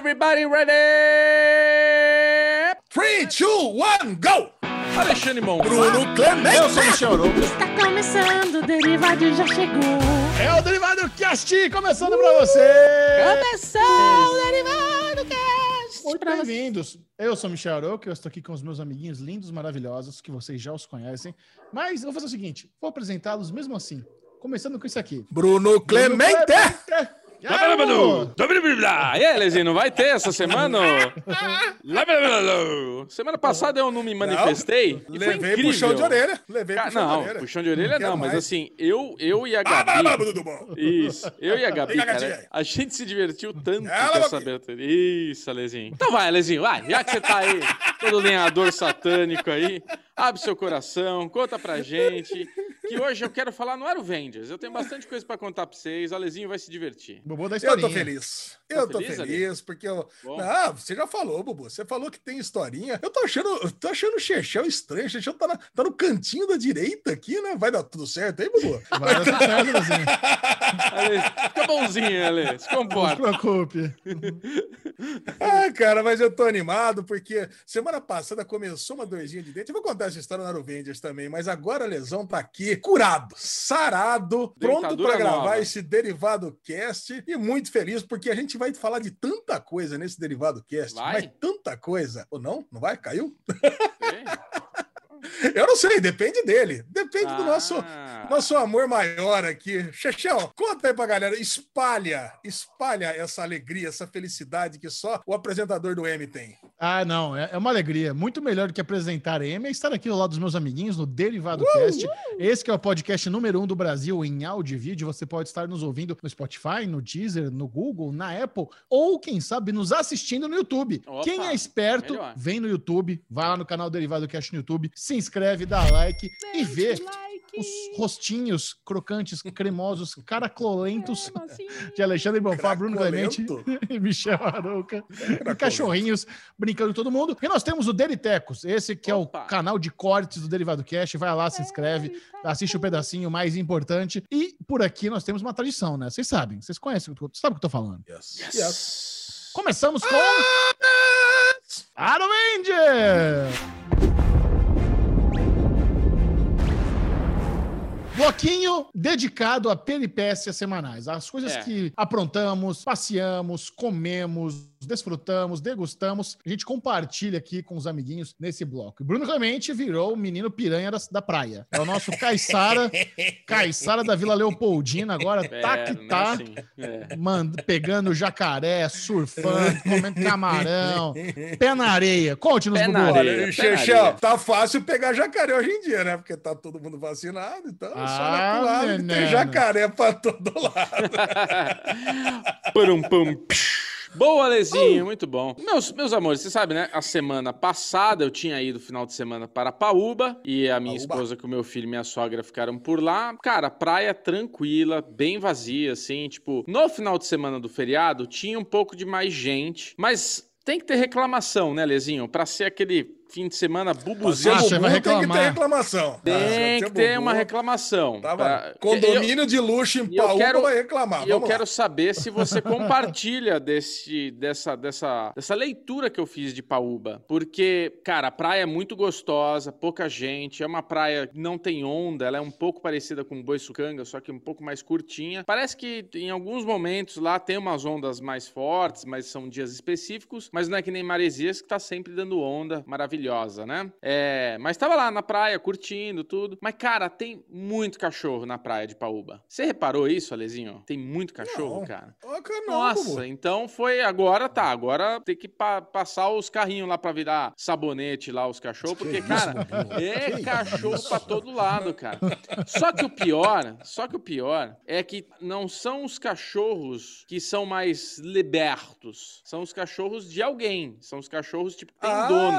Everybody ready? 3, 2, 1, go! Alexandre Mon. Bruno Clemente! Eu sou Michel Arouca. Está começando, o Derivado já chegou. É o Derivado Cast começando pra você! Começou o Derivado Cast. Muito bem-vindos! Eu sou Michel Arouca, eu estou aqui com os meus amiguinhos lindos, maravilhosos, que vocês já os conhecem. Mas eu vou fazer o seguinte, vou apresentá-los mesmo assim. Começando com isso aqui. Bruno Clemente! E aí, amor? E aí, Lezinho, não vai ter essa semana? Semana passada eu não me manifestei. e foi Levei incrível. puxão de orelha. Levei Cara, puxão não, de orelha. puxão de orelha Quero não, mas mais. assim, eu, eu e a Ah, Gabi. Isso, eu e a Gabi, cara, a gente se divertiu tanto Ela, com essa Gabi. abertura. Isso, Alezinho. Então vai, Alezinho, vai. Já que você tá aí, todo lenhador satânico aí, abre seu coração, conta pra gente. Que hoje eu quero falar no Aero Vendors. Eu tenho bastante coisa pra contar pra vocês. O Alezinho vai se divertir. Bubu da Eu historinha. tô feliz. Eu tô feliz, feliz, porque eu. Bom. Ah, você já falou, Bubu. Você falou que tem historinha. Eu tô achando, eu tô achando o Chechel estranho. O Chechel tá, na- tá no cantinho da direita aqui, né? Vai dar tudo certo aí, Bubu? Vai dar tudo certo, Lezinho. Ale, fica bonzinho, Ale. Se Não se comporta. preocupe. Ah, cara, mas eu tô animado porque semana passada começou uma dorzinha de dente. Eu vou contar essa história na Aruvengers também, mas agora a lesão tá aqui, curado, sarado, pronto pra gravar nova. esse derivado cast e muito feliz porque a gente vai falar de tanta coisa nesse derivado cast, Vai? mas tanta coisa. Ou não? Não vai? Caiu? Ei. Eu não sei, depende dele. Depende do nosso Ah. nosso amor maior aqui. Chechel, conta aí pra galera, espalha, espalha essa alegria, essa felicidade que só o apresentador do M tem. Ah, não, é é uma alegria. Muito melhor do que apresentar Amy é estar aqui ao lado dos meus amiguinhos no Derivado Cast. Esse que é o podcast número um do Brasil em áudio e vídeo. Você pode estar nos ouvindo no Spotify, no Deezer, no Google, na Apple ou, quem sabe, nos assistindo no YouTube. Opa, quem é esperto, melhor. vem no YouTube, vai lá no canal Derivado Cast no YouTube, se inscreve, dá like e vê os rostinhos crocantes, cremosos, caracolentos de Alexandre Bonfá, Bruno Clemente e Michel Arouca. E cachorrinhos brincando com todo mundo. E nós temos o Deritecos, esse que é Opa. o canal de cortes do Derivado Cash. Vai lá, se inscreve, assiste o pedacinho mais importante. E por aqui nós temos uma tradição, né? Vocês sabem, vocês conhecem, sabem o que eu tô falando. Yes. Yes. Começamos com Avenger! Bloquinho dedicado a peripécias semanais. As coisas É. que aprontamos, passeamos, comemos, desfrutamos, degustamos. A gente compartilha aqui com os amiguinhos nesse bloco. E Bruno Clemente virou o menino piranha da, da praia. É o nosso Caiçara, Caiçara da Vila Leopoldina. Agora tá É, que não é tá. assim. É. Manda, pegando jacaré, surfando, comendo camarão, pé na areia. Conte-nos, Bubu. tá fácil pegar jacaré hoje em dia, né? Porque tá todo mundo vacinado, então é só Ah, lá pro lado que tem jacaré pra todo lado. Parum, pum, psh. Boa, Alezinho, muito bom. Meus, meus amores, você sabe, né? A semana passada eu tinha ido final de semana para Paúba e a minha Paúba. esposa com meu filho e minha sogra ficaram por lá. Cara, praia tranquila, bem vazia, assim. Tipo, no final de semana do feriado tinha um pouco de mais gente, mas tem que ter reclamação, né, Lezinho? Pra ser aquele fim de semana bubuzinho. Ah, você vai Bubu Tem que reclamar. ter reclamação. Tem Ah, que ter Bubu, uma reclamação. Tava Pra- condomínio de luxo em eu Paúba quero- vai reclamar. E eu lá. quero saber se você compartilha desse, dessa, dessa, dessa leitura que eu fiz de Paúba. Porque, cara, a praia é muito gostosa, pouca gente, é uma praia que não tem onda, ela é um pouco parecida com Boiçucanga, só que um pouco mais curtinha. Parece que em alguns momentos lá tem umas ondas mais fortes, mas são dias específicos, mas não é que nem Maresias que tá sempre dando onda maravilhosa, né? É, mas tava lá na praia curtindo tudo. Mas, cara, tem muito cachorro na praia de Paúba. Você reparou isso, Alezinho? Tem muito cachorro, Não. cara. Não, Nossa, então foi agora tá. Agora tem que pa- passar os carrinhos lá pra virar sabonete lá, os cachorros, porque, isso, cara, Bubu? é Que cachorro isso? pra todo lado, cara. Só que o pior, só que o pior é que não são os cachorros que são mais libertos. São os cachorros de alguém. São os cachorros, tipo, que tem dono.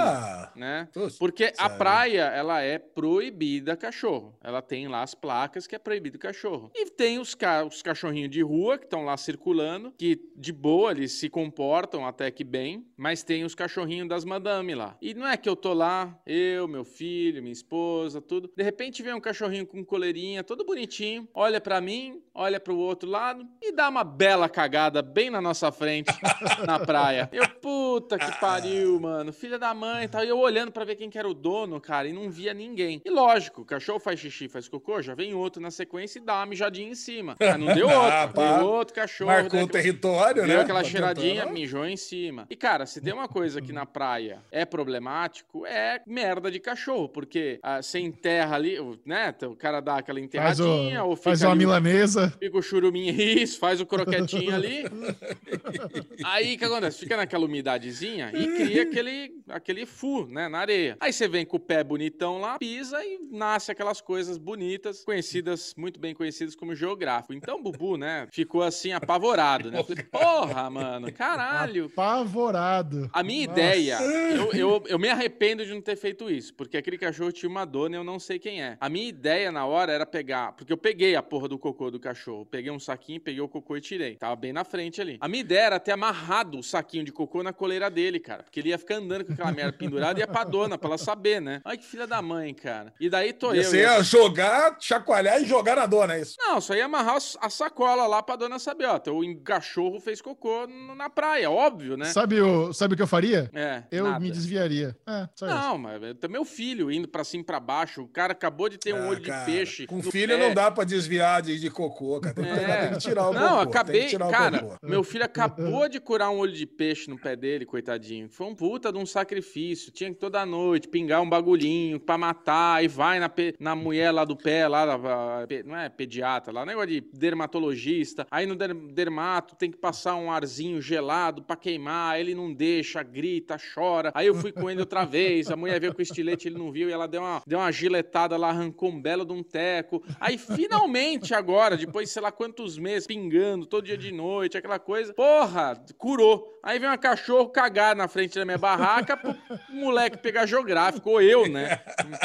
Ah, né? Puxa, Porque a sério. praia, ela é proibida cachorro. Ela tem lá as placas que é proibido cachorro. E tem os, ca os cachorrinhos de rua que estão lá circulando, que de boa eles se comportam até que bem, mas tem os cachorrinhos das madame lá. E não é que eu tô lá, eu, meu filho, minha esposa, tudo. De repente vem um cachorrinho com coleirinha, todo bonitinho, olha pra mim, olha pro outro lado e dá uma bela cagada bem na nossa frente, na praia. Eu, puta que pariu, mano. Filha da mãe e tal. E eu olhando pra ver quem que era o dono, cara, e não via ninguém. E lógico, o cachorro faz xixi, faz cocô, já vem outro na sequência e dá uma mijadinha em cima. Mas não deu outro. Ah, pá. deu outro cachorro. Marcou deu o território, né? Deu aquela Tá cheiradinha, mijou em cima. E, cara, se tem uma coisa que na praia é problemático, é merda de cachorro. Porque ah, você enterra ali, né? O cara dá aquela Faz, enterradinha, ou o, fica faz uma ali milanesa. Fica o churuminho, isso, faz o croquetinho ali. Aí o que acontece? Fica naquela umidadezinha e cria aquele, aquele fu, né, na areia. Aí você vem com o pé bonitão lá, pisa e nasce aquelas coisas bonitas, conhecidas, muito bem conhecidas como geográfico. Então o Bubu, né, ficou assim apavorado, né? Falei, porra, mano, caralho. Apavorado. A minha Nossa. ideia, eu, eu, eu me arrependo de não ter feito isso, porque aquele cachorro tinha uma dona e eu não sei quem é. A minha ideia na hora era pegar, porque eu peguei a porra do cocô do cachorro, peguei um saquinho, peguei o cocô e tirei. Tava bem na frente ali. A minha ideia era ter amarrado o saquinho de cocô na coleira dele, cara, porque ele ia ficar andando com aquela merda pendurada e ia pra dona, pra ela saber, né? Ai, que filha da mãe, cara. E daí tô E eu. Você ia jogar, chacoalhar e jogar na dona, é isso? Não, só ia amarrar a sacola lá pra dona saber, ó. Teu cachorro fez cocô na praia, óbvio, né? Sabe o, sabe o que eu faria? É, Eu nada. me desviaria. É, só isso. Não, mas é meu filho indo pra cima e pra baixo. O cara acabou de ter um Ah, olho cara, de peixe. Com filho pé. não dá pra desviar de, de cocô, cara. Tem que, É. tem que tirar o Não, cocô. tem acabei. que tirar o Cara, cocô. meu filho acabou de curar um olho de peixe no pé dele, coitadinho. Foi um puta de um sacrifício. Tinha toda noite pingar um bagulhinho pra matar. E vai na, pe- na mulher lá do pé, lá, da- não é pediatra, lá, negócio de dermatologista. Aí no der- dermato tem que passar um arzinho gelado pra queimar. Ele não deixa, grita, chora. Aí eu fui com ele outra vez. A mulher veio com o estilete, ele não viu. E ela deu uma, deu uma giletada lá, arrancou um belo de um teco. Aí finalmente agora, depois sei lá quantos meses, pingando todo dia de noite, aquela coisa. Porra, curou. Aí vem uma cachorro cagar na frente da minha barraca pro moleque pegar geográfico, ou eu, né?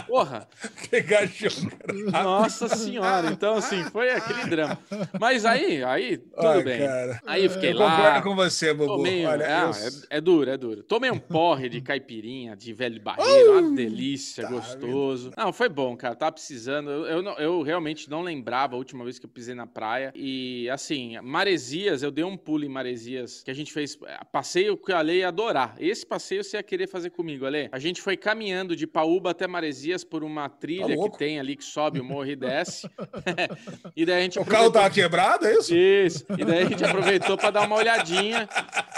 Porra. Pegar jogo. Nossa senhora. Então, assim, foi aquele drama. Mas aí, aí, tudo Ai, bem. cara. Aí eu fiquei Eu lá. concordo com você, Bubu. Tomei, Olha, é, eu- é, é duro, é duro. Tomei um porre de caipirinha, de velho barreiro, uma delícia, tá gostoso. Não, foi bom, cara, tava precisando. Eu, eu, não- eu realmente não lembrava a última vez que eu pisei na praia. E, assim, Maresias, eu dei um pulo em Maresias, que a gente fez, é, passeio que a Ale ia adorar. Esse passeio você ia querer fazer comigo, Ale. A gente foi caminhando de Paúba até Maresias por uma trilha que Tá louco. tem ali, que sobe o morro e desce. e daí a gente O carro aproveitou- tava quebrado, é isso? isso. E daí a gente aproveitou para dar uma olhadinha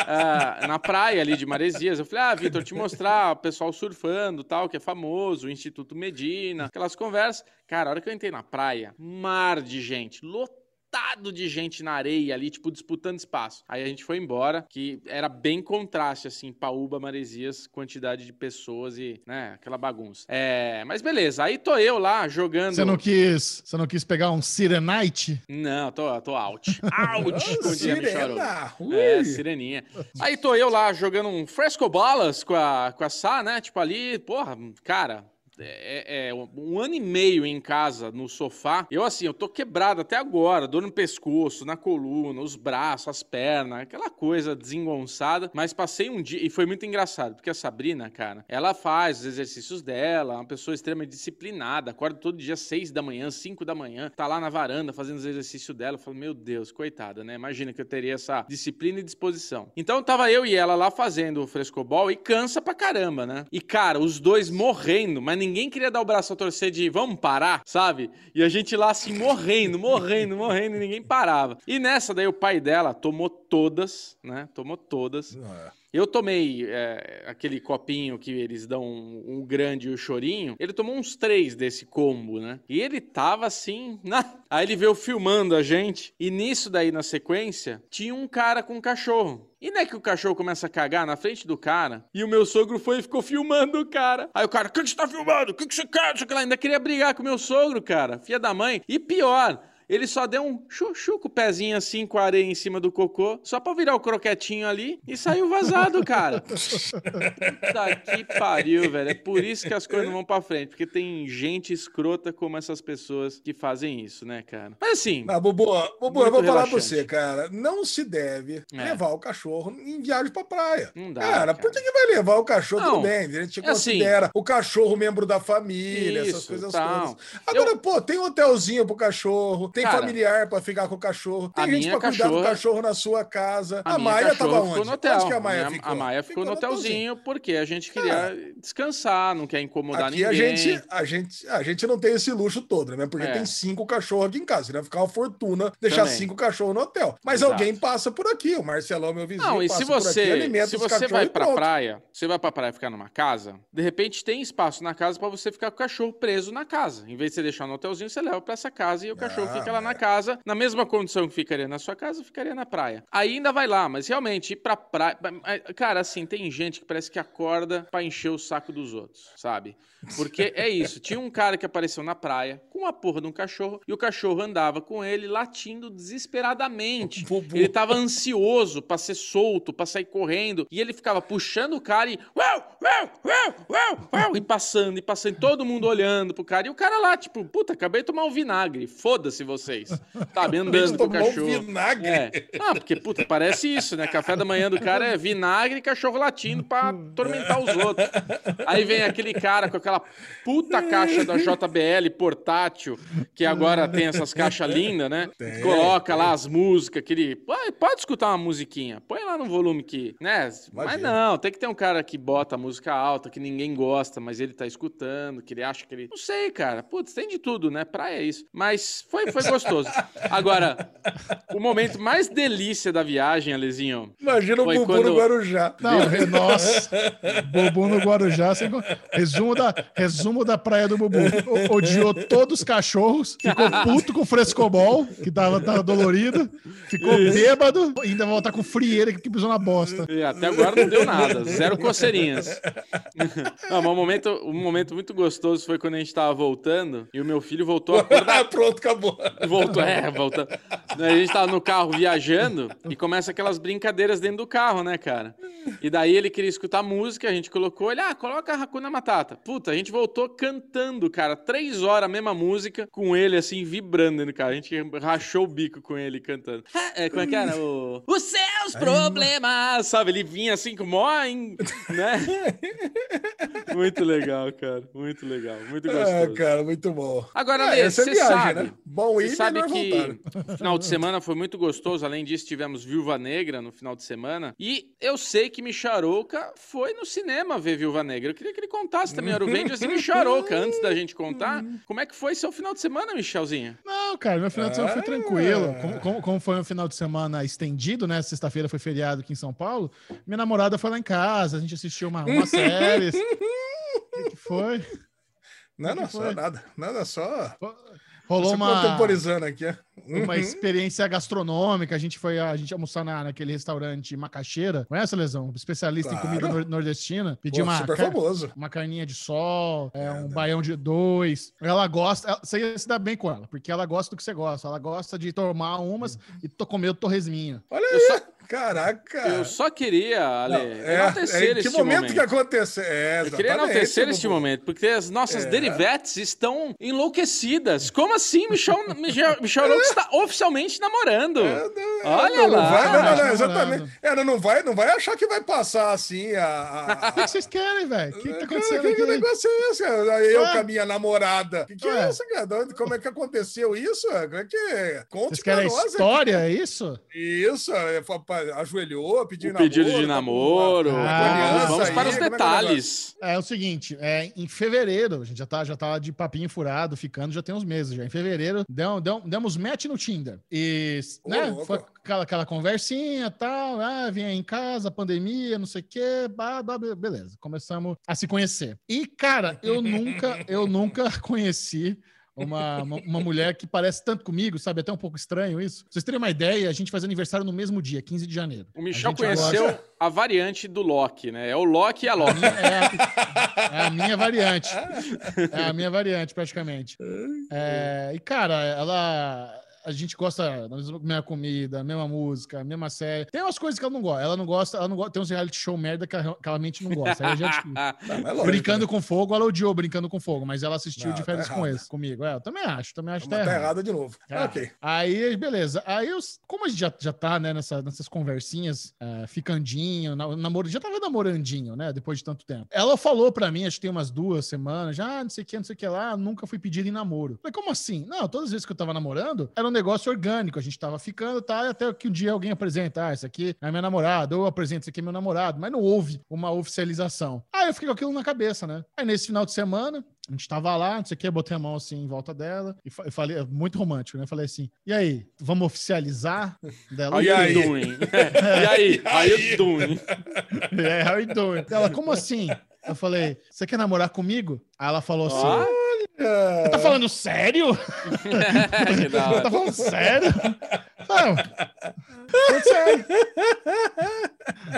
ah, na praia ali de Maresias. Eu falei, ah, Vitor, te mostrar o pessoal surfando tal, que é famoso, o Instituto Medina, aquelas conversas. Cara, a hora que eu entrei na praia, mar de gente, lotado de gente na areia ali, tipo, disputando espaço. Aí a gente foi embora, que era bem contraste, assim, Paúba, Maresias, quantidade de pessoas e, né, aquela bagunça. É, mas beleza, aí tô eu lá jogando... Você não quis, você não quis pegar um Sirenite? Não, tô, tô out. Out, Arouca. Sirena. É, sireninha. Aí tô eu lá jogando um fresco bolas com a, com a Sá, né? Tipo ali, porra, cara. É, é um ano e meio em casa, no sofá. Eu, assim, eu tô quebrado até agora. Dor no pescoço, na coluna, os braços, as pernas, aquela coisa desengonçada. Mas passei um dia, e foi muito engraçado, porque a Sabrina, cara, ela faz os exercícios dela, é uma pessoa extremamente disciplinada. Acorda todo dia, seis da manhã, cinco da manhã, tá lá na varanda fazendo os exercícios dela. Eu falo, meu Deus, coitada, né? Imagina que eu teria essa disciplina e disposição. Então tava eu e ela lá fazendo o frescobol e cansa pra caramba, né? E cara, os dois morrendo, mas ninguém queria dar o braço a torcer de vamos parar, sabe? E a gente lá assim morrendo, morrendo, morrendo e ninguém parava. E nessa daí o pai dela tomou todas, né? Tomou todas. Ah, Eu tomei é, aquele copinho que eles dão um, um grande e o chorinho. Ele tomou uns três desse combo, né? E ele tava assim. na- Aí ele veio filmando a gente. E nisso daí, na sequência, tinha um cara com um cachorro. E não é que o cachorro começa a cagar na frente do cara. E o meu sogro foi e ficou filmando o cara. Aí o cara, o que, que você tá filmando? O que, que você quer? Ainda queria brigar com o meu sogro, cara. Filha da mãe. E pior. Ele só deu um chuchu com o pezinho assim, com a areia em cima do cocô, só pra virar o croquetinho ali e saiu vazado, cara. Puta que pariu, velho. É por isso que as coisas não vão pra frente, porque tem gente escrota como essas pessoas que fazem isso, né, cara? Mas assim. Não, Bubu, Bubu eu vou falar pra relaxante. você, cara. Não se deve É. levar o cachorro em viagem pra praia. Não dá, Cara, cara. por que, vai levar o cachorro? Não, Tudo bem, a gente é assim- considera o cachorro membro da família, essas Isso, coisas tal. todas. Agora, pô, tem um hotelzinho pro cachorro, tem Cara, familiar pra ficar com o cachorro, tem a gente pra cuidar do cachorro na sua casa. A, A, Maia tava ficou onde? no hotel. Onde que a Maia Minha- ficou? A Maia ficou, no hotelzinho porque a gente queria Cara, descansar, não quer incomodar Aqui a ninguém. gente, a, gente, a gente não tem esse luxo todo, né? Porque É. tem cinco cachorros aqui em casa. Seria ficar uma fortuna deixar Também. cinco cachorros no hotel. Mas Exato. alguém passa por aqui. O Marcelão, meu vizinho, Não, e se por aqui, você, alimenta se você vai pra pronto. praia, você vai pra praia ficar numa casa, de repente tem espaço na casa pra você ficar com o cachorro preso na casa. Em vez de você deixar no hotelzinho, você leva pra essa casa e o cachorro Ah, fica lá na é. casa, na mesma condição que ficaria na sua casa, ficaria na praia. Aí ainda vai lá, mas realmente ir pra praia, cara, assim, tem gente que parece que acorda pra encher o saco dos outros, sabe? Porque é isso, tinha um cara que apareceu na praia com uma porra de um cachorro e o cachorro andava com ele latindo desesperadamente. Ele tava ansioso pra ser solto, pra sair correndo. E ele ficava puxando o cara e. Uau, uau, uau, uau, uau, e passando, e passando, todo mundo olhando pro cara. E o cara lá, tipo, puta, acabei de tomar um vinagre. Foda-se vocês. Sabe, andando com o um cachorro. vinagre. É. Ah, porque, puta, parece isso, né? Café da manhã do cara é vinagre e cachorro latindo pra atormentar os outros. Aí vem aquele cara com aquela puta caixa da JBL portátil, que agora tem essas caixas lindas, né? Tem, Coloca lá as músicas, aquele. Pode, escutar uma musiquinha. Põe lá no volume que. Né? Mas não, tem que ter um cara que bota a música alta, que ninguém gosta, mas ele tá escutando, que ele acha que ele. Não sei, cara. Putz, tem de tudo, né? Praia é isso. Mas foi, foi gostoso. Agora, o momento mais delícia da viagem, Alezinho. Imagina o Bubu quando- no Guarujá. Não, nossa. Bubu no Guarujá. sem Resumo da, resumo da praia do Bubu. O- Odiou todos os cachorros, ficou puto com o frescobol, que tava, tava dolorido, ficou bêbado, ainda volta com frieira que pisou na bosta. E até agora não deu nada, zero coceirinhas. Não, mas um momento, um momento muito gostoso foi quando a gente tava voltando e o meu filho voltou a acordar. Pronto, acabou. Voltou, é, voltou. A gente tava no carro viajando e começa aquelas brincadeiras dentro do carro, né, cara? E daí ele queria escutar música, a gente colocou ele, ah, coloca a Hakuna Matata. Puta, a gente voltou cantando, cara, três horas a mesma música, com ele assim, vibrando no carro. A gente rachou o bico com ele cantando. É, como é que era? O... Os seus problemas, sabe? Ele vinha assim com mó, né? Muito legal, cara. Muito legal, muito Ah, gostoso. cara, muito bom. Agora, Ah, Lê, é você viagem, sabe, né? Bom ir, você sabe que voltar. final de semana foi muito gostoso. Além disso, tivemos Viúva Negra no final de semana. E eu sei que Micharouca foi no cinema ver Viúva Negra. Eu queria que ele contasse também Aruvengers e Micharouca, antes da gente contar. Como é que foi seu final de semana, Michelzinho? Não, cara, meu final de semana foi Ah. tranquilo. Como, como- como foi um final de semana estendido, né? Sexta-feira foi feriado aqui em São Paulo. Minha namorada foi lá em casa, a gente assistiu uma, uma série. O que, que foi? Nada que só, foi? nada. Nada só. Rolou uma, contemporizando aqui. uma Uhum. experiência gastronômica. A gente foi a, gente almoçar na, naquele restaurante Macaxeira. Conhece, Lesão? Especialista Claro. em comida nor- nordestina. Pediu Pô, uma, super famoso. uma carninha de sol, é, um baião de dois. Ela gosta, ela- você ia se dar bem com ela, porque ela gosta do que você gosta. Ela gosta de tomar umas e to, comer o torresminho. Olha Eu aí. só- Caraca. Eu só queria, Ale, Não, é, enaltecer é, em que este momento, momento. que aconteceu? É, Eu queria enaltecer este momento, porque as nossas É. derivetes estão enlouquecidas. Como assim? Michel, Michel, Michel está oficialmente namorando. É, é, Olha não, não lá. vai, não, não, não, Namorando. exatamente. É, não, vai, não vai achar que vai passar assim a. a- O que que vocês querem, velho? O que, que tá Cara, acontecendo que, que negócio é esse? cara? Eu Ué? com a minha namorada. Que que Ué? é isso, cara? Como é que aconteceu isso? Como é que Conte Vocês querem nós história, é isso? Isso, é, ajoelhou, pediu O pedido de namoro. uma- Ah, Vamos aí, para os é é detalhes. É o seguinte, é, em fevereiro, a gente já tá, já tá de papinho furado, ficando já tem uns meses já. Em fevereiro, deu, deu- demos match no Tinder. E, Ô, né, louco. foi aquela, aquela conversinha e tal, ah, vim aí em casa, pandemia, não sei o quê, blá, blá, blá, beleza. Começamos a se conhecer. E, cara, eu nunca, eu nunca conheci uma, uma, uma mulher que parece tanto comigo, sabe? Até um pouco estranho isso. Pra vocês terem uma ideia, a gente faz aniversário no mesmo dia, 15 de janeiro. O Michel A conheceu agora- a variante do Loki, né? É o Loki e a Loki. É, é a minha variante. É a minha variante, praticamente. É, e, cara, ela. A gente gosta da mesma comida, mesma música, mesma série. Tem umas coisas que ela não gosta. Ela não gosta, ela não gosta. Tem uns reality show merda que ela, que ela mente não gosta. Aí a gente. Não, mas é lógico, brincando né? com fogo, ela odiou brincando com fogo, mas ela assistiu Não, de tá férias com errada. esse, comigo. É, eu também acho, também acho tá tá errado de novo. Tá. Ok. Aí, beleza. Aí, eu, como a gente já, já tá, né, nessa, nessas conversinhas, é, ficandinho, na- namoro, já tava namorandinho, né, depois de tanto tempo. Ela falou pra mim, acho que tem umas duas semanas, já, ah, não sei o que, não sei o que lá, nunca fui pedido em namoro. Falei, como assim? Não, todas as vezes que eu tava namorando, era um negócio orgânico, a gente tava ficando, tá, até que um dia alguém apresenta, ah, esse aqui é minha namorada, ou eu apresento, esse aqui é meu namorado, mas não houve uma oficialização. Aí eu fiquei com aquilo na cabeça, né? Aí nesse final de semana, a gente tava lá, não sei o que, botei a mão assim em volta dela e falei, muito romântico, né? Falei assim, e aí, vamos oficializar? Dela, E aí? doing? e aí? How you doing? É, how you doing? Ela, como assim? Eu falei, você quer namorar comigo? Aí ela falou assim, Ó. você tá falando sério? Tá falando sério? Não.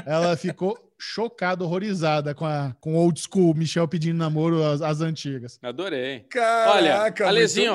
Ela ficou chocada, horrorizada com a com o old school Michel pedindo namoro às, às antigas. Adorei. Caraca, Olha, Alezinho.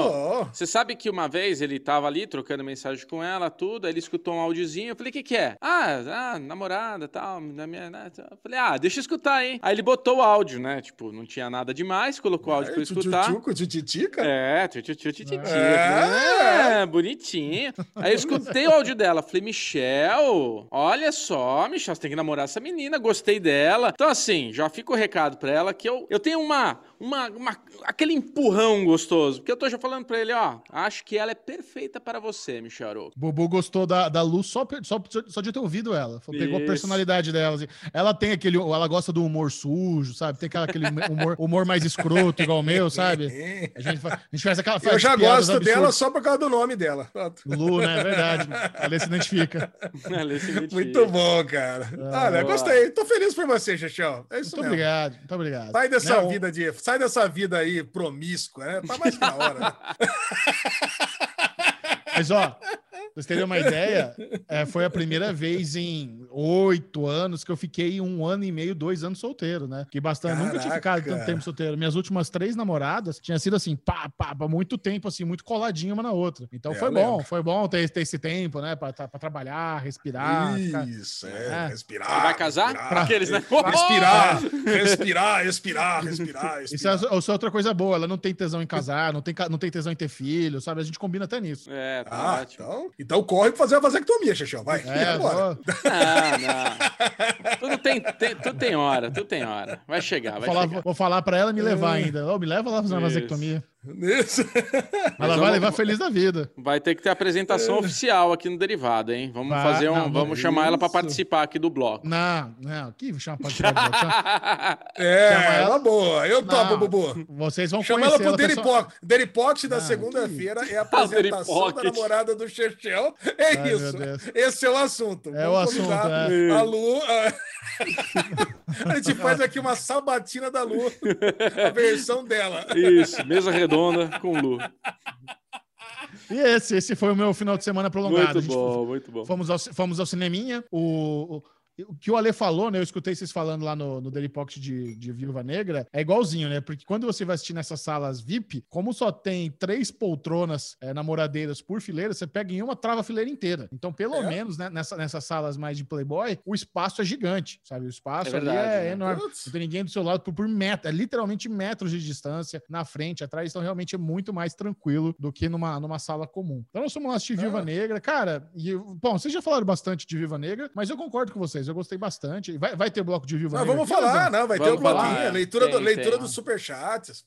Você sabe que uma vez ele tava ali trocando mensagem com ela, tudo, aí ele escutou um áudiozinho, eu falei, o que que é? Ah, ah, namorada, tal, na minha... né, tal. Eu falei, ah, deixa eu escutar, hein? Aí ele botou o áudio, né, tipo, não tinha nada demais, colocou o áudio pra eu escutar. Tchutchuco, tchutchitica? É, tchu, tchu, tchu, tchu, tchu, tchu. É. É, bonitinho. Aí eu escutei o áudio dela, falei, Michel, olha só, Michel, você tem que namorar essa menina, gostei dela. Então, assim, já fica o recado pra ela que eu, eu tenho uma, uma, uma- aquele empurrão gostoso, porque eu tô já falando pra ele, ó, acho que ela é perfeita para você, Michel Arouca. Bubu gostou da, da Lu só, só, só de ter ouvido ela. Pegou a Isso. personalidade dela. assim. Ela tem aquele. Ela gosta do humor sujo, sabe? Tem aquela, aquele humor, humor mais escroto, igual o meu, sabe? A gente, fa- a gente faz aquela. Eu faz já piadas gosto dela absurdas. só por causa do nome dela. Pronto. Lu, né? É verdade. Ela se identifica. Ela se identifica. Muito bom, cara. Olha, boa. gostei. Tô feliz por você, Xaxão. É isso Muito mesmo. obrigado, muito obrigado. Sai dessa Né, vida de, sai dessa vida aí promíscua, né? Tá mais na hora. Né? Mas, ó, vocês terem uma ideia, é, foi a primeira vez em oito anos que eu fiquei um ano e meio, dois anos solteiro, né? Que bastante. Nunca tinha ficado Caraca. tanto tempo solteiro. Minhas últimas três namoradas tinha sido assim, pá, pá, pá, muito tempo, assim, muito coladinho uma na outra. Então É, foi bom, lembro. foi bom ter, ter esse tempo, né? Pra, pra trabalhar, respirar. ficar- Isso, É. é. Respirar. Você vai casar? respirar, Aqueles, né? Respirar, respirar, respirar, respirar, Isso é, respirar. isso é outra coisa boa. Ela não tem tesão em casar, não tem, não tem tesão em ter filho, sabe? A gente combina até nisso. É, tá Ah, ótimo. então, então corre pra fazer a vasectomia, Xaxão. Vai. É, vou, Não, não. Tudo tem, tem- tudo tem hora, tudo tem hora. Vai chegar, vai falar, chegar. vou falar pra ela me levar ainda. Ô, me leva lá fazer uma vasectomia. Isso. Ela vai vamos- levar feliz da vida. Vai ter que ter apresentação oficial aqui no Derivado, hein? Vamos Vai, fazer um, não, vamos isso. chamar ela pra participar aqui do bloco. Não, não, que chama pra chama- chama- É, Chama ela- boa. Eu topo, Não. Bubu. Vocês vão Chama ela pro Pocket. Daily Pocket da segunda-feira é a Ah, apresentação da namorada do Chechel. É Ai, isso. Esse é o assunto. É o assunto, convidar é. A Lu. a- A gente faz aqui uma sabatina da Lu, a versão dela. Isso, mesa redonda com Lu. E esse, esse foi o meu final de semana prolongado. Muito bom, muito bom. Fomos ao, fomos ao cineminha. O, o, o que o Ale falou, né? Eu escutei vocês falando lá no, no Daily Pocket de, de Viúva Negra. É igualzinho, né? Porque quando você vai assistir nessas salas VIP, como só tem três poltronas é, namoradeiras por fileira, você pega em uma, trava a fileira inteira. Então, pelo É? menos, né, nessa, nessas salas mais de Playboy, o espaço é gigante, sabe? O espaço É verdade, é né? enorme. Putz. Não tem ninguém do seu lado por, por metro, é literalmente metros de distância na frente, atrás, então realmente é muito mais tranquilo do que numa, numa sala comum. Então nós fomos lá assistir Viúva Ah. Negra, cara, e, bom, vocês já falaram bastante de Viúva Negra, mas eu concordo com vocês, eu gostei bastante. Vai, vai ter bloco de Nós Negra vamos aqui, falar, Zé? não, vai ter o bloquinho, falar, é. leitura, do, Tem, leitura tem.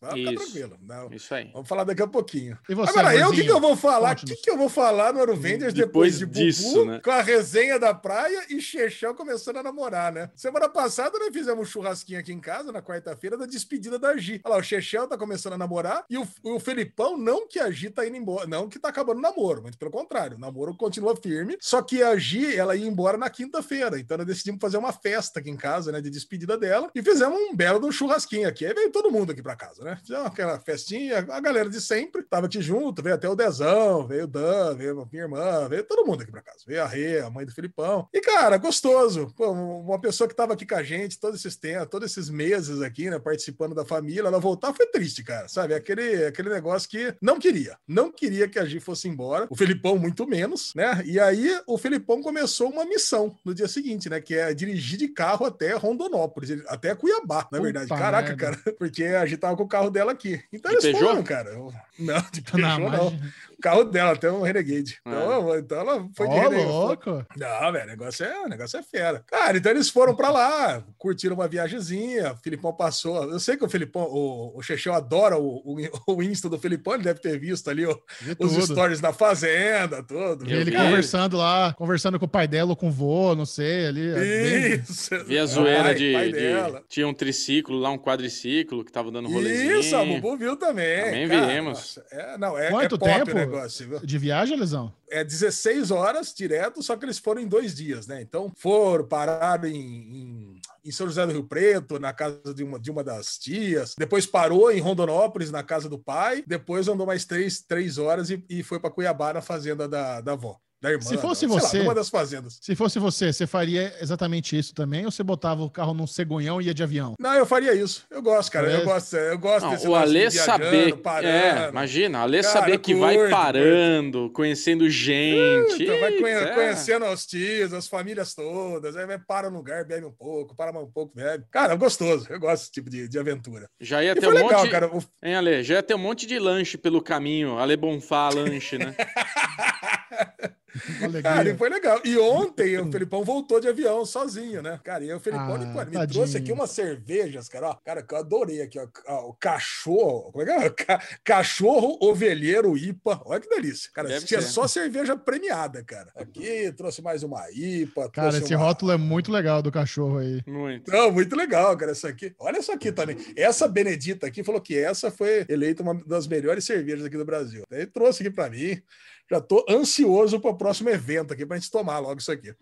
Vai ficar Isso. tranquilo. Não. Isso aí. Vamos falar daqui a pouquinho. E você, Agora, eu, o que, que eu vou falar? O que, que eu vou falar no Aruvenders Depois depois, de Bubu, disso, né? com a resenha da praia e Chechão começando a namorar, né? Semana passada nós fizemos um churrasquinho aqui em casa, na quarta-feira, da despedida da Gi. Olha lá, o Chechão tá começando a namorar e o, o Felipão, não que a Gi tá indo embora, não que tá acabando o namoro, muito pelo contrário, o namoro continua firme, só que a Gi, ela ia embora na quinta-feira, então decidimos fazer uma festa aqui em casa, né, de despedida dela, e fizemos um belo um churrasquinho aqui. Aí veio todo mundo aqui pra casa, né? Fizemos aquela festinha, a galera de sempre tava aqui junto, veio até o Dezão, veio o Dan, veio a minha irmã, veio todo mundo aqui pra casa. Veio a Rê, a mãe do Filipão. E, cara, gostoso. Pô, uma pessoa que tava aqui com a gente todos esses tempos, todos esses meses aqui, né, participando da família, ela voltar foi triste, cara, sabe? Aquele, aquele negócio que não queria, não queria que a Gi fosse embora, o Felipão muito menos, né? E aí o Felipão começou uma missão no dia seguinte, né? Que é dirigir de carro até Rondonópolis, até Cuiabá, na Puta verdade. Caraca, merda. cara, porque a Gi tava com o carro dela aqui. Então De eles Peugeot? foram, cara. Não, de Peugeot Não, não. O carro dela, até um Renegade. Então, então ela foi de Ó, Renegade. louco. Não, velho, o negócio é, o negócio é fera. Cara, então eles foram pra lá, curtiram uma viagemzinha. O Filipão passou. Eu sei que o Filipão, o, o Chechel adora o, o, o Insta do Filipão, ele deve ter visto ali Vi os stories da fazenda, tudo. Vi ele conversando lá, conversando com o pai dela ou com o vô, não sei, ali. é bem- Isso. Vi a zoeira Pai- de, de-. Tinha um triciclo lá, um quadriciclo que tava dando rolezinho. Isso, a Bubu viu também. Também cara. vimos. Nossa, é, não, é, Quanto é pop tempo? o negócio, viu? De viagem, Lesão? é 16 horas direto, só que eles foram em dois dias, né? Então foram, pararam em, em, em São José do Rio Preto, na casa de uma, de uma das tias, depois parou em Rondonópolis, na casa do pai, depois andou mais três, três horas e, e foi para Cuiabá, na fazenda da, da avó. Da irmã, Se fosse lá, você- uma das fazendas. Se fosse você, você faria exatamente isso também? Ou você botava o carro num cegonhão e ia de avião? Não, eu faria isso. Eu gosto, cara. Eu Parece. gosto, eu gosto Não, desse o Alê saber. parando. É, imagina, o Alê Cara, saber que vai curto, parando, conhecendo gente. Então vai conhe- é. conhecendo os tios, as famílias todas, aí vai para no lugar, bebe um pouco, para mais um pouco, bebe. Cara, é gostoso. Eu gosto desse tipo de, de aventura. Já ia E ter um legal, monte. cara. O- Hein, Ale? Já ia ter um monte de lanche pelo caminho. Ale Bonfá lanche, né? Cara, e foi legal. E ontem o Felipão voltou de avião sozinho, né? Cara, e o Felipão Ah, ele, pô, ele me tadinho. trouxe aqui umas cervejas, cara. Ó, cara, que eu adorei aqui, ó. ó, O cachorro. Como é que é? Ca- Cachorro ovelheiro IPA. Olha que delícia. Cara, Deve tinha ser. só cerveja premiada, cara. Aqui trouxe mais uma IPA. Cara, esse uma- rótulo é muito legal do cachorro aí. Muito. Não, muito legal, cara, essa aqui. Olha essa aqui também. Essa Benedita aqui falou que essa foi eleita uma das melhores cervejas aqui do Brasil. Daí trouxe aqui pra mim. Já tô ansioso para o próximo evento aqui pra gente tomar logo isso aqui.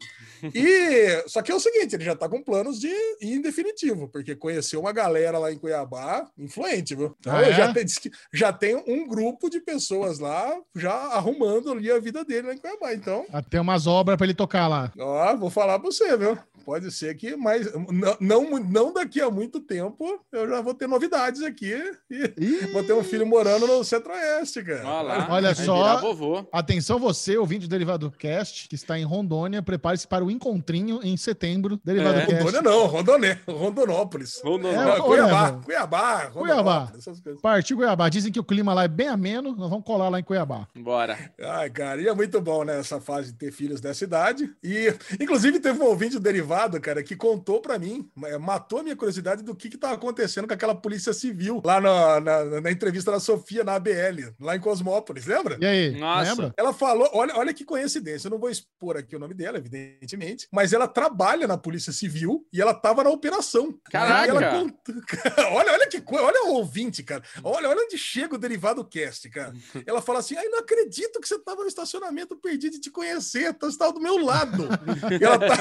E só que é o seguinte, ele já tá com planos de ir em definitivo, porque conheceu uma galera lá em Cuiabá, influente, viu? Então Ah, é? já, tem, já tem um grupo de pessoas lá já arrumando ali a vida dele lá em Cuiabá. Então, Até umas obras pra ele tocar lá. Ó, vou falar pra você, viu? Pode ser que, mas não, não, não daqui a muito tempo eu já vou ter novidades aqui e Ih, vou ter um filho morando no Centro-Oeste, cara. Olha lá. Olha vai só. Atenção você, ouvinte do Derivado Cast, que está em Rondônia, prepare-se para o encontrinho em setembro. Derivado É. Cast. Rondônia não, Rondônia, Rondonópolis. Rondônia. É, Cuiabá. Cuiabá, Cuiabá. Rondonópolis, coisas. Partiu Cuiabá. Dizem que o clima lá é bem ameno. Nós vamos colar lá em Cuiabá. Bora. Ai, cara, e é muito bom, né, essa fase de ter filhos dessa idade. E, inclusive, teve um ouvinte do Derivado, cara, que contou pra mim, eh, matou a minha curiosidade do que que tava acontecendo com aquela polícia civil lá na, na, na entrevista da Sofia na ABL, lá em Cosmópolis, lembra? E aí, Nossa. lembra? Ela falou, olha, olha que coincidência, eu não vou expor aqui o nome dela, evidentemente, mas ela trabalha na Polícia Civil e ela tava na operação. Caraca! Ela cont- olha, olha que coisa, olha o ouvinte, cara. Olha, olha onde chega o derivado cast, cara. Ela fala assim: ai, não acredito que você tava no estacionamento perdido de te conhecer, então você estava do meu lado. E ela, tá,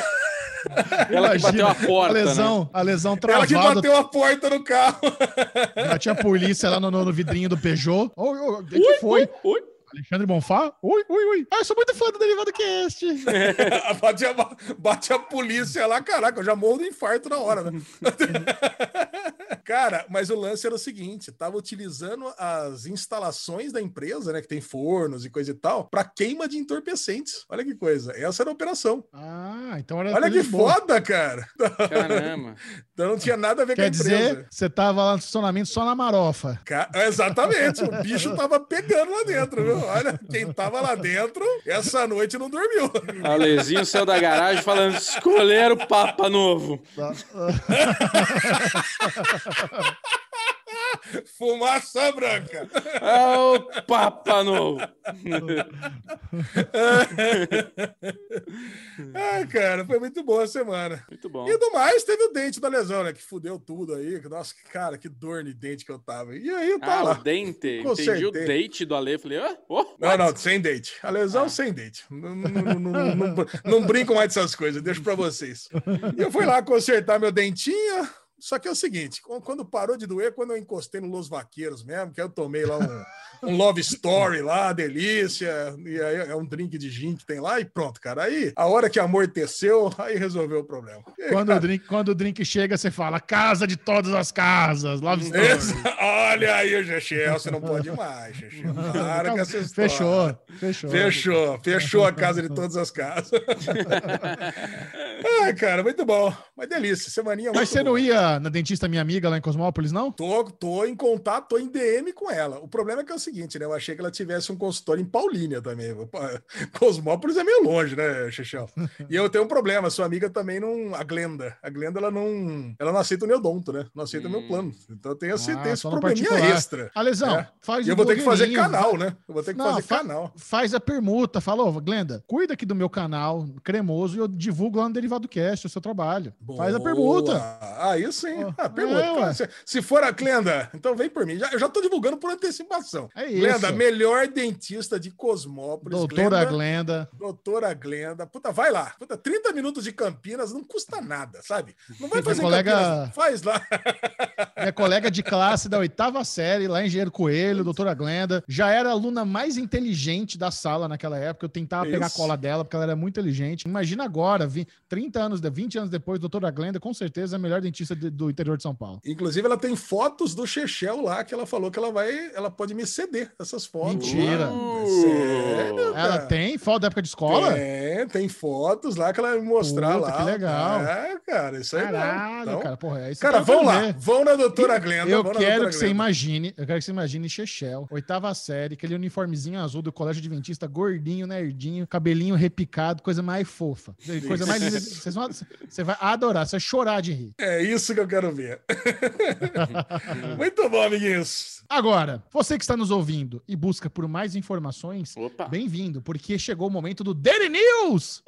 Ela que bateu a Imagina, porta, a né? lesão, a lesão ela que travada. bateu a porta no carro. Já tinha polícia lá no, no- vidrinho do Peugeot. Oi, oi, o que, que foi? Ui, Alexandre Bonfá? Ui, ui, ui. Ah, eu sou muito fã do Derivado Cast. bate, a, bate a polícia lá, caraca, eu já morro do infarto na hora, né? Cara, mas o lance era o seguinte: tava utilizando as instalações da empresa, né? Que tem fornos e coisa e tal, para queima de entorpecentes. Olha que coisa. Essa era a operação. Ah, então era Olha que boa. foda, cara. Caramba. Então não tinha nada a ver Quer com a empresa. dizer, você tava lá no estacionamento só na marofa. Ca- Exatamente, o bicho tava pegando lá dentro, viu? Olha, quem tava lá dentro, essa noite não dormiu. Alezinho saiu da garagem falando: escolher o Papa Novo. Fumaça branca. Ah, o Papa Novo. ah, cara, foi muito boa a semana. Muito bom. E do mais, teve o dente da lesão, né? Que fudeu tudo aí. Nossa, cara, que dor de dente que eu tava. E aí, tá Ah, lá. o dente. Entendi Consertei. o date do Ale. Falei, ah, oh, Não, não, sem date. A lesão Ah. sem não, não, não, não, não brinco mais dessas coisas, deixo pra vocês. E eu fui lá consertar meu dentinho. Só que é o seguinte, qu- quando parou de doer, quando eu encostei no Los Vaqueiros mesmo, que eu tomei lá um, um Love Story lá, delícia, e aí é um drink de gin que tem lá, e pronto, cara. Aí, a hora que amorteceu, aí resolveu o problema. E Quando, cara, o drink, quando o drink chega, você fala casa de todas as casas. Love Story. esse- olha aí o Chechel, você não pode mais, Chechel. Para com essa história. Fechou, fechou. Fechou, fechou a casa de todas as casas. Ai, cara, muito bom. Mas delícia, semaninha Mas você não boa. ia na dentista minha amiga lá em Cosmópolis, não? Tô, tô em contato, tô em DM com ela. O problema é que o seguinte, né? Eu achei que ela tivesse um consultório em Paulínia também. Cosmópolis é meio longe, né, Chechel? E eu tenho um problema, sua amiga também não. A Glenda. A Glenda, ela não. Ela não aceita o neodonto, né? Não aceita o meu Hum. plano. Então eu tenho esse, Ah, tenho esse probleminha particular. extra. A lesão, É. faz E eu vou ter que fazer blogueirinho, canal, né? Eu vou ter que Não, fazer fa- canal. Faz a permuta, fala, ô, Glenda, cuida aqui do meu canal cremoso e eu divulgo lá no Derivado Cast o seu trabalho. Faz a permuta. Boa. Aí sim. Ó, Ah, permuta. é, se, se for a Glenda, então vem por mim. Já, eu já tô divulgando por antecipação. É isso. Glenda, melhor dentista de Cosmópolis. Doutora Glenda, Glenda. Doutora Glenda. Puta, vai lá. Puta, 30 minutos de Campinas não custa nada, sabe? Não vai fazer colega- Campinas. Faz lá. Minha colega de classe da oitava série, lá em Engenheiro Coelho, doutora Glenda, já era a aluna mais inteligente da sala naquela época. Eu tentava pegar a Isso. cola dela, porque ela era muito inteligente. Imagina agora, vi- 30 anos, de- 20 anos depois, doutora Glenda, com certeza, é a melhor dentista de- do interior de São Paulo. Inclusive, ela tem fotos do Chechel lá que ela falou que ela vai. Ela pode me essas fotos. Mentira. lá. Sério, Ela tem foto da época de escola? Tem, tem fotos lá que ela vai me mostrar Puta, lá. que legal. É, cara, isso aí. Caralho, Então, cara, porra, é isso Cara, vão lá, vão na doutora Glenda. Eu quero doutora que você imagine, eu quero que você imagine Chechel, oitava série, aquele uniformezinho azul do colégio adventista, gordinho, nerdinho, cabelinho repicado, coisa mais fofa. Coisa mais linda. Vocês vão- Você vai adorar, você vai chorar de rir. É isso que eu quero ver. Muito bom, amiguinhos. Agora, você que está nos ouvindo e busca por mais informações, bem-vindo, porque chegou o momento do Daily News!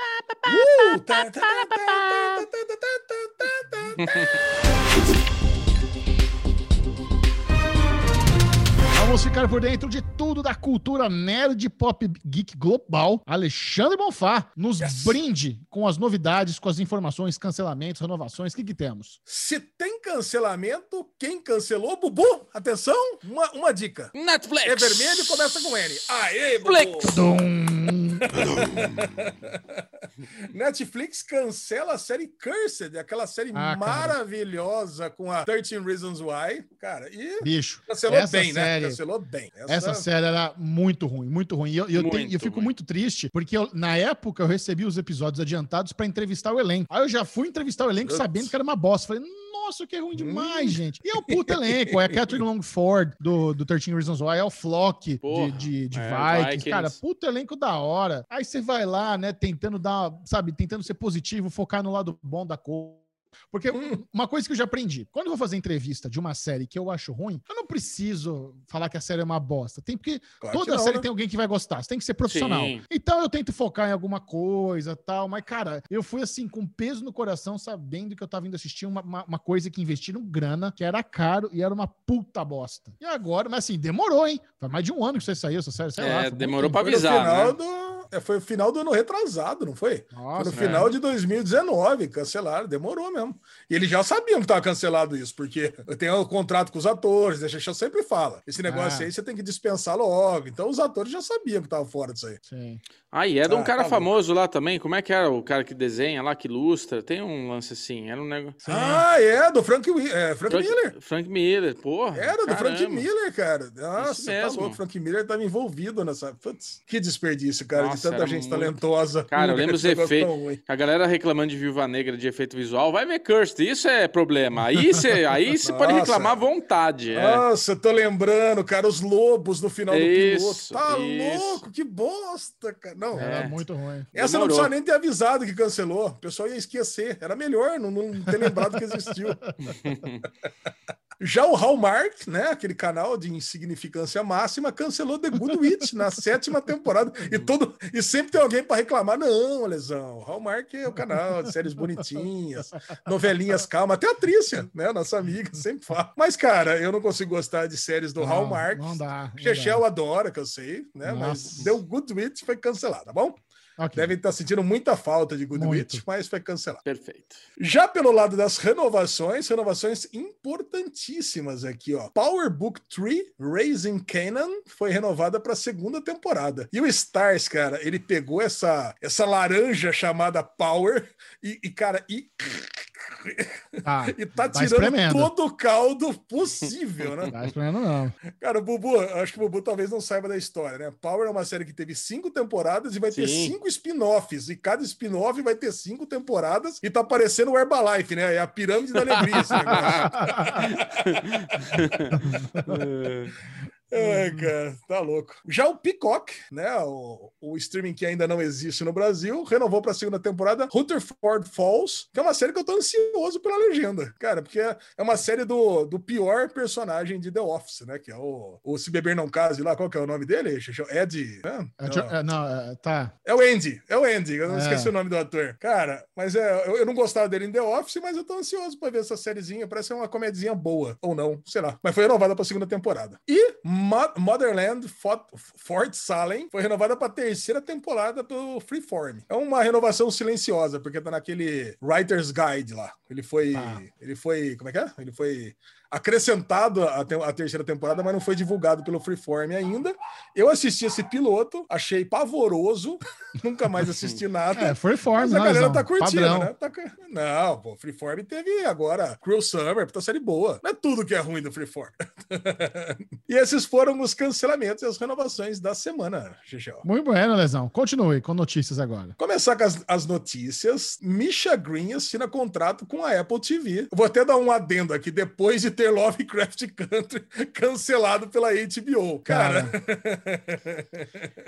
Uh, Vamos ficar por dentro de tudo da cultura nerd pop geek global. Alexandre Bonfá nos Yes. brinde com as novidades, com as informações, cancelamentos, renovações. O que, que temos? Se tem cancelamento, quem cancelou? Bubu, atenção, uma, uma dica. Netflix. É vermelho e começa com N. Aê, Bubu. Netflix. Dum. Netflix cancela a série Cursed, aquela série Ah, cara. maravilhosa com a 13 Reasons Why. Cara, e Bicho, cancelou essa bem, né? série- Cancelou bem. essa série era muito ruim, muito ruim. E eu, eu, tenho- e eu Muito fico ruim. muito triste, porque eu- na época eu recebi os episódios adiantados pra entrevistar o elenco. Aí eu já fui entrevistar o elenco Putz. sabendo que era uma bosta. Falei, nossa, que é ruim Hum. demais, gente. E é o puto elenco. É a Catherine Longford do, do 13 Reasons Why, é o Flock Porra, de, de, de é, Vikings. Vikings. Cara, puto elenco da hora. Aí você vai lá, né, tentando dar, sabe, tentando ser positivo, focar no lado bom da coisa. Porque Hum. uma coisa que eu já aprendi, quando eu vou fazer entrevista de uma série que eu acho ruim, eu não preciso falar que a série é uma bosta. Tem porque Claro que toda não, série né? tem alguém que vai gostar. Você tem que ser profissional. Sim. Então eu tento focar em alguma coisa tal. Mas, cara, eu fui assim, com peso no coração, sabendo que eu tava indo assistir uma, uma, uma coisa que investiram grana, que era caro e era uma puta bosta. E agora, mas assim, demorou, hein? Foi mais de um ano que você saiu essa série, sei É, lá. demorou no avisar, final né? do. É, Foi o final do ano retrasado, não foi? Nossa, foi no é. final de 2019, cancelaram, demorou mesmo. E eles já sabiam que estava cancelado isso, porque eu tenho um contrato com os atores, a gente sempre fala. Esse negócio Ah. aí você tem que dispensar logo. Então os atores já sabiam que estava fora disso aí. Sim. Ah, e é de um Ah, cara tá famoso lá também. Como é que era o cara que desenha lá, que ilustra? Tem um lance assim. Era um negócio. Ah, é, do Frank, é, Frank, Miller. Frank, Frank Miller, porra. Era do Frank caramba. Miller, cara. Nossa, Isso tá louco. Frank Miller estava envolvido nessa. Putz, que desperdício, cara, Nossa, de tanta gente muito- talentosa. Cara, eu lembro os efeitos. A galera reclamando de Viúva Negra de efeito visual. Vai ver Cursed, isso é problema. Aí você aí você pode Nossa. reclamar à vontade. É. Nossa, eu tô lembrando, cara, os lobos no final do piloto. Isso, Tá isso. louco, que bosta, cara. Não, É. Era muito ruim. essa não Demorou. precisa nem ter avisado que cancelou. O pessoal ia esquecer. Era melhor não, não ter lembrado que existiu. Já o Hallmark, né, aquele canal de insignificância máxima, cancelou The Good Witch na sétima temporada. E, todo, e sempre tem alguém para reclamar. Não, Lesão, Hallmark é o canal de séries bonitinhas, novelinhas calmas. Até a Trícia, né, nossa amiga, sempre fala. Mas, cara, eu não consigo gostar de séries do Não, Hallmark. não dá, Chechel adora, que eu sei, né? Mas Nossa. The Good Witch foi cancelado, tá bom? Ok. Devem estar sentindo muita falta de Good Muito. Witch, mas foi cancelado. Perfeito. Já pelo lado das renovações, renovações importantíssimas aqui, ó. Power Book 3 Raising Canaan foi renovada para a segunda temporada. E o Stars, cara, ele pegou essa essa laranja chamada Power e, e, cara, e, Tá, e tá Vai tirando espremendo. todo o caldo possível, né? tá esperando não. Cara, o Bubu, acho que o Bubu talvez não saiba da história, né? Power é uma série que teve cinco temporadas e vai ter Sim. cinco spin-offs. E cada spin-off vai ter cinco temporadas e tá parecendo o Herbalife, né? É a pirâmide da alegria esse negócio. É, cara, tá louco. Já o Peacock, né? O, o streaming que ainda não existe no Brasil, renovou pra segunda temporada Rutherford Falls, que é uma série que eu tô ansioso pela legenda. Cara, porque é é uma série do, do pior personagem de The Office, né? Que é o, o Se Beber Não Case lá. Qual que é o nome dele? Ed. né? É, Não. é, não, é, tá. É o Andy, é o Andy, eu não É. esqueci o nome do ator. Cara, mas é, eu, eu não gostava dele em The Office, mas eu tô ansioso pra ver essa sériezinha. Parece ser uma comedinha boa, ou não, sei lá. Mas foi renovada pra segunda temporada. E Mo- Motherland Fort, Fort Salem foi renovada pra terceira temporada do Freeform. É uma renovação silenciosa, porque tá naquele Writer's Guide lá. Ele foi. Tá. Ele foi. Como é que é? Ele foi acrescentado à te- à terceira temporada, mas não foi divulgado pelo Freeform ainda. Eu assisti esse piloto, achei pavoroso, nunca mais assisti nada. É, Freeform, Mas a galera Lesão? tá curtindo, Padrão. né? Tá Não, pô, Freeform teve agora Cruel Summer, puta série boa. Não é tudo que é ruim do Freeform. e esses foram os cancelamentos e as renovações da semana, Xixel. Muito bueno, Lesão. Continue com notícias agora. Começar com as, as notícias. Misha Green assina contrato com a Apple TV. Vou até dar um adendo aqui, depois de ter Lovecraft Country cancelado pela HBO. Cara,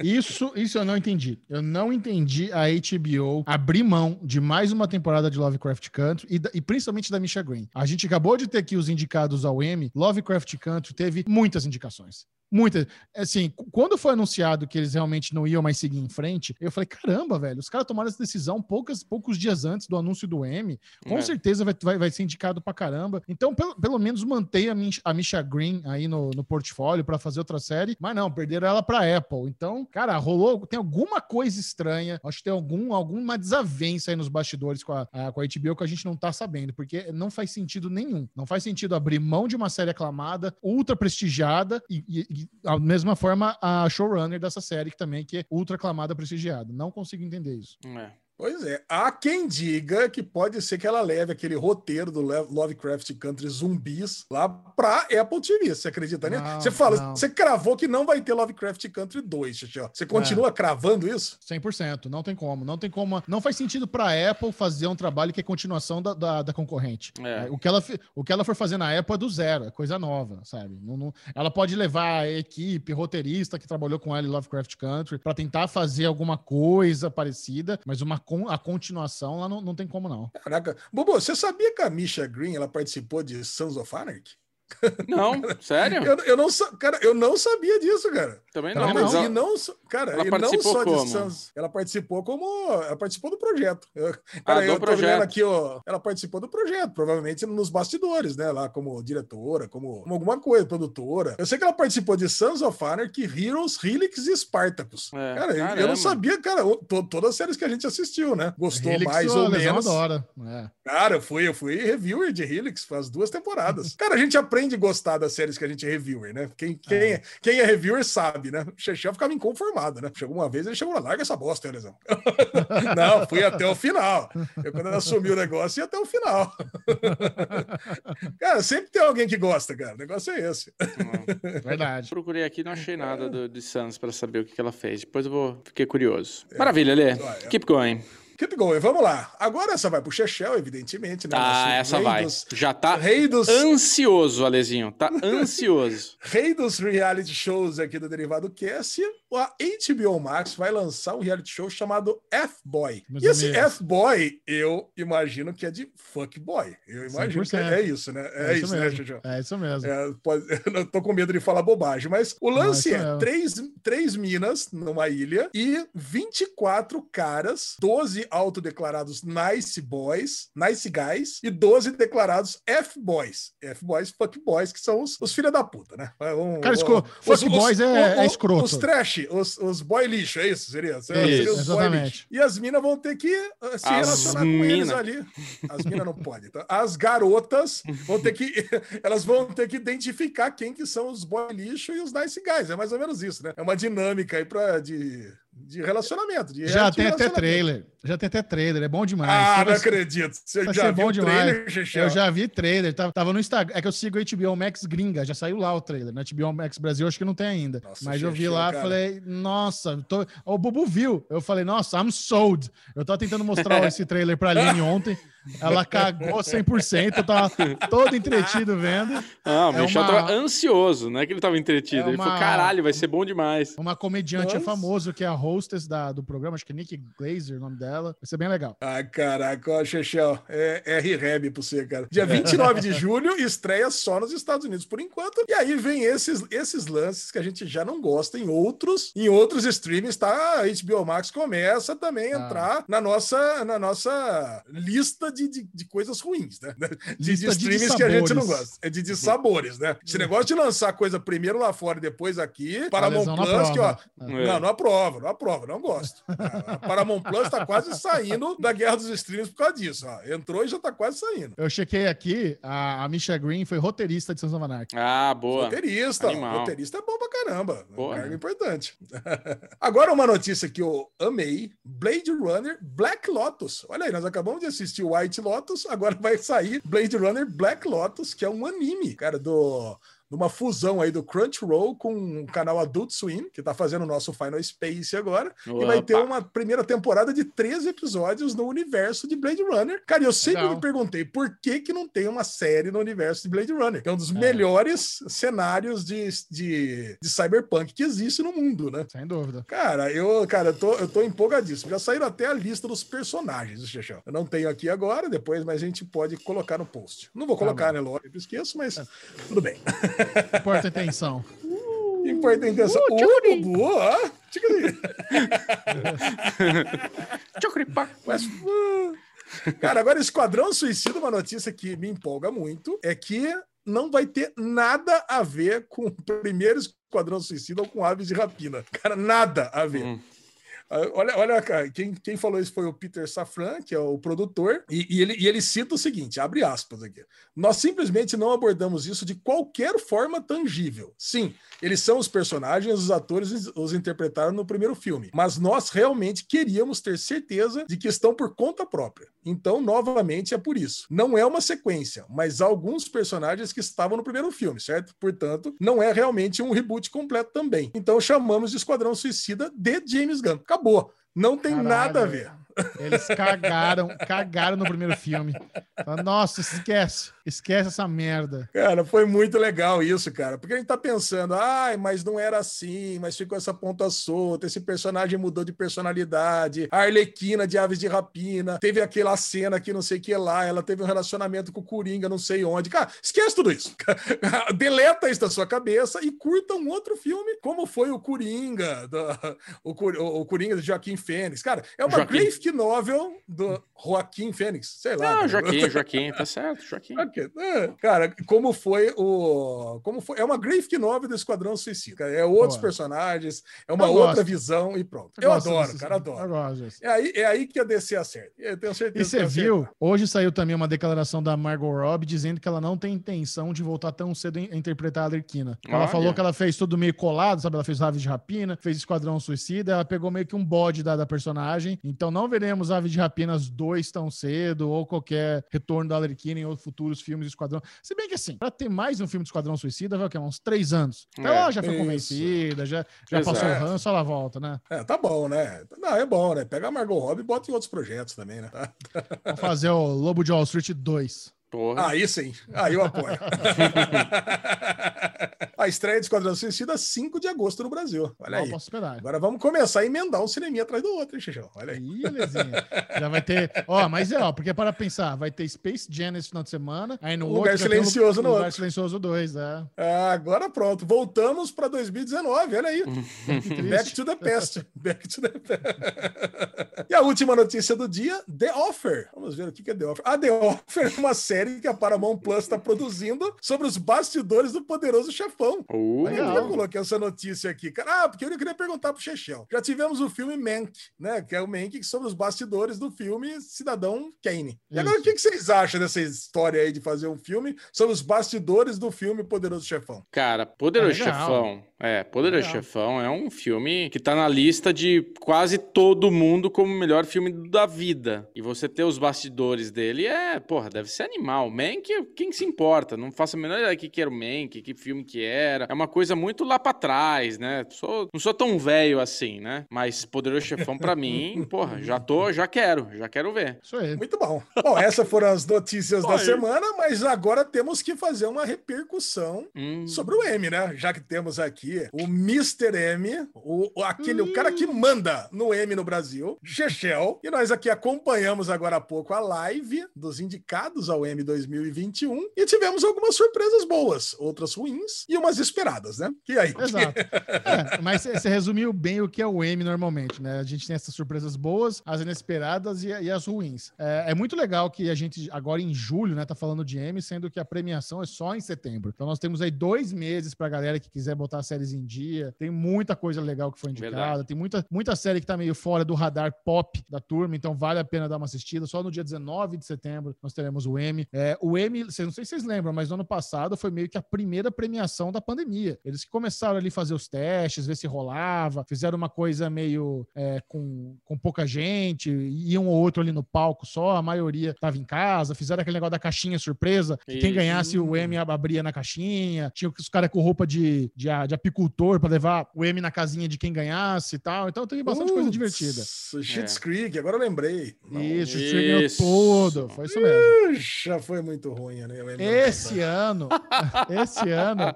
Isso, isso eu não entendi. Eu não entendi a HBO abrir mão de mais uma temporada de Lovecraft Country e, e principalmente da Misha Green. A gente acabou de ter aqui os indicados ao Emmy. Lovecraft Country teve muitas indicações. Muitas. Assim, quando foi anunciado que eles realmente não iam mais seguir em frente, eu falei: caramba, velho, os caras tomaram essa decisão poucas, poucos dias antes do anúncio do Emmy. Com É. certeza vai, vai, vai ser indicado pra caramba. Então, pelo, pelo menos mantenha a, Mich- a Misha Green aí no, no portfólio pra fazer outra série. Mas não, perderam ela pra Apple. Então, cara, rolou. Tem alguma coisa estranha. Acho que tem algum, alguma desavença aí nos bastidores com a, a- com a HBO que a gente não tá sabendo, porque não faz sentido nenhum. Não faz sentido abrir mão de uma série aclamada, ultra prestigiada e, e, e da mesma forma a showrunner dessa série que também que é ultra aclamada, prestigiada. Não consigo entender isso. É. Pois é. Há quem diga que pode ser que ela leve aquele roteiro do Lovecraft Country zumbis lá pra Apple TV. Você acredita nisso? Não, Você fala, não. você cravou que não vai ter Lovecraft Country 2, Xixi. Você continua cravando isso? 100%, não tem como. Não tem como. Não faz sentido para a Apple fazer um trabalho que é continuação da, da, da concorrente. É. O, que ela, o que ela for fazer na Apple é do zero, é coisa nova, sabe? Não- não- ela pode levar a equipe, roteirista que trabalhou com ela em Lovecraft Country para tentar fazer alguma coisa parecida, mas uma con- a continuação lá não, não tem como não. Caraca. Bobo, você sabia que a Misha Green ela participou de Sons of Anarchy? Não, sério? Eu, eu não, cara, eu não sabia disso, cara. Também não, mas não. E ela- não, só- cara, Ela e não participou só como? de Sons, ela participou como, ela participou do projeto. Eu, Ah, cara, do eu tô projeto. vendo aqui, ó, ela participou do projeto, provavelmente nos bastidores, né, lá como diretora, como, como alguma coisa, produtora. Eu sei que ela participou de Sons of Anarchy, Heroes, Helix e Spartacus. É, cara, eu- eu caramba. não sabia, cara, to- todas as séries que a gente assistiu, né? Gostou Helix, mais ou menos. adora. É. Cara, eu fui, eu fui reviewer de Helix faz duas temporadas. Cara, a gente aprende a gostar das séries que a gente é reviewer, né? Quem, quem, é. quem é reviewer sabe, né? O Chechel ficava inconformado, né? Chegou uma vez, ele chegou lá, larga essa bosta, hein, Lesão. Não, fui até o final. Eu, quando assumi o negócio, ia até o final. Cara, sempre tem alguém que gosta, cara. O negócio é esse. Não. Verdade. Procurei aqui, não achei nada do, de Sans pra saber o que, que ela fez. Depois eu vou. Fiquei curioso. Maravilha, Lê. Keep going. Keep going, vamos lá. Agora essa vai pro Chechel, evidentemente, né? Ah, Nosso essa rei vai. dos- Já tá Rei dos, ansioso, Alezinho. Tá ansioso. rei dos reality shows aqui do Derivado Cast, a HBO Max vai lançar um reality show chamado F-Boy. E esse. F-Boy, eu imagino que é de fuckboy. Eu imagino que 100%. é isso, né? É, isso, né, mesmo. Chuchu? É isso mesmo. É, pode- eu não tô com medo de falar bobagem, mas o lance isso é mesmo. três, três minas numa ilha e 24 caras, 12 autodeclarados nice boys, nice guys, e 12 declarados F-boys. F-boys, fuck boys, que são os, os filha da puta, né? Um- Cara, um- esco- os- fuck os- boys é- o- é o- escroto. Os trash, os, os boy lixo, é isso? Seria? Seria Isso, os boy exatamente. lixo. E as minas vão ter que uh, se As relacionar com eles mina. ali. As minas não podem. Tá? As garotas vão ter que. Elas vão ter que identificar quem que são os boy lixo e os nice guys. É mais ou menos isso, né? É uma dinâmica aí pra, de, de relacionamento. De Já tem até trailer. Já tem até trailer. É bom demais. Ah, Você não vai- acredito. Você vai já ser viu bom demais. trailer, Chechel? Eu já vi trailer, tava, tava no Instagram. É que eu sigo o HBO Max gringa, já saiu lá o trailer. Na HBO Max Brasil, acho que não tem ainda. Nossa, Mas eu vi lá, cara. falei, nossa, tô... o Bubu viu. Eu falei, nossa, I'm sold. Eu tava tentando mostrar esse trailer pra Aline ontem. Ela cagou 100%, eu tava todo entretido vendo. Ah, o É Michel uma- tava ansioso, não é que ele tava entretido. É Ele falou, uma- caralho, vai ser bom demais. Uma comediante Nossa. famoso que é a hostess da, do programa, acho que é Nick Glazer, o nome dela. Vai ser bem legal. Ah, caraca, ó, Chechel, é, é re-rap pra você, cara. Dia 29 de julho, estreia só nos Estados Unidos por enquanto. E aí vem esses, esses lances que a gente já não gosta em outros. Em outros streams, tá? A HBO Max começa também a Ah. entrar na nossa, na nossa lista de, de, de coisas ruins, né? De, de Lista de streams que a gente não gosta. É de, de sabores, né? Esse negócio de lançar coisa primeiro lá fora e depois aqui, Paramount Plus, que ó. É. não, não aprova, não aprova, não gosto. A Paramount Plus tá quase saindo da guerra dos streams por causa disso. Ó. Entrou e já tá quase saindo. Eu chequei aqui, a, a Misha Green foi roteirista de Sons of Anarchy. Ah, boa. Roteirista. Animal. roteirista é bom pra caramba. É Boa. cargo importante. Agora uma notícia que eu amei: Blade Runner Black Lotus. Olha aí, nós acabamos de assistir White Lotus, agora vai sair Blade Runner Black Lotus, que é um anime, cara, do numa fusão aí do Crunchyroll com o canal Adult Swim, que tá fazendo o nosso Final Space agora. E vai ter Opa. uma primeira temporada de 13 episódios no universo de Blade Runner. Cara, eu sempre Legal. me perguntei por que que não tem uma série no universo de Blade Runner, que é um dos É. melhores cenários de, de, de cyberpunk que existe no mundo, né? Sem dúvida. Cara, eu, cara, eu tô, eu tô empolgadíssimo. Já saíram até a lista dos personagens, Xexão. Eu não tenho aqui agora, depois, mas a gente pode colocar no post. Não vou Tá colocar, bom. né, Lógico, esqueço, mas tudo bem. Importa a intenção. Importante intenção. Ô, Bubu, ó. Ticari. Mas, uh, Cara, agora Esquadrão Suicida, uma notícia que me empolga muito, é que não vai ter nada a ver com o primeiro Esquadrão Suicida ou com Aves de Rapina. Cara, nada a ver. Hum. Olha, olha, cara, quem, quem falou isso foi o Peter Safran, que é o produtor, e, e ele, e ele cita o seguinte: abre aspas aqui. Nós simplesmente não abordamos isso de qualquer forma tangível. Sim, eles são os personagens, os atores os- interpretaram no primeiro filme, mas nós realmente queríamos ter certeza de que estão por conta própria. Então, novamente, é por isso. Não é uma sequência, mas há alguns personagens que estavam no primeiro filme, certo? Portanto, não é realmente um reboot completo também. Então, chamamos de Esquadrão Suicida de James Gunn. Acabou. Não tem Caralho. nada a ver. Eles cagaram, cagaram no primeiro filme. Nossa, esquece. Esquece essa merda. Cara, foi muito legal isso, cara. Porque a gente tá pensando, ai, mas não era assim, mas ficou essa ponta solta, esse personagem mudou de personalidade, a Arlequina de Aves de Rapina, teve aquela cena que não sei o que lá, ela teve um relacionamento com o Coringa, não sei onde. Cara, esquece tudo isso. Deleta isso da sua cabeça e curta um outro filme, como foi o Coringa, da- o, o Coringa de Joaquim Fênix. Cara, é uma Joaquim. Graphic novel do Joaquim Fênix, sei lá. Não, cara. Joaquim, Joaquim, tá certo, Joaquim. É, Cara, como foi o. Como foi. É uma graphic novel do Esquadrão Suicida. É outros Boa. personagens, é uma Eu outra gosto. visão e pronto. Eu, gosto adoro, cara, Eu adoro. gosto disso. É aí, é aí que a DC acerta. Eu tenho certeza E você viu, hoje saiu também uma declaração da Margot Robbie dizendo que ela não tem intenção de voltar tão cedo a interpretar a Arlequina. Ela Olha. falou que ela fez tudo meio colado, sabe? Ela fez Aves de Rapina, fez Esquadrão Suicida, ela pegou meio que um bode da, da personagem. Então não veremos Ave de Rapinas 2 tão cedo, ou qualquer retorno da Alerquina em outros futuros filmes de Esquadrão. Se bem que assim, pra ter mais um filme de Esquadrão Suicida, vai o quê? Uns três anos. Então É, já foi isso. convencida, já, já passou o ranço, ela volta, né? É, tá bom, né? Não, é bom, né? Pega a Margot Robbie e bota em outros projetos também, né? Vamos fazer o Lobo de Wall Street 2. Porra. Aí sim, aí eu apoio. a estreia de Esquadrão Suicida 5 de agosto no Brasil. Olha aí. posso esperar. Agora vamos começar a emendar um cineminha atrás do outro, hein, Xixão? Olha aí. Ih, Lezinha. Já vai ter. Ó, mas é, ó, porque para pensar, vai ter Space Jam nesse final de semana, aí no Lugar outro. Silencioso no Lugar outro. Silencioso 2, é. Ah, agora pronto, voltamos para 2019, olha aí. Back to the past. Back to the past. e a última notícia do dia, The Offer. Vamos ver o que é The Offer. A The Offer é uma série que a Paramount Plus está produzindo sobre os bastidores do Poderoso Chefão. Uh, Por que Legal. eu coloquei essa notícia aqui, cara? Ah, porque eu queria perguntar pro Chechel. Já tivemos o filme Mank, né? Que é o Mank sobre os bastidores do filme Cidadão Kane. E agora, Isso. o que que vocês acham dessa história aí de fazer um filme sobre os bastidores do filme Poderoso Chefão? Cara, Poderoso É. Chefão. É, Poderoso Legal. Chefão é um filme que tá na lista de quase todo mundo como o melhor filme da vida. E você ter os bastidores dele é, porra, deve ser animal. Mank, quem se importa? Não faço a menor ideia do que que era o Mank, que filme que era. É uma coisa muito lá pra trás, né? Sou- não sou tão velho assim, né? Mas Poderoso Chefão pra mim, porra, já tô, já quero, já quero ver. Isso aí. Muito bom. Bom, essas foram as notícias da semana, mas agora temos que fazer uma repercussão Hum. sobre o M, né? Já que temos aqui o Mr. M, o, o- aquele, o cara que manda no M no Brasil, Chechel, e nós aqui acompanhamos agora há pouco a live dos indicados ao M 2021 e tivemos algumas surpresas boas, outras ruins e umas esperadas, né? E aí? Exato. É, mas você resumiu bem o que é o M normalmente, né? A gente tem essas surpresas boas, as inesperadas e, e as ruins. É, é muito legal que a gente, agora em julho, né, tá falando de M, sendo que a premiação é só em setembro. Então nós temos aí dois meses pra galera que quiser botar séries em dia. Tem muita coisa legal que foi indicada, Verdade. tem muita, muita série que tá meio fora do radar pop da turma, então vale a pena dar uma assistida. Só no dia 19 de setembro nós teremos o M. É, o M, vocês- não sei se vocês lembram, mas no ano passado foi meio que a primeira premiação da pandemia. Eles que começaram ali a fazer os testes, ver se rolava, fizeram uma coisa meio é, com, com pouca gente, e um ou outro ali no palco só, a maioria tava em casa, fizeram aquele negócio da caixinha surpresa, que quem ganhasse o M abria na caixinha, tinha os caras com roupa de, de, de apicultor pra levar o M na casinha de quem ganhasse e tal. Então teve bastante coisa divertida. Shit's É. Creek, agora eu lembrei. Isso, o Isso. stream ganhou tudo. Foi isso mesmo. Puxa, foi muito ruim, né? Esse ano, esse ano,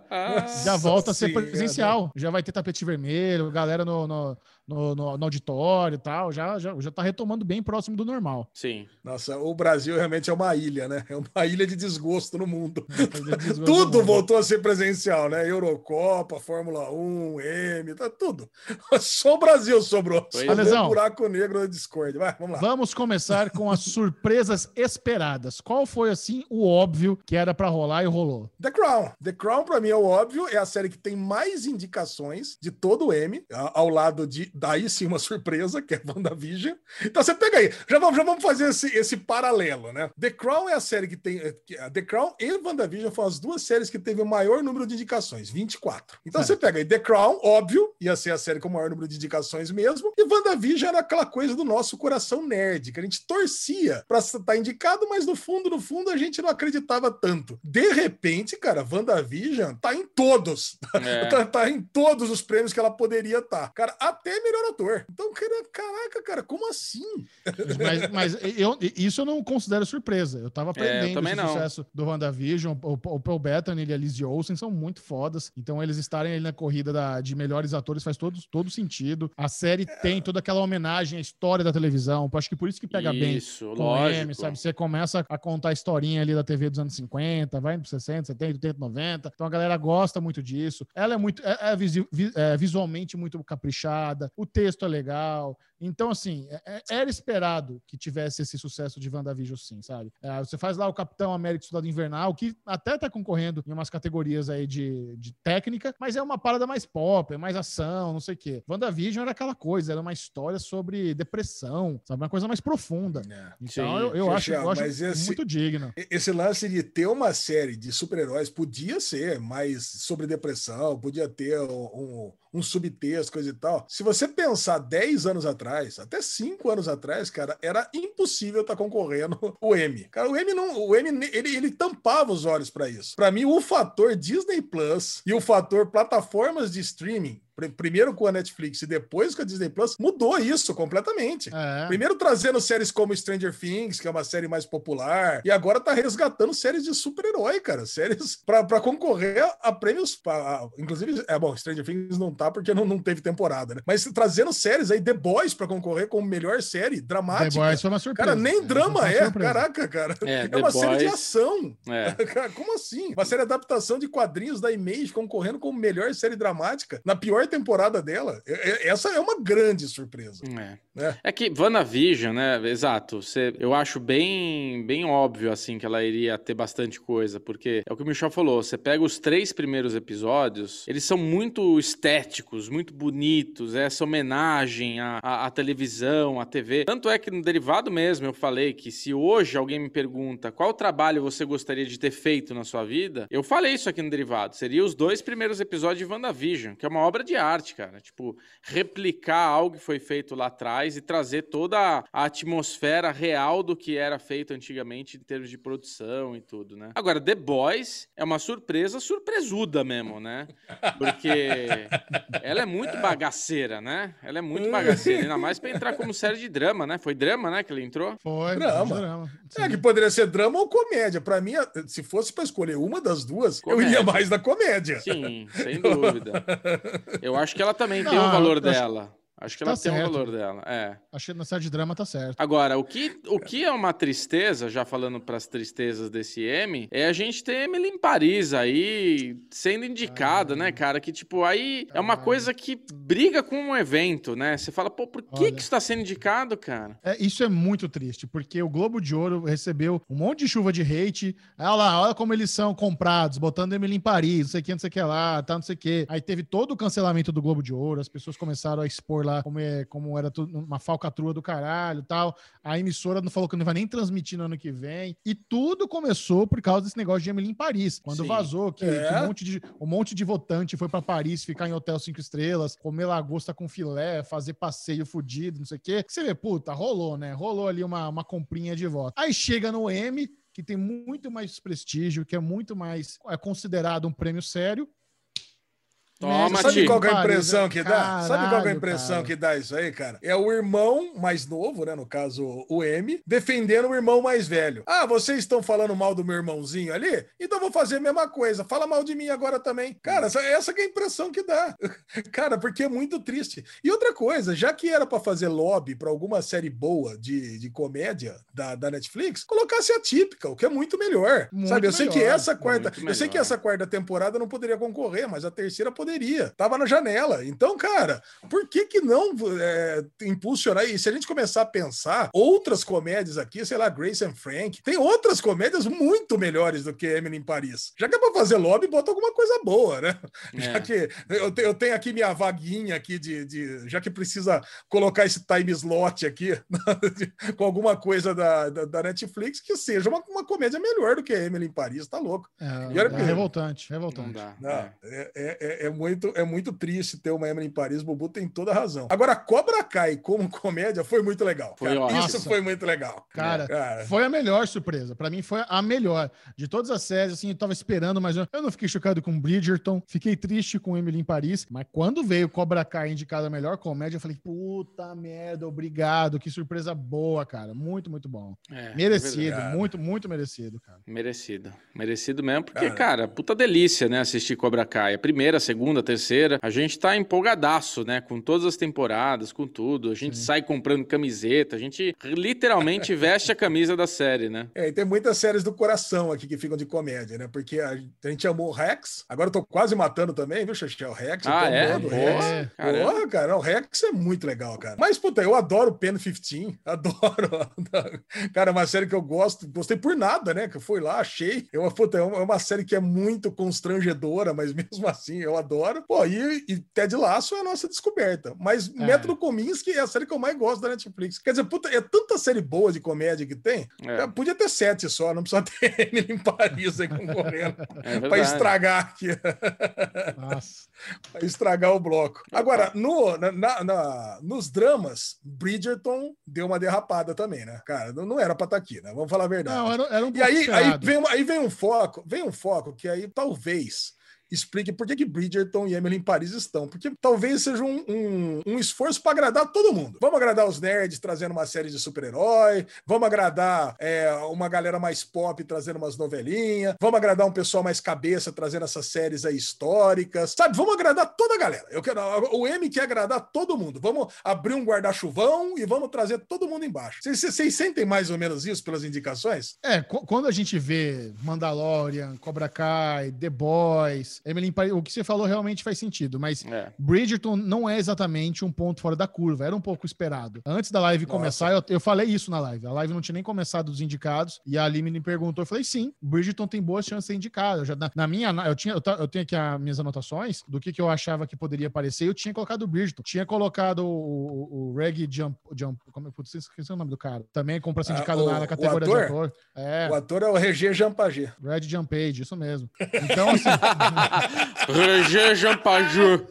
já volta a ser presencial. Já vai ter tapete vermelho, galera no, no, no, no- no auditório e tal. Já, já, já tá retomando bem próximo do normal. Sim. Nossa, o Brasil realmente é uma ilha, né? É uma ilha de desgosto no mundo. Desgosto tudo do mundo. voltou a ser presencial, né? Eurocopa, Fórmula 1, M, tá tudo. Só o Brasil sobrou. Pois é. Lesão. um buraco negro da Discord. Vai, vamos lá. Vamos começar com as surpresas esperadas. Qual foi, assim, o óbvio que era pra rolar e rolou? The Crown. The Crown, pra mim, é o óbvio. É a série que tem mais indicações de todo o M, ao lado de, daí sim, uma surpresa, que é WandaVision. Então você pega aí. Já vamos, já vamos fazer esse, esse paralelo, né? The Crown é a série que tem. é, The Crown e WandaVision foram as duas séries que teve o maior número de indicações, 24. Então Certo. você pega aí The Crown, óbvio, ia ser a série com o maior número de indicações mesmo. E WandaVision era aquela coisa do nosso coração nerd, que a gente torcia pra estar indicado, mas no fundo, no fundo, a gente não acreditava tanto. De repente, cara, WandaVision tá em todos. É. Tá, tá em todos os prêmios que ela poderia estar. Cara, até melhor ator. Então, cara, caraca, cara, como assim? Mas, mas eu, isso eu não considero surpresa. Eu tava aprendendo também esse não. sucesso do WandaVision. O, o Paul Bettany e a Liz Olsen são muito fodas. Então, eles estarem ali na corrida da- de melhores atores faz todo, todo sentido. A série tem toda aquela homenagem à história da televisão. Acho que por isso que pega bem Isso, com o lógico. M, sabe? Você começa a contar a historinha ali da TV dos anos 50, vai para 60, 70, 80, 90. Então a galera gosta muito disso. Ela é muito é, é visi- vi- é visualmente muito caprichada, o texto é legal. Então, assim, é- é- era esperado que tivesse esse sucesso de WandaVision, sim, sabe? É, você faz lá o Capitão América Soldado Invernal, que até tá concorrendo em umas categorias aí de, de técnica, mas é uma parada mais pop, é mais ação, não sei o quê. WandaVision era aquela coisa, era uma história sobre depressão, sabe? Uma coisa mais profunda. Então, Sim. eu, eu acho, eu acho esse- muito digno. Esse lance de ter uma série de super-heróis podia ser mais sobre depressão, podia ter um, um, um subtexto, coisa e tal. Se você pensar 10 anos atrás, atrás, até cinco anos atrás, cara, era impossível estar tá concorrendo o M. Cara, o M não, o M ele, ele tampava os olhos para isso. Para mim, o fator Disney Plus e o fator plataformas de streaming primeiro com a Netflix e depois com a Disney Plus, mudou isso completamente. É. Primeiro trazendo séries como Stranger Things, que é uma série mais popular, e agora tá resgatando séries de super-herói, cara. Séries para concorrer a prêmios. Pra, inclusive, é bom, Stranger Things não tá porque não, não teve temporada, né? Mas trazendo séries aí, The Boys para concorrer como melhor série dramática. The Boys foi uma surpresa. Cara, nem drama é. Caraca, cara. É, é uma Boys... série de ação. É. Como assim? Uma série de adaptação de quadrinhos da Image concorrendo como melhor série dramática na pior temporada dela. Essa é uma grande surpresa. É, né? é que WandaVision, né? Exato. Você, eu acho bem, bem óbvio, assim, que ela iria ter bastante coisa, porque é o que o Michel falou. Você pega os três primeiros episódios, eles são muito estéticos, muito bonitos, essa homenagem à, à, à televisão, à TV. Tanto é que no derivado mesmo eu falei que se hoje alguém me pergunta qual trabalho você gostaria de ter feito na sua vida, eu falei isso aqui no derivado. Seria os dois primeiros episódios de WandaVision, que é uma obra de arte, cara. Tipo, replicar algo que foi feito lá atrás e trazer toda a atmosfera real do que era feito antigamente em termos de produção e tudo, né? Agora, The Boys é uma surpresa surpresuda mesmo, né? Porque ela é muito bagaceira, né? Ela é muito bagaceira, ainda mais pra entrar como série de drama, né? Foi drama, né, que ele entrou? Foi, drama. drama. É, que poderia ser drama ou comédia. Pra mim, se fosse pra escolher uma das duas, comédia. eu iria mais na comédia. Sim, sem dúvida. Eu acho que ela também tem o valor dela. Acho que ela tá tem certo. o valor dela. É. Acho que na série de drama tá certo. Agora, o que, o que é uma tristeza, já falando para as tristezas desse M, é a gente ter Emily em Paris aí sendo indicada, ah, né, cara? Que, tipo, aí é uma coisa que briga com um evento, né? Você fala, pô, por que, Olha, que isso tá sendo indicado, cara? É, isso é muito triste, porque o Globo de Ouro recebeu um monte de chuva de hate. Olha lá, olha como eles são comprados, botando Emily em Paris, não sei o que, não sei o que lá, tá, não sei o que. Aí teve todo o cancelamento do Globo de Ouro, as pessoas começaram a expor lá lá como, é, como era tudo, uma falcatrua do caralho tal. A emissora não falou que não vai nem transmitir no ano que vem. E tudo começou por causa desse negócio de Emily em Paris. Quando Sim. vazou que, é. que, um, monte de, um monte de votante foi para Paris ficar em hotel cinco estrelas, comer lagosta com filé, fazer passeio fudido, não sei o quê. Você vê, puta, rolou, né? Rolou ali uma, uma comprinha de voto. Aí chega no M, que tem muito mais prestígio, que é muito mais é considerado um prêmio sério, Toma, Sabe qual é a impressão que dá? Caralho, Sabe qual é a impressão cara. que dá isso aí, cara? É o irmão mais novo, né? No caso, o M, defendendo o irmão mais velho. Ah, vocês estão falando mal do meu irmãozinho ali? Então vou fazer a mesma coisa. Fala mal de mim agora também. Cara, essa, essa é a impressão que dá. cara, porque é muito triste. E outra coisa, já que era para fazer lobby para alguma série boa de, de comédia da, da Netflix, colocasse a típica, o que é muito melhor. Muito sabe? Eu melhor, sei que essa quarta, eu sei que essa quarta temporada não poderia concorrer, mas a terceira poderia poderia, tava na janela. Então, cara, por que que não é, impulsionar? E se a gente começar a pensar outras comédias aqui, sei lá, Grace and Frank, tem outras comédias muito melhores do que Emily em Paris. Já que é pra fazer lobby, bota alguma coisa boa, né? É. Já que eu, te, eu, tenho aqui minha vaguinha aqui de, de, já que precisa colocar esse time slot aqui com alguma coisa da, da, da, Netflix que seja uma, uma comédia melhor do que Emily em Paris, tá louco. É, é revoltante, revoltante. Não não, é. é, é, é muito, é muito triste ter uma Emily em Paris. Bubu tem toda a razão. Agora, Cobra Kai como comédia foi muito legal. Foi Isso foi muito legal. Cara, cara, foi a melhor surpresa. Para mim foi a melhor. De todas as séries, assim, eu tava esperando, mas eu, não fiquei chocado com Bridgerton. Fiquei triste com Emily em Paris. Mas quando veio Cobra Kai indicado a melhor comédia, eu falei, puta merda, obrigado. Que surpresa boa, cara. Muito, muito bom. É, merecido, é muito, muito merecido, cara. Merecido. Merecido mesmo, porque, cara, cara puta delícia, né, assistir Cobra Kai. A primeira, a segunda, segunda, terceira. A gente tá empolgadaço, né? Com todas as temporadas, com tudo. A gente Sim. sai comprando camiseta, a gente literalmente veste a camisa da série, né? É, e tem muitas séries do coração aqui que ficam de comédia, né? Porque a, gente amou o Rex, agora eu tô quase matando também, viu, Xaxé? O Rex, ah, eu é? o Rex. É, Porra, cara, o Rex é muito legal, cara. Mas, puta, eu adoro o Pen 15, adoro. cara, é uma série que eu gosto, gostei por nada, né? Que eu fui lá, achei. Eu, puta, é uma série que é muito constrangedora, mas mesmo assim, eu adoro adoro. Pô, e, e Ted Lasso é a nossa descoberta. Mas É. Método Kominsky é a série que eu mais gosto da Netflix. Quer dizer, puta, é tanta série boa de comédia que tem. É. É, Podia ter sete só, não precisa ter Emily em Paris aí concorrendo. É pra verdade. estragar aqui, Nossa. pra estragar o bloco. Agora, no, na- na- nos dramas, Bridgerton deu uma derrapada também, né? Cara, não, não era pra estar aqui, né? Vamos falar a verdade. Não, era, era um E aí, aí, vem, aí vem um foco, vem um foco que aí talvez explique por que, que Bridgerton e Emily em Paris estão. Porque talvez seja um, um, um esforço para agradar todo mundo. Vamos agradar os nerds trazendo uma série de super-herói, vamos agradar é, uma galera mais pop trazendo umas novelinhas, vamos agradar um pessoal mais cabeça trazendo essas séries aí históricas, sabe? Vamos agradar toda a galera. Eu quero, o M quer agradar todo mundo. Vamos abrir um guarda-chuvão e vamos trazer todo mundo embaixo. Vocês- sentem mais ou menos isso pelas indicações? É, qu- quando a gente vê Mandalorian, Cobra Kai, The Boys, Paris, o que você falou realmente faz sentido, mas É. Bridgerton não é exatamente um ponto fora da curva, era um pouco esperado. Antes da live Nossa. começar, eu, eu falei isso na live. A live não tinha nem começado dos indicados, e a Aline me perguntou, eu falei, sim, Bridgerton tem boas chances de ser indicado. Eu já, na, na minha, eu, tinha, eu, eu tenho aqui as minhas anotações do que, que eu achava que poderia aparecer, eu tinha colocado o Bridgerton. Tinha colocado o, o, o Reg Jump, Jump, como é putz, esqueci o nome do cara. Também comprou ser Ah, indicado o- na, categoria de ator? ator. É. O ator é o Regé Jampagé. Red Jump Page, isso mesmo. Então, assim, Roger Jampaju.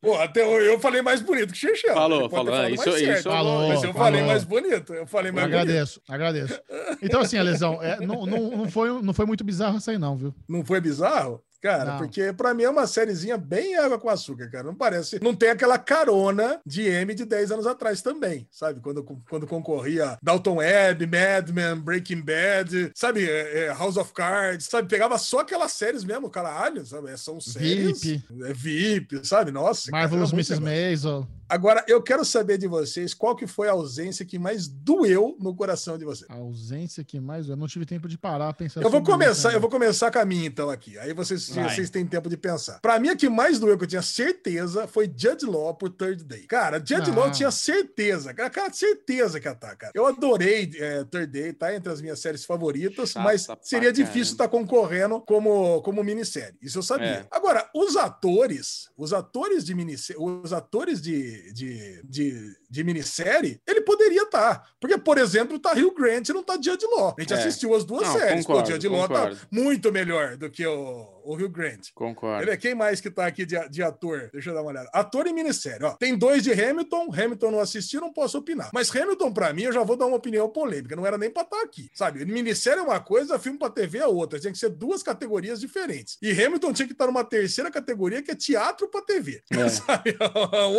Pô, até eu, eu falei mais bonito que Chechel. Falou, falou. falado Isso, certo. isso. Falou. Mas eu falou. falei mais bonito. Eu falei mais bonito. agradeço, agradeço. Então, assim, Alesão, é, não, não, não, foi, não foi muito bizarro essa aí, não, viu? Não foi bizarro? Cara, Não. porque pra mim é uma sériezinha bem água com açúcar, cara. Não parece. Não tem aquela carona de M de 10 anos atrás também, sabe? Quando, quando concorria Dalton Web, Mad Men, Breaking Bad, sabe? É, é, House of Cards, sabe? Pegava só aquelas séries mesmo, caralho, sabe? São séries. VIP. É VIP, sabe? Nossa. Marvelous Mrs. Maisel. Agora, eu quero saber de vocês qual que foi a ausência que mais doeu no coração de vocês. A ausência que mais. Eu não tive tempo de parar pensando. Eu vou isso começar, eu vou começar com a minha então aqui. Aí vocês, Vai. vocês têm tempo de pensar. Pra mim, a que mais doeu, que eu tinha certeza, foi Judge Law por Third Day. Cara, Judge Ah. Law eu tinha certeza, cara, cara, certeza que ia estar, cara. Eu adorei é, Third Day, tá entre as minhas séries favoritas, Chata mas seria difícil estar concorrendo como, como minissérie. Isso eu sabia. É. Agora, os atores, os atores de minissérie, os atores de, de, de, de minissérie, ele poderia estar. Porque, por exemplo, tá Hugh Grant e não tá Judge Law. A gente É. assistiu as duas Não, séries. concordo, Pô, Judge Law tá muito melhor do que o, o Hugh Grant. Concordo. Ele é quem mais que tá aqui de, de ator? Deixa eu dar uma olhada. Ator e minissérie, ó. Tem dois de Hamilton. Hamilton não assisti, não posso opinar. Mas Hamilton, pra mim, eu já vou dar uma opinião polêmica. Não era nem pra estar aqui, sabe? Minissérie é uma coisa, filme pra TV é outra. Tinha que ser duas categorias diferentes. E Hamilton tinha que estar numa terceira categoria, que é teatro pra TV. É. Sabe?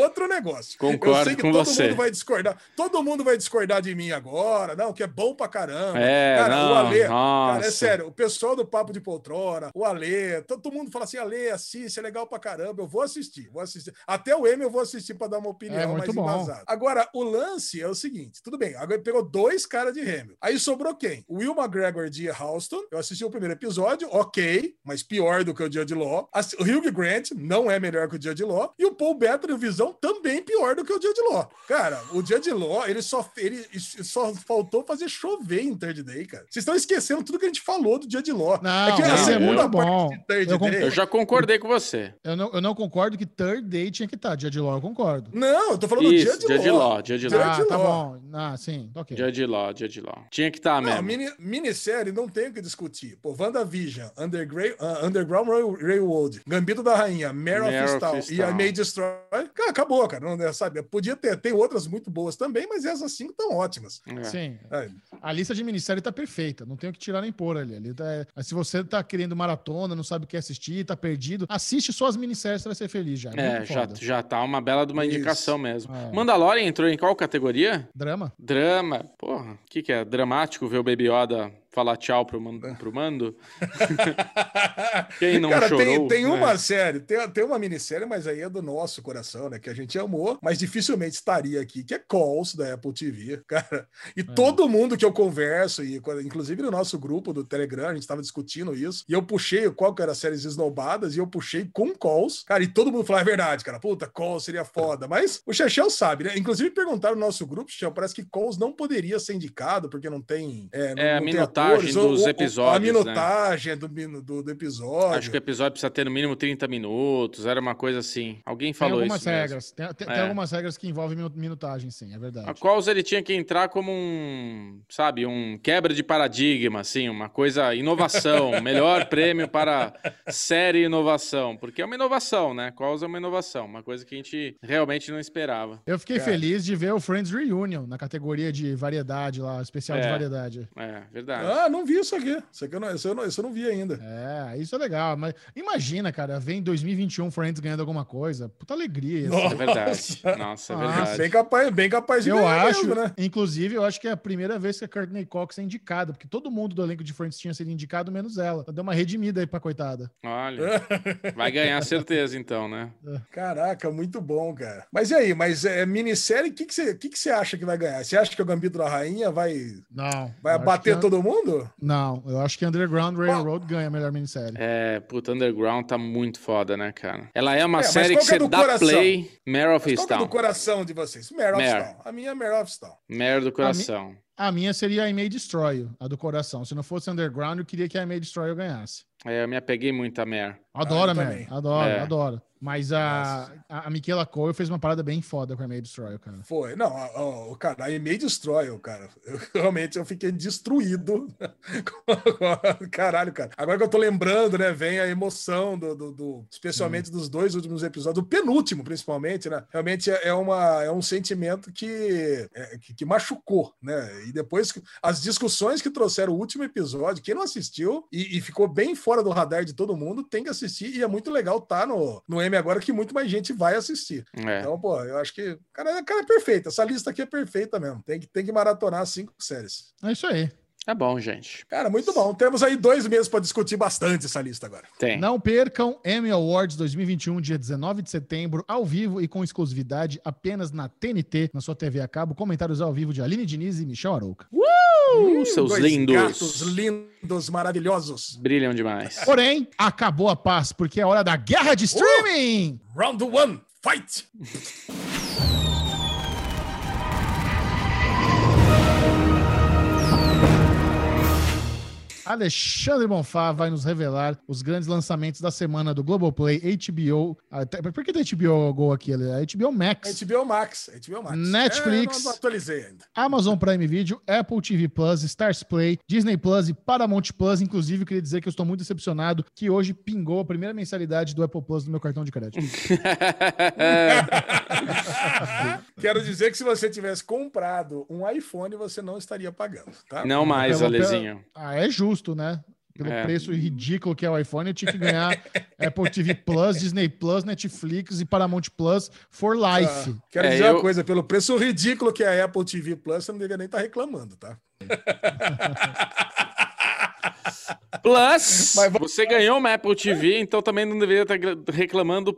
Outro negócio. Concordo eu sei que com todo você. mundo vai discordar. Todo mundo vai discordar de mim agora. Não, que é bom pra caramba. É, Cara, não, o Alê, nossa. Cara, é sério, o pessoal do Papo de Poltrona, o Todo mundo fala assim: Alê, assiste, é legal pra caramba. Eu vou assistir, vou assistir. Até o M eu vou assistir pra dar uma opinião É, mais bom. embasada. Agora, o lance é o seguinte: tudo bem, agora ele pegou dois caras de Hamilton. Aí sobrou quem? O Will McGregor de Houston. Eu assisti o primeiro episódio, ok, mas pior do que o Judge Law. O Hugh Grant não é melhor que o Judge Law. E o Paul Bettany, o Visão, também pior do que o Judge Law. Cara, o Judge Law, ele só, ele só faltou fazer chover em Third Day, cara. Vocês estão esquecendo tudo que a gente falou do Judge Law. Não, é que a não, segunda é parte bom. De Third Eu. Eu já concordei com você. Eu não, eu não concordo que Third Day tinha que estar. Dia de Law, eu concordo. Não, eu tô falando Isso, do Judge Judge Law. Law, Judge Judge Law. Ah, tá bom. Ah, sim, ok. Judge Law, Judge Law. Tinha que estar Não, mesmo. mini, minissérie não tem o que discutir. Pô, WandaVision, Undergra uh, Underground Rail- Railroad, Gambito da Rainha, Mare of e a May Destroy. Cara, acabou, cara. Não, é, sabe? Podia ter. Tem outras muito boas também, mas essas cinco estão ótimas. É. Sim. É, A lista de minissérie tá perfeita. Não tem o que tirar nem pôr ali. ali tá- é- se você tá querendo maratona, não sabe o que assistir, tá perdido, assiste só as minisséries, você vai ser feliz já. É, Muito já, já tá uma bela de uma Isso. indicação mesmo. É. Mandalorian entrou em qual categoria? Drama. Drama. Porra, o que, que é? Dramático ver o Baby Yoda falar tchau pro, man- pro mando? Quem não Cara, tem, chorou, tem né? uma série, tem, tem uma minissérie, mas aí é do nosso coração, né? Que a gente amou, mas dificilmente estaria aqui, que é Calls da Apple TV, cara. E todo mundo que eu converso, e inclusive no nosso grupo do Telegram, a gente estava discutindo isso, e eu puxei qual que era as séries esnobadas, e eu puxei com Calls, cara, e todo mundo falou, é verdade, cara, puta, Calls seria foda, mas o Chechel sabe, né? Inclusive perguntaram no nosso grupo, Chechel, parece que Calls não poderia ser indicado, porque não tem... É, não, É, não tem Minotauro, minutagem dos o- episódios, A né? minutagem do, minu- do, do episódio. Acho que o episódio precisa ter no mínimo 30 minutos, era uma coisa assim. Alguém Tem falou algumas isso regras. Tem, tem- tem É. algumas regras que envolvem minu- minutagem, sim, é A verdade. Quals ele tinha que entrar como um, sabe, um quebra de paradigma, assim, uma coisa, inovação, melhor prêmio para série inovação, porque é uma inovação, né? Quals é uma inovação, uma coisa que a gente realmente não esperava. Eu fiquei Cara. feliz de ver o Friends Reunion na categoria de variedade lá, especial de É. variedade. É, verdade. Ah, não vi isso aqui. Isso, aqui eu, não, isso, eu não, isso eu não vi ainda. É, isso é legal. Mas imagina, cara, vem 2021 Friends ganhando alguma coisa. Puta alegria. isso. É verdade. Nossa. Nossa, é Ah, verdade. Bem capaz, bem capaz de Eu ganhar acho, mesmo, né? inclusive, eu acho que é a primeira vez que a Courtney Cox é indicada, porque todo mundo do elenco de Friends tinha sido indicado, menos ela. Deu uma redimida aí pra coitada. Olha, vai ganhar certeza então, né? Caraca, muito bom, cara. Mas e aí? Mas é minissérie, o que, que, você, que, que você acha que vai ganhar? Você acha que o Gambito da Rainha vai, Não. vai abater que- todo mundo? Não, eu acho que Underground Railroad ganha a melhor minissérie. É, puta, Underground tá muito foda, né, cara? Ela é uma É, série que que é você dá coração? play, Mare of Mas qual que é do coração de vocês? Mare of Mare. Stone. A minha é Mare of Stone. Mare do coração. A minha seria a I May Destroy a do coração. Se não fosse Underground, eu queria que a I May Destroy You ganhasse. É, eu me apeguei muito a Mare. Adoro, eu man. também. Adoro, É. adoro. Mas a, a, a Michaela Cole fez uma parada bem foda com a May Destroy You, cara. Foi. Não, ó, cara, a e-mail destrói, cara. Eu, realmente eu fiquei destruído. Caralho, cara. Agora que eu tô lembrando, né? Vem a emoção do, do- do- especialmente dos dois últimos episódios, do penúltimo, principalmente, né? Realmente é, é uma, é um sentimento que, é, que, que machucou, né? E depois as discussões que trouxeram o último episódio, quem não assistiu e, e ficou bem fora do radar de todo mundo, tem que assistir. E é muito legal estar no, no M agora que muito mais gente vai assistir. É. Então, pô, eu acho que. Cara, cara, é perfeito. Essa lista aqui é perfeita mesmo. Tem que, tem que maratonar cinco séries. É isso aí. Tá bom, gente. Cara, muito bom. Temos aí dois meses para discutir bastante essa lista agora. Tem. Não percam Emmy Awards 2021, dia 19 de setembro, ao vivo e com exclusividade apenas na TNT, na sua TV a cabo. Comentários ao vivo de Aline Diniz e Michel Arouca. Uh, seus Dois lindos. Gatos lindos, maravilhosos. Brilham demais. Porém, acabou a paz, porque é hora da guerra de streaming! Round one, fight! Alexandre Bonfá vai nos revelar os grandes lançamentos da semana do Globoplay, HBO. até- Por que tem HBO Go aqui? A HBO Max, HBO Max. HBO Max. Netflix. É, atualizei ainda. Amazon Prime Video, Apple TV Plus, Stars Play, Disney Plus e Paramount Plus. Inclusive, eu queria dizer que eu estou muito decepcionado que hoje pingou a primeira mensalidade do Apple Plus no meu cartão de crédito. Quero dizer que se você tivesse comprado um iPhone, você não estaria pagando, tá? Não mais, Alezinho. Ah, é justo, né? Pelo É. preço ridículo que é o iPhone, eu tinha que ganhar Apple TV Plus, Disney Plus, Netflix e Paramount Plus for life. Ah, quero É, dizer eu- uma coisa, pelo preço ridículo que é a Apple TV Plus, você não deveria nem estar reclamando, tá? Plus, Mas vamos- você ganhou uma Apple TV, então também não deveria estar reclamando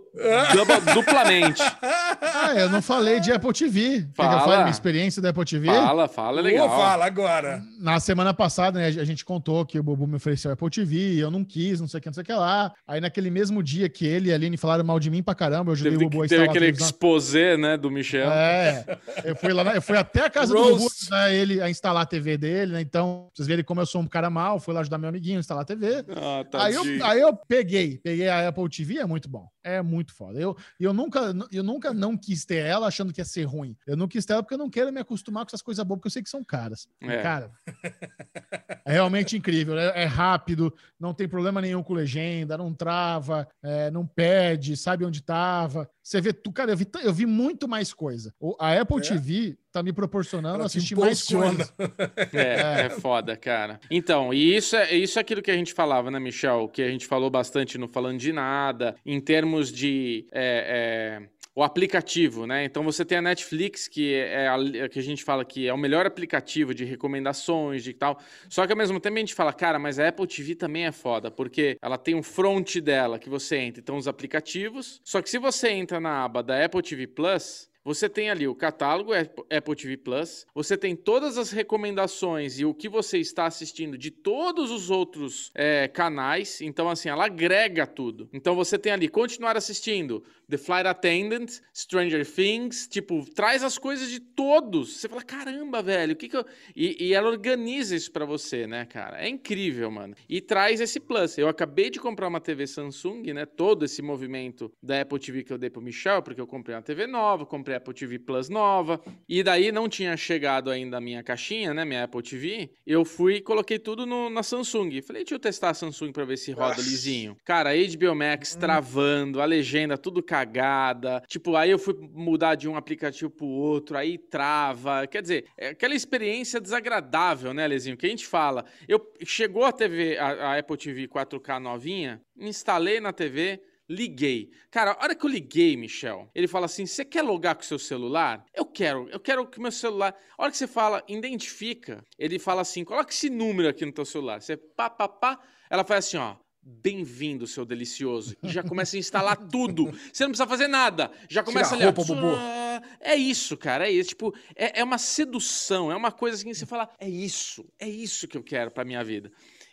dupla- duplamente. Ah, eu não falei de Apple TV. Quer que eu Fala. minha experiência da Apple TV? Fala, fala, é legal. Fala agora. Na semana passada, né, a gente contou que o Bubu me ofereceu a Apple TV, e eu não quis, não sei o que, não sei o que lá. Aí naquele mesmo dia que ele e a Aline falaram mal de mim pra caramba, eu ajudei Teve, o Bubu a teve instalar a aquele exposé, né, do Michel. É, eu fui lá, eu fui até a casa do Bubu Roast. ajudar ele a instalar a TV dele, né? Então, vocês verem como eu sou um cara mal, fui lá ajudar meu amiguinho instalar a TV. Ah, Aí eu, aí eu peguei, peguei a Apple TV, é muito bom. É muito foda. Eu, eu, nunca, eu nunca não quis ter ela achando que ia ser ruim. Eu não quis ter ela porque eu não quero me acostumar com essas coisas boas, porque eu sei que são caras. É. Cara, é realmente incrível. É, é rápido, não tem problema nenhum com legenda, não trava, é, não perde, sabe onde tava. Você vê, tu, cara, eu vi, eu vi muito mais coisa. O- A Apple É? TV tá me proporcionando Ela assistir mais coisas. É, é foda, cara. Então, e isso é, isso é aquilo que a gente falava, né, Michel? Que a gente falou bastante no Falando de Nada, em termos de. é, é, o aplicativo, né? Então você tem a Netflix, que é a, que a gente fala que é o melhor aplicativo de recomendações de tal. Só que ao mesmo tempo a gente fala, cara, mas a Apple TV também é foda, porque ela tem um front dela que você entra, então os aplicativos. Só que se você entra na aba da Apple TV Plus, você tem ali o catálogo Apple TV Plus, você tem todas as recomendações e o que você está assistindo de todos os outros é, canais. Então, assim, ela agrega tudo. Então, você tem ali continuar assistindo The Flight Attendant, Stranger Things, tipo, traz as coisas de todos. Você fala, caramba, velho, o que que eu. E, e ela organiza isso pra você, né, cara? É incrível, mano. E traz esse plus. Eu acabei de comprar uma TV Samsung, né? Todo esse movimento da Apple TV que eu dei pro Michel, porque eu comprei uma TV nova, comprei a Apple TV Plus nova. E daí não tinha chegado ainda a minha caixinha, né? Minha Apple TV. Eu fui e coloquei tudo no- na Samsung. Falei, deixa eu testar a Samsung pra ver se roda Nossa. lisinho. Cara, HBO Max travando, a legenda tudo cagada. Tipo, aí eu fui mudar de um aplicativo pro outro, aí trava. Quer dizer, é aquela experiência desagradável, né, Lezinho? Que a gente fala. Eu chegou a TV, a, a Apple TV 4K novinha, instalei na TV. Liguei. Cara, a hora que eu liguei, Michel, ele fala assim: você quer logar com o seu celular? Eu quero, eu quero que o meu celular. A hora que você fala, identifica, ele fala assim: coloca esse número aqui no teu celular. Você pá, pá, pá. Ela faz assim, ó. Bem-vindo, seu delicioso. E já começa a instalar tudo. Você não precisa fazer nada. Já começa Tira a ó, roupa. É isso, cara. É isso. Tipo, é, é uma sedução. É uma coisa assim que você fala: é isso. É isso que eu quero pra minha vida.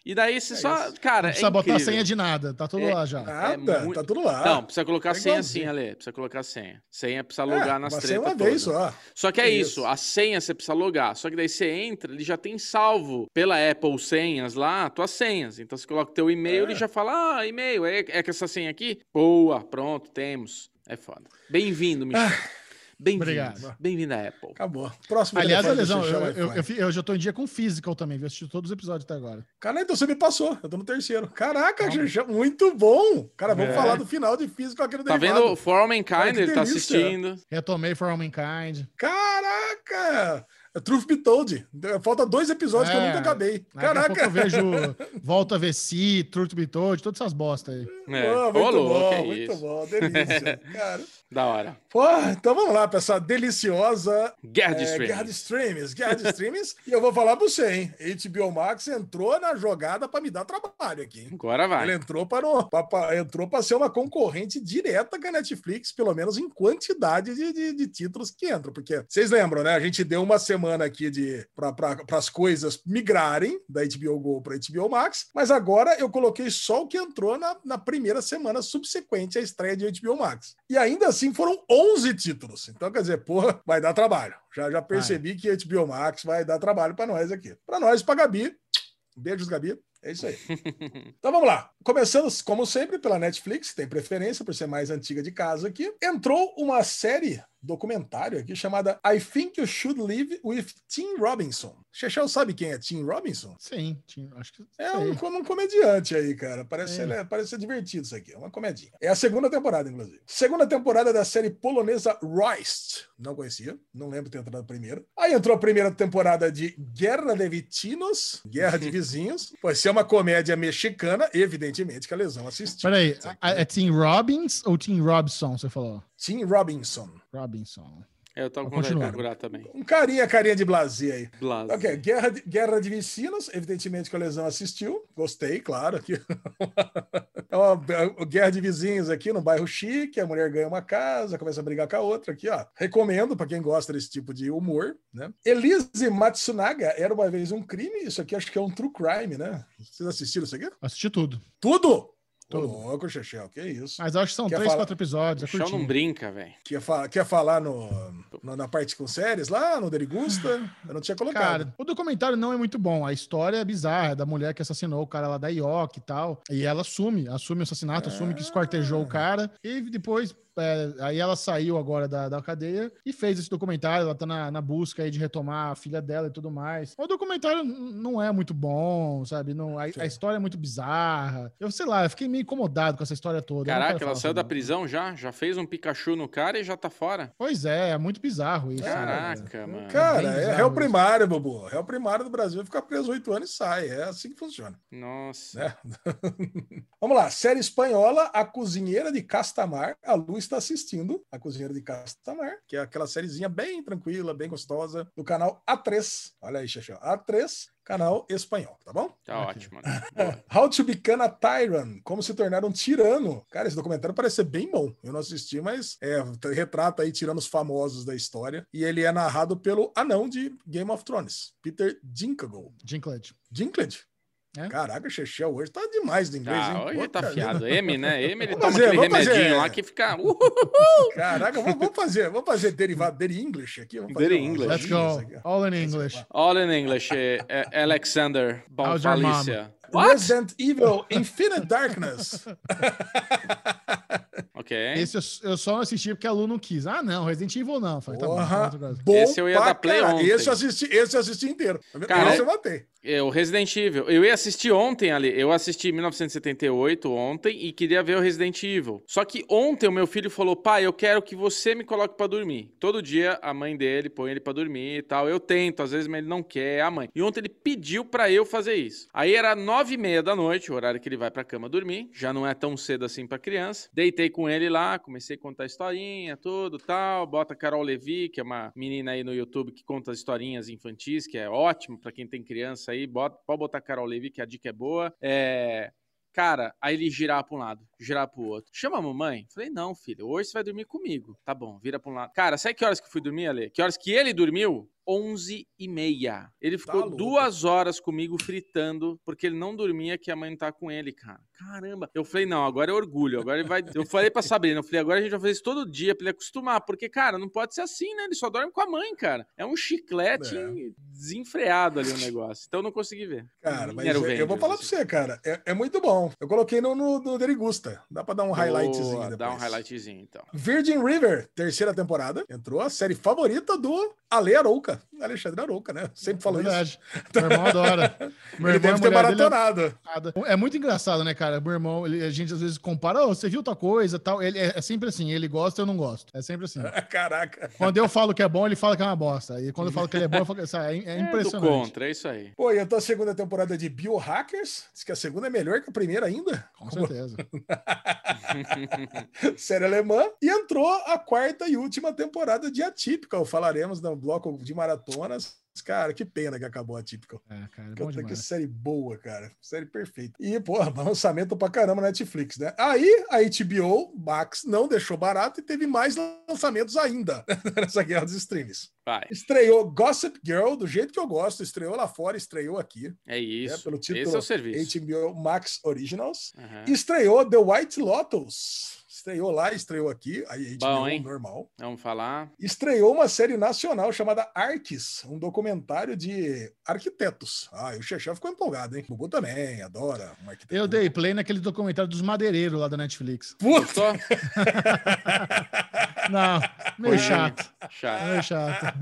E daí você só. Cara, Não é precisa botar incrível. senha de nada, tá tudo É. lá já. Nada, muito- tá tudo lá. Não, precisa colocar É senha sim. Ale. Precisa colocar senha. Senha precisa É, logar nas tretas uma vez só. Só que é Isso. isso, a senha você precisa logar. Só que daí você entra, ele já tem salvo pela Apple Senhas lá, tuas senhas. Então você coloca o teu e-mail, É. ele já fala, ah, e-mail, é, é que essa senha aqui? Boa, pronto, temos. É foda. Bem-vindo, Michel. Bem-vindo. Obrigado. Bem-vindo à Apple. Acabou. Próximo Aliás, é eu, eu, eu, eu já tô em dia com Physical também, vi assisti todos os episódios até agora. Cara, então você me passou. Eu tô no terceiro. Caraca. Xixi, muito bom. Cara, vamos É. falar do final de Physical aqui no Tá Derivado. vendo? For All Mankind, ele tá assistindo. Retomei For All Mankind. Caraca! É Truth Be Told. Falta dois episódios que eu É, nunca acabei. Caraca! eu vejo Volta a VC, Truth Be Told, todas essas bosta aí. É. Ô, muito louco, bom, é muito isso. bom. Delícia. Cara. Da hora. Pô, então vamos lá pra essa deliciosa Guerra de é, Streaming. Guerra de Streams. Guerra de Streams. e eu vou falar pra você, hein? HBO Max entrou na jogada pra me dar trabalho aqui, hein? Agora vai. entrou para, pra- pra- entrou para ser uma concorrente direta com a Netflix, pelo menos em quantidade de, de- de títulos que entram. Porque vocês lembram, né? A gente deu uma semana aqui de para as coisas migrarem da HBO Go para HBO Max, mas agora eu coloquei só o que entrou na, na primeira semana subsequente à estreia de HBO Max. E ainda assim foram 11 títulos. Então, quer dizer, porra, vai dar trabalho. Já, já percebi que HBO Max vai dar trabalho para nós aqui. Para nós, para Gabi. Beijos, Gabi. É isso aí. Então vamos lá. Começando, como sempre, pela Netflix, tem preferência por ser mais antiga de casa aqui. Entrou uma série documentário aqui chamada I Think You Should Live with Tim Robinson. Chechel sabe quem é Tim Robinson? Sim, tinha- acho que. É um, um comediante aí, cara. Parece, É. ele é- parece ser divertido isso aqui. É uma comedinha. É a segunda temporada, inclusive. Segunda temporada da série polonesa Roist. Não conhecia. Não lembro de ter entrado a primeira. Aí entrou a primeira temporada de Guerra de Vecinos. Guerra de Vizinhos. Vai ser uma comédia mexicana. Evidentemente que a lesão assistiu. Peraí, a- é Tim Robbins ou Tim Robson, você falou? Tim Robinson. Robinson. Eu tô com vontade de também. Um carinha, carinha de blazer aí. Blas. Ok, Guerra de, Guerra de Vecinos, evidentemente que a Lesão assistiu, gostei, claro. Aqui. é uma é uma guerra de vizinhos aqui no bairro chique, a mulher ganha uma casa, começa a brigar com a outra aqui, ó. Recomendo para quem gosta desse tipo de humor, né? Elise Matsunaga, Era Uma Vez Um Crime, isso aqui acho que é um true crime, né? Vocês assistiram isso aqui? Assisti tudo. Tudo? Ô, Tudo. louco, Chechel, que isso? Mas acho que são Quer três, falar- quatro episódios. O É chão não brinca, velho. Quer, fa quer falar no, no- na parte com séries lá, no Derigusta? Eu não tinha colocado. Cara, o documentário não é muito bom. A história é bizarra, é da mulher que assassinou o cara lá da IOC e tal. E ela assume, assume o assassinato, assume que esquartejou o cara. E depois, é, aí ela saiu agora da, da cadeia e fez esse documentário. Ela tá na, na busca aí de retomar a filha dela e tudo mais. O documentário não é muito bom, sabe? Não, a, a história é muito bizarra. Eu sei lá, eu fiquei meio incomodado com essa história toda. Caraca, ela saiu da prisão já? Já fez um Pikachu no cara e já tá fora? Pois é, é muito bizarro isso. Caraca, cara. mano. Cara, é bizarro réu isso. primário, Bobo. Réu primário do Brasil fica preso oito anos e sai. É assim que funciona. Nossa. Né? Vamos lá. Série espanhola, A Cozinheira de Castamar. A Lu está assistindo A Cozinheira de Castamar, que é aquela sériezinha bem tranquila, bem gostosa, do canal A3. Olha aí, Xaxão. A3. canal espanhol, tá bom? Tá ótimo. né? Boa. How to Become a Tyrant, como se tornar um tirano. Cara, esse documentário parece ser bem bom. Eu não assisti, mas é, retrata aí tiranos famosos da história. E ele é narrado pelo anão de Game of Thrones, Peter Dinklage. Dinklage. Dinklage? É? Caraca, o Chechel hoje tá demais do inglês, Ah, hein? hoje Puta tá vida. fiado. M, né? M, ele toma fazer, aquele vamos fazer. remedinho lá que fica. Uh, Caraca, vamos, vamos fazer, vamos fazer derivado, Deri English aqui. Vamos fazer English. Let's go. All in English. All in English, eh, eh, Alexander. What? Resident Evil Infinite Darkness. Ok. Esse eu, eu só assisti porque a Lu não quis. Ah, não, Resident Evil não. Falei, tá bom, coisa. bom Esse eu ia dar play caralho. ontem. Esse eu assisti, esse eu assisti inteiro. Cara, esse eu matei. É, o Resident Evil. Eu ia assistir ontem ali. Eu assisti 1978 ontem e queria ver o Resident Evil. Só que ontem o meu filho falou: pai, eu quero que você me coloque pra dormir. Todo dia a mãe dele põe ele pra dormir e tal. Eu tento, às vezes, mas ele não quer, é a mãe. E ontem ele pediu pra eu fazer isso. Aí era nove e meia da noite, o horário que ele vai pra cama dormir. Já não é tão cedo assim pra criança. Deitei com ele lá, comecei a contar historinha, tudo tal. Bota a Carol Levi, que é uma menina aí no YouTube que conta historinhas infantis, que é ótimo pra quem tem criança aí. Bota, pode botar a Carol Levi, que a dica é boa. É. Cara, aí ele girava pra um lado, girava pro outro. Chama a mamãe? Falei, não, filho, hoje você vai dormir comigo. Tá bom, vira pra um lado. Cara, sabe que horas que eu fui dormir, Ale? Que horas que ele dormiu? 11 e meia. Ele ficou louco. duas horas comigo fritando, porque ele não dormia que a mãe não tá com ele, cara. Caramba. Eu falei, não, agora é orgulho. Agora ele vai. Eu falei pra Sabrina, eu falei, agora a gente vai fazer isso todo dia pra ele acostumar. Porque, cara, não pode ser assim, né? Ele só dorme com a mãe, cara. É um chiclete É. desenfreado ali o negócio. Então eu não consegui ver. Cara, Nem mas eu, eu vou falar pra assim. você, cara. É, é muito bom. Eu coloquei no, no, no Derigusta. Dá pra dar um highlightzinho Boa, depois. Dá um highlightzinho, então. Virgin River, terceira temporada. Entrou a série favorita do Ale Arouca. Alexandre Arouca, né? Sempre falou isso. Verdade. Meu irmão adora. Meu Ele irmão, deve ter é maratonado. É muito engraçado, né, cara? Meu irmão, ele- a gente às vezes compara, "Ô, você viu tal coisa tal. Ele é, é sempre assim, ele gosta, eu não gosto. É sempre assim. Caraca. Quando eu falo que é bom, ele fala que é uma bosta. E quando eu falo que ele é bom, eu falo que é, é É do impressionante. contra, é isso aí. Pô, e eu tô a segunda temporada de Biohackers. Diz que a segunda é melhor que a primeira ainda. Com certeza. série alemã. E entrou a quarta e última temporada de Atypical. Falaremos no bloco de maratonas. Cara, que pena que acabou a Atypical. É, cara, Que, que série boa, cara. Série perfeita. E, porra, lançamento pra caramba na Netflix, né? Aí a HBO Max não deixou barato e teve mais lançamentos ainda nessa guerra dos streams. Vai. Estreou Gossip Girl, do jeito que eu gosto. Estreou lá fora, estreou aqui. É isso. pelo título Esse é o serviço. HBO Max Originals. Aham. Estreou The White Lotus. Estreou lá, estreou aqui. Aí HBO Bom, hein? normal. Vamos falar. Estreou uma série nacional chamada Arques, um documentário de arquitetos. Ah, e o Xexé ficou empolgado, hein? O Bubu também, adora um arquiteto. Eu dei play naquele documentário dos madeireiros lá da Netflix. Puta! Não, meio Ruim. chato. Chato. Meio chato.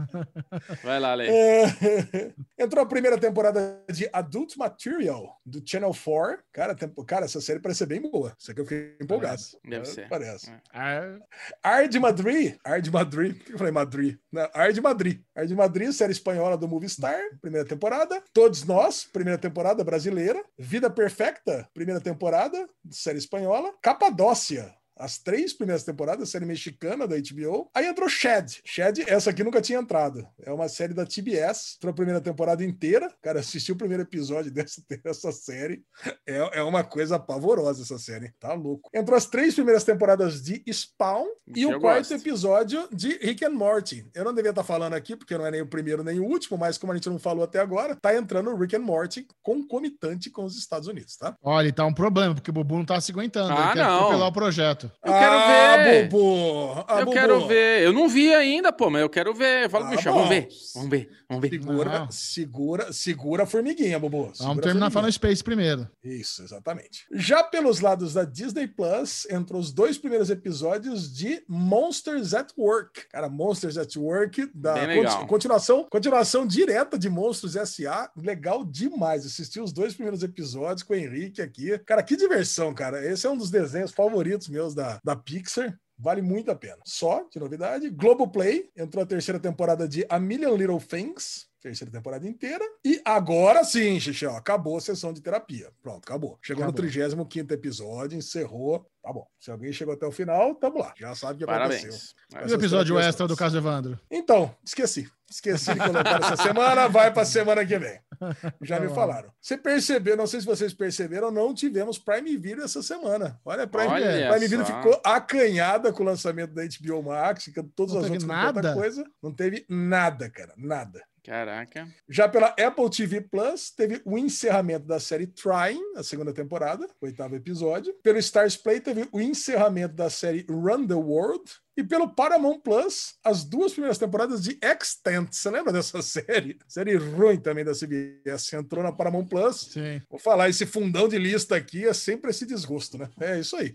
Vai lá, Lê. É, Entrou a primeira temporada de Adult Material, do Channel 4. Cara, tempo- cara, essa série parece ser bem boa. Isso aqui eu fiquei empolgado. Deve É, ser. Parece. Ah, Ar de Madrid. Ar de Madrid. Por que eu falei Madrid? Não, Ar de Madrid. Ar de Madrid, série espanhola do Movistar, primeira temporada. Todos Nós, primeira temporada brasileira. Vida Perfecta, primeira temporada, série espanhola. Capadócia. As três primeiras temporadas, série mexicana da HBO. Aí entrou Shed. Shed, essa aqui nunca tinha entrado. É uma série da TBS. Entrou a primeira temporada inteira. Cara, assisti o primeiro episódio dessa, dessa série. É, é uma coisa pavorosa essa série. Tá louco. Entrou as três primeiras temporadas de Spawn e Eu o quarto gosto. episódio de Rick and Morty. Eu não devia estar falando aqui, porque não é nem o primeiro nem o último, mas como a gente não falou até agora, tá entrando o Rick and Morty concomitante com os Estados Unidos, tá? Olha, e tá um problema, porque o Bubu não tá se aguentando. Ah, ele quer não. atropelar o projeto. Eu quero ah, ver. Bubu! Ah, eu Bubu! quero ver. Eu não vi ainda, pô, mas eu quero ver. Eu falo, Ah, bom. vamos ver. Vamos ver. Vamos ver. Segura, Não. segura, segura a formiguinha, Bubu. Vamos Segura a terminar falando Space primeiro. Isso, exatamente. Já pelos lados da Disney Plus, entrou os dois primeiros episódios de Monsters at Work. Cara, Monsters at Work, da Bem legal. conti- continuação, continuação direta de Monstros S.A. Legal demais. Assisti os dois primeiros episódios com o Henrique aqui. Cara, que diversão, cara. Esse é um dos desenhos favoritos meus da, da Pixar. Vale muito a pena. Só de novidade, Globoplay entrou a terceira temporada de A Million Little Things. Terceira temporada inteira. E agora sim, Xixi, ó, acabou a sessão de terapia. Pronto, acabou. Chegou Acabou. no 35 episódio, encerrou. Tá bom. Se alguém chegou até o final, tamo lá. Já sabe o que aconteceu. Parabéns. E o episódio terapias extra do caso Evandro? Então, esqueci. Esqueci de colocar essa semana, vai pra semana que vem. Já Tá me bom. falaram. Você percebeu, não sei se vocês perceberam, não tivemos Prime Video essa semana. Olha, Prime, Olha Prime Video ficou acanhada com o lançamento da HBO Max, que todas Não as outras nada? coisa. Não teve nada, cara, nada. Caraca. Já pela Apple TV Plus, teve o encerramento da série Trying, a segunda temporada, oitavo episódio. Pelo Stars Play, teve o encerramento da série Run the World. E pelo Paramount Plus, as duas primeiras temporadas de Extent. Você lembra dessa série? Série ruim também da CBS. Entrou na Paramount Plus. Sim. Vou falar, esse fundão de lista aqui é sempre esse desgosto, né? É isso aí.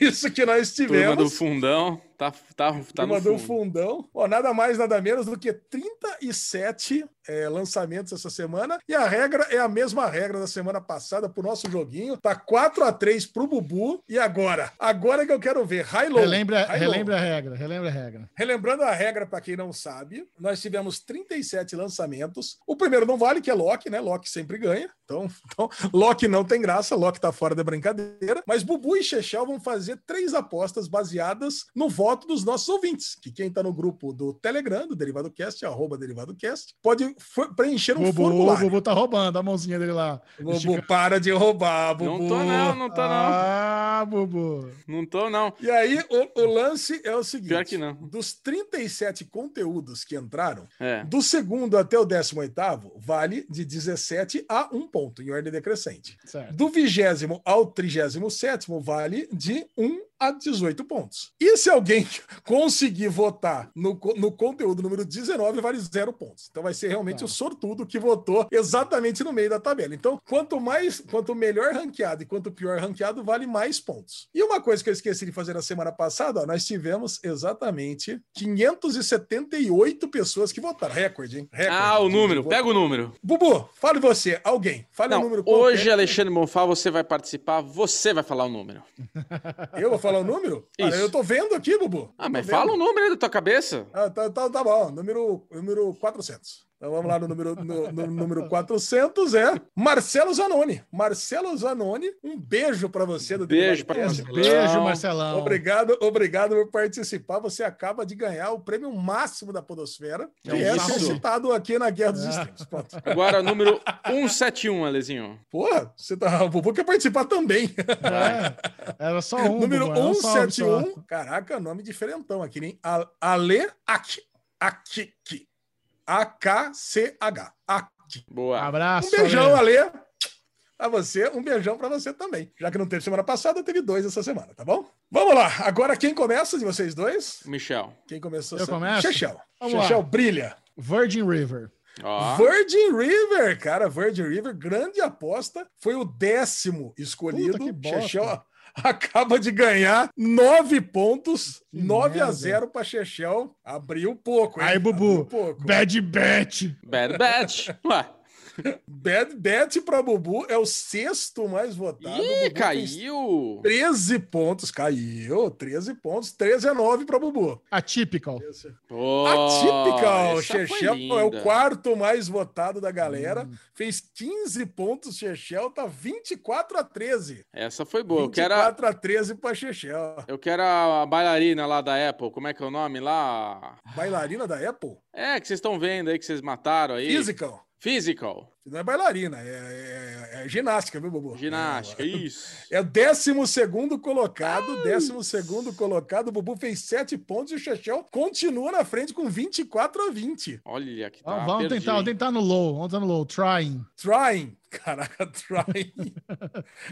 é isso que nós Turma tivemos. do fundão. Tá, tá, tá Turma no do fundo. fundão. Ó, nada mais, nada menos do que 37 é, lançamentos essa semana. E a regra é a mesma regra da semana passada pro nosso joguinho. Tá 4 a 3 pro Bubu. E agora? Agora que eu quero ver. High low. Relembra, High low. Relembra a regra, relembra a regra. Relembrando a regra, para quem não sabe, nós tivemos 37 lançamentos. O primeiro não vale, que é Loki, né? Loki sempre ganha. Então, então Loki não tem graça, Loki tá fora da brincadeira. Mas Bubu e Chechel vão fazer três apostas baseadas no voto dos nossos ouvintes. Que quem tá no grupo do Telegram, do Derivado Cast, arroba Derivado Cast, pode preencher um Bubu, o formulário. Bubu tá roubando a mãozinha dele lá. Bubu, para de roubar, Bubu. Não tô não, não tô não. Ah, Bubu. Não tô, não. E aí, o, o lance é o seguinte: Pior que não. dos 37 conteúdos que entraram, É. Do segundo até o 18 vale de 17 a 1 ponto, em ordem decrescente. Certo. Do vigésimo ao 37 vale de 1 a 18 pontos. E se alguém conseguir votar no, no conteúdo número 19, vale 0 pontos. Então vai ser realmente Tá. o sortudo que votou exatamente no meio da tabela. Então, quanto mais, quanto melhor ranqueado e quanto pior ranqueado, vale mais pontos. E uma coisa que eu esqueci de fazer na semana passada, ó, nós tivemos exatamente 578 pessoas que votaram. Recorde, hein? Recorde Ah, o número. Pega o número. Bubu, fale você, alguém. Fale o Não, número hoje, qualquer. Alexandre Bonfá, você vai participar, você vai falar o número. Eu vou falar o número? Ah, Isso. eu tô vendo aqui, Bubu. Ah, mas fala o número aí da tua cabeça. Ah, tá, tá, tá bom. Número, número 400. Então vamos lá no número, no, no número 400 é Marcelo Zanoni. Marcelo Zanoni, um beijo pra você do Beijo Cast. você. Beijo. Marcelão. Obrigado, obrigado por participar. Você acaba de ganhar o prêmio máximo da Podosfera, que É é, isso. ser citado aqui na Guerra dos Ah. Extremos. Pronto. Agora, número 171, Alezinho. Porra, você tá, o Bubu quer participar também. É, era só um. Número um só. 171. Caraca, nome diferentão aqui, hein? Ale Aki. Akiki. A-K-C-H. Aki. Boa. Abraço. Um beijão, Ale. Ale. Pra você, um beijão pra você também. Já que não teve semana passada, teve dois essa semana, tá bom? Vamos lá. Agora quem começa de vocês dois? Michel. Quem começou? Eu começo? Chechel. Vamos Chechel brilha. Virgin River. Ó. Virgin River, cara, Virgin River, grande aposta. Foi o décimo escolhido. Puta, que bosta. Chechel acaba de ganhar nove pontos, Que 9 a merda. 0 para Chechel. Abriu pouco, hein? Aí, Bubu. Pouco. Bad Bet. Bad Batch. Ué. Bad Bet para Bubu é o sexto mais votado. Ih, Bubu caiu. 13 pontos, caiu. 13 pontos, 13 a 9 para Bubu. Atypical. Pô, Atypical. Chechel é o quarto mais votado da galera. Hum. Fez 15 pontos. Chechel tá 24 a 13. Essa foi boa. Eu quero, a, 24 a 13 para Chechel. eu quero a bailarina lá da Apple. Como é que é o nome lá? Bailarina da Apple? É, que vocês estão vendo aí, que vocês mataram aí. Physical. Physical. Não é bailarina, é, é- é ginástica, viu, Bubu? Ginástica, É, isso. É o 12 colocado, 12 colocado. O Bubu fez 7 pontos e o Chechel continua na frente com 24 a 20. Olha que tá. Vamos, vamos perdi. tentar, vamos tentar no low. Vamos tentar no low. Trying. Trying. Caraca, trying.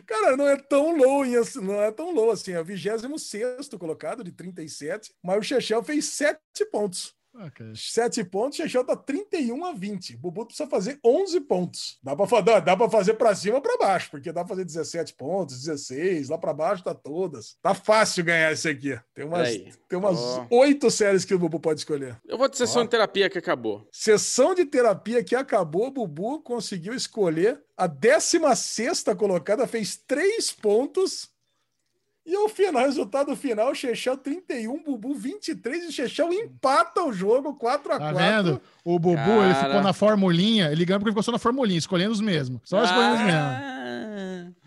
Cara, não é tão low, assim- não é tão low assim. É o 26 colocado de 37, mas o Chechel fez 7 pontos. Ok. 7 pontos, o Chechel tá 31 a 20. O Bubu precisa fazer 11 pontos. Dá pra, fa- dá, dá pra fazer pra cima ou pra baixo, porque dá pra fazer 17 pontos, 16, lá pra baixo tá todas. Tá fácil ganhar esse aqui. Tem umas, Peraí. tem umas Ó. 8 séries que o Bubu pode escolher. Eu vou de sessão Ó. de terapia que acabou. Sessão de terapia que acabou, o Bubu conseguiu escolher a 16 colocada, fez 3 pontos. E o final, resultado final, Chechel 31, Bubu 23 e Chechel empata o jogo 4 a Tá 4 vendo? O Bubu, ele Cara. ficou na formulinha. Ele ganhou porque ele ficou só na formulinha, escolhendo os mesmos. Só escolhendo os mesmos. Ah,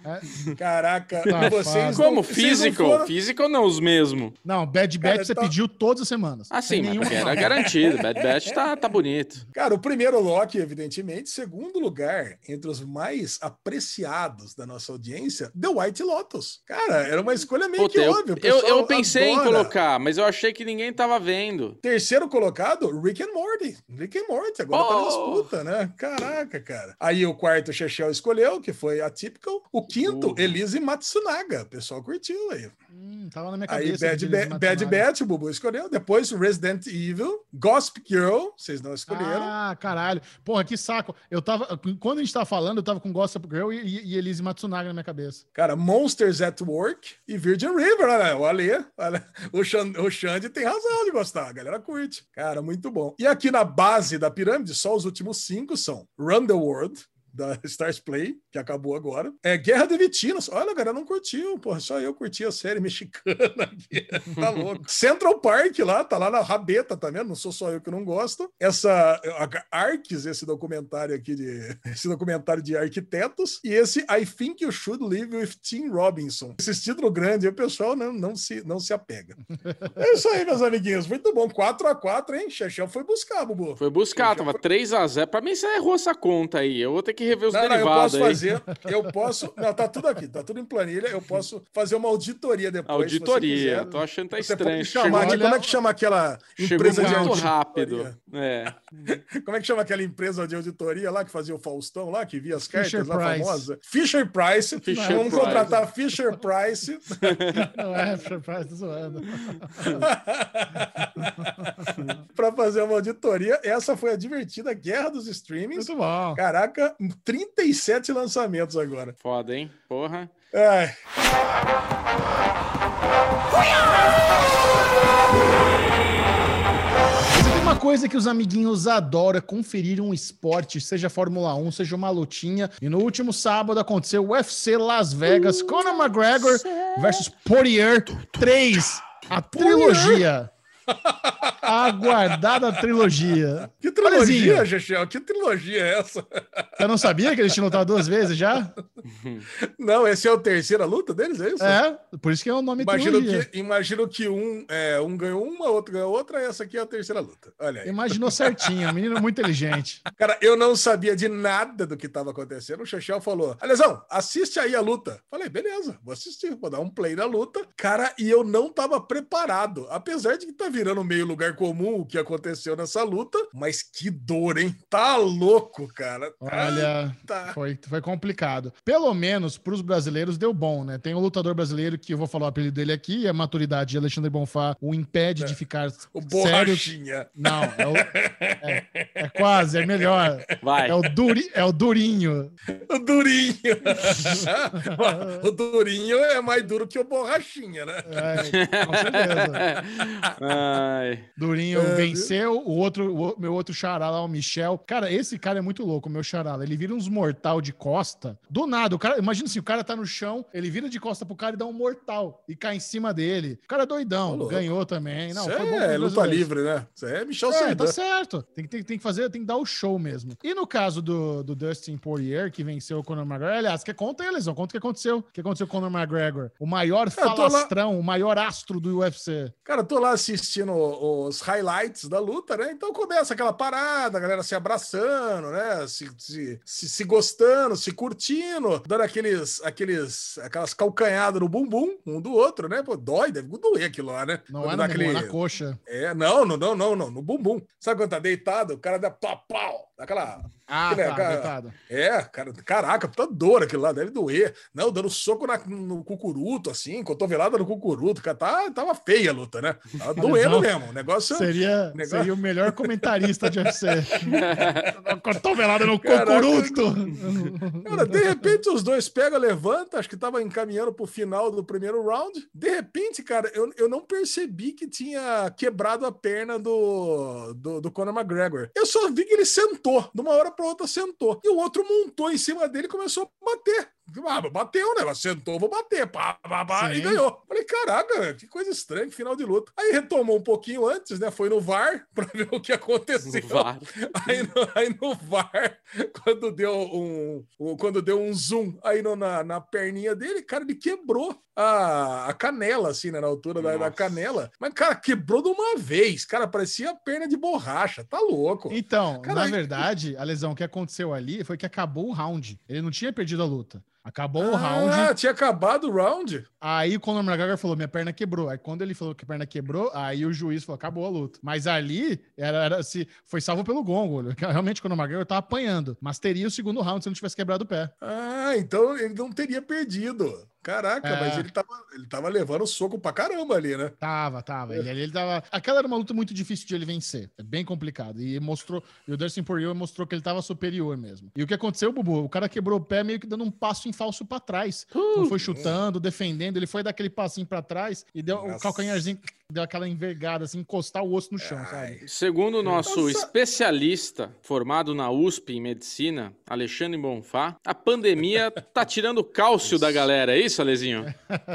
Ah. Caraca, Tá vocês. Como? vocês não foram- Physical não, os mesmos. Não, Bad Batch você tá- pediu todas as semanas. Ah, sim, porque era garantido. Bad Batch tá, tá bonito. Cara, o primeiro Loki, evidentemente. Segundo lugar, entre os mais apreciados da nossa audiência, The White Lotus. Cara, era uma escolha meio Puta, que eu, óbvia. eu, eu pensei em adora. colocar, mas eu achei que ninguém tava vendo. Terceiro colocado, Rick and Morty. Rick and Morty, agora tá na Oh. disputa, né? Caraca, cara. Aí o quarto, o Chechel escolheu, que foi Atypical. O quinto, Uh. Elise Matsunaga. O pessoal curtiu aí. Hum, tava na minha Aí cabeça. Bad, Ba- Elise Bad Matsunaga. Batch, o Bubu escolheu. Depois Resident Evil. Gossip Girl, vocês não escolheram. Ah, caralho. Porra, que saco. Eu tava. Quando a gente tava falando, eu tava com Gossip Girl e, e, e Elise Matsunaga na minha cabeça. Cara, Monsters at Work e Virgin River, olha, o Ale, olha, o, Xan, o Xande tem razão de gostar, a galera curte. Cara, muito bom. E aqui na base da pirâmide, só os últimos cinco são Run the World, da Stars Play, que acabou agora. É Guerra de Vitinos. Olha, a galera não curtiu, porra, só eu curti a série mexicana aqui. tá louco. Central Park lá, tá lá na rabeta, tá vendo? Não sou só eu que não gosto. Essa a- Arcs, esse documentário aqui de esse documentário de arquitetos e esse I Think You Should Live with Tim Robinson. Esse título grande, o pessoal não, não se não se apega. É isso aí, meus amiguinhos. Muito bom. 4 a 4 hein? Xexel foi buscar, Bubu. Foi buscar, tava 3x0. Pra mim, você errou essa conta aí. Eu vou ter que rever os Não, não, eu derivados posso aí. fazer. Eu posso. Não, tá tudo aqui, tá tudo em planilha. Eu posso fazer uma auditoria depois. se você Auditoria. Tô achando que tá Você estranho. pode chamar Chegou, olha- como é que chama aquela empresa de muito auditoria? rápido. É. Como é que chama aquela empresa de auditoria lá que fazia o Faustão lá, que via as cartas Fisher lá Price. famosas? Fisher Price. Fisher Vamos Price. contratar Fisher Price. Não é, Surprise, tô zoando. para fazer uma auditoria. Essa foi a divertida Guerra dos Streamings. Muito bom. Caraca, 37 lançamentos agora. Foda, hein? Porra. Tem uma coisa que os amiguinhos adoram é conferir um esporte, seja Fórmula 1, seja uma lutinha. E no último sábado aconteceu o UFC Las Vegas, Conor McGregor versus Poirier 3, a trilogia. A aguardada trilogia. que trilogia. Gexel? Que trilogia é essa? Você não sabia que eles tinham lutado duas vezes já? Não, esse é a terceira luta deles, é isso? É, por isso que é o nome Imagino trilogia. que, imagino que um, é, um ganhou uma, outro ganhou outra, essa aqui é a terceira luta. Olha aí. Imaginou certinho, um menino muito inteligente. Cara, eu não sabia de nada do que estava acontecendo. O Chechel falou: Alesão, assiste aí a luta. Falei, beleza, vou assistir, vou dar um play na luta. Cara, e eu não estava preparado. Apesar de que tá virando meio lugar comum o que aconteceu nessa luta, mas que dor, hein? Tá louco, cara. Olha, Tá. foi, foi complicado. Pelo menos para os brasileiros deu bom, né? Tem um lutador brasileiro que eu vou falar o apelido dele aqui, e a maturidade de Alexandre Bonfá o impede de ficar É. O sério. borrachinha. Não, é, o- é- é quase, é melhor. Vai. É o, duri, é o Durinho. O durinho. o durinho é mais duro que o borrachinha, né? É, com certeza. Ai. Durinho É, venceu, o outro, o meu outro xará lá, o Michel. Cara, esse cara é muito louco, o meu xará. Ele vira uns mortal de costa. Do nada, o cara, imagina assim, o cara tá no chão, ele vira de costa pro cara e dá um mortal e cai em cima dele. O cara é doidão, ganhou também. Não, Isso foi bom é luta livre, né? Isso é Michel É, tá certo. Tem, que- tem, tem que fazer, tem que dar o show mesmo. E no caso do, do Dustin Poirier, que venceu o Conor McGregor, aliás, quer conta aí, Lesão, conta o que aconteceu. O que aconteceu com o Conor McGregor? O maior lá- falastrão, o maior astro do UFC. Cara, tô lá assistindo os highlights da luta, né? Então começa aquela parada, a galera se abraçando, né? Se, se, se, se gostando, se curtindo, dando aqueles, aqueles, aquelas calcanhadas no bumbum um do outro, né? Pô, dói, deve doer aquilo lá, né? Não Quando é bumbum, é na coxa. É, não, não, não, não, não, no bumbum. Sabe quando tá deitado, o cara dá pau, pau, aquela Ah, Que, né, tá, cara? É, cara, caraca, puta dor aquilo lá, deve doer. Não, dando soco na- no cucuruto, assim, cotovelada no cucuruto, cara, tá, tava feia a luta, né? Tava doendo mesmo, o negócio... Seria, negócio- seria o melhor comentarista de UFC. Cotovelada no Caraca. cocuruto. Cara, de repente os dois pegam, levanta, acho que tava encaminhando pro final do primeiro round. De repente, cara, eu, eu não percebi que tinha quebrado a perna do, do, do Conor McGregor. Eu só vi que ele sentou, de uma hora pra outra sentou. E o outro montou em cima dele e começou a bater. Ah, bateu, né? Sentou, vou bater. Pá, pá, pá, e ganhou. Falei, caraca, que coisa estranha, que final de luta. Aí retomou um pouquinho antes, né? Foi no VAR pra ver o que aconteceu. No VAR. Aí, no, aí no VAR, quando deu um, um- quando deu um zoom aí no- na, na perninha dele, cara, ele quebrou a, a canela, assim, né? Na altura da, da canela. Mas, cara, quebrou de uma vez. Cara, parecia perna de borracha. Tá louco. Então, Cara, na aí- verdade, a lesão que aconteceu ali foi que acabou o round. Ele não tinha perdido a luta. Acabou o Ah, round. tinha acabado o round? Aí o Conor McGregor falou: minha perna quebrou. Aí quando ele falou que a perna quebrou, aí o juiz falou: acabou a luta. Mas ali era, era se foi salvo pelo gongo. Realmente o Conor McGregor tava apanhando. Mas teria o segundo round se não tivesse quebrado o pé. Ah, então ele não teria perdido. Caraca, É. mas ele tava, ele tava levando soco pra caramba ali, né? Tava, tava. Ele, ele tava. Aquela era uma luta muito difícil de ele vencer. É bem complicado. E mostrou. E o Dustin Poirier mostrou que ele tava superior mesmo. E o que aconteceu, Bubu? O cara quebrou o pé meio que dando um passo em falso pra trás. Não foi chutando, defendendo. Ele foi dar aquele passinho pra trás e deu o Nossa. calcanharzinho, deu aquela envergada, assim, encostar o osso no chão, sabe? Segundo o nosso Nossa. especialista formado na USP em medicina, Alexandre Bonfá, a pandemia tá tirando o cálcio da galera, é isso, Alezinho?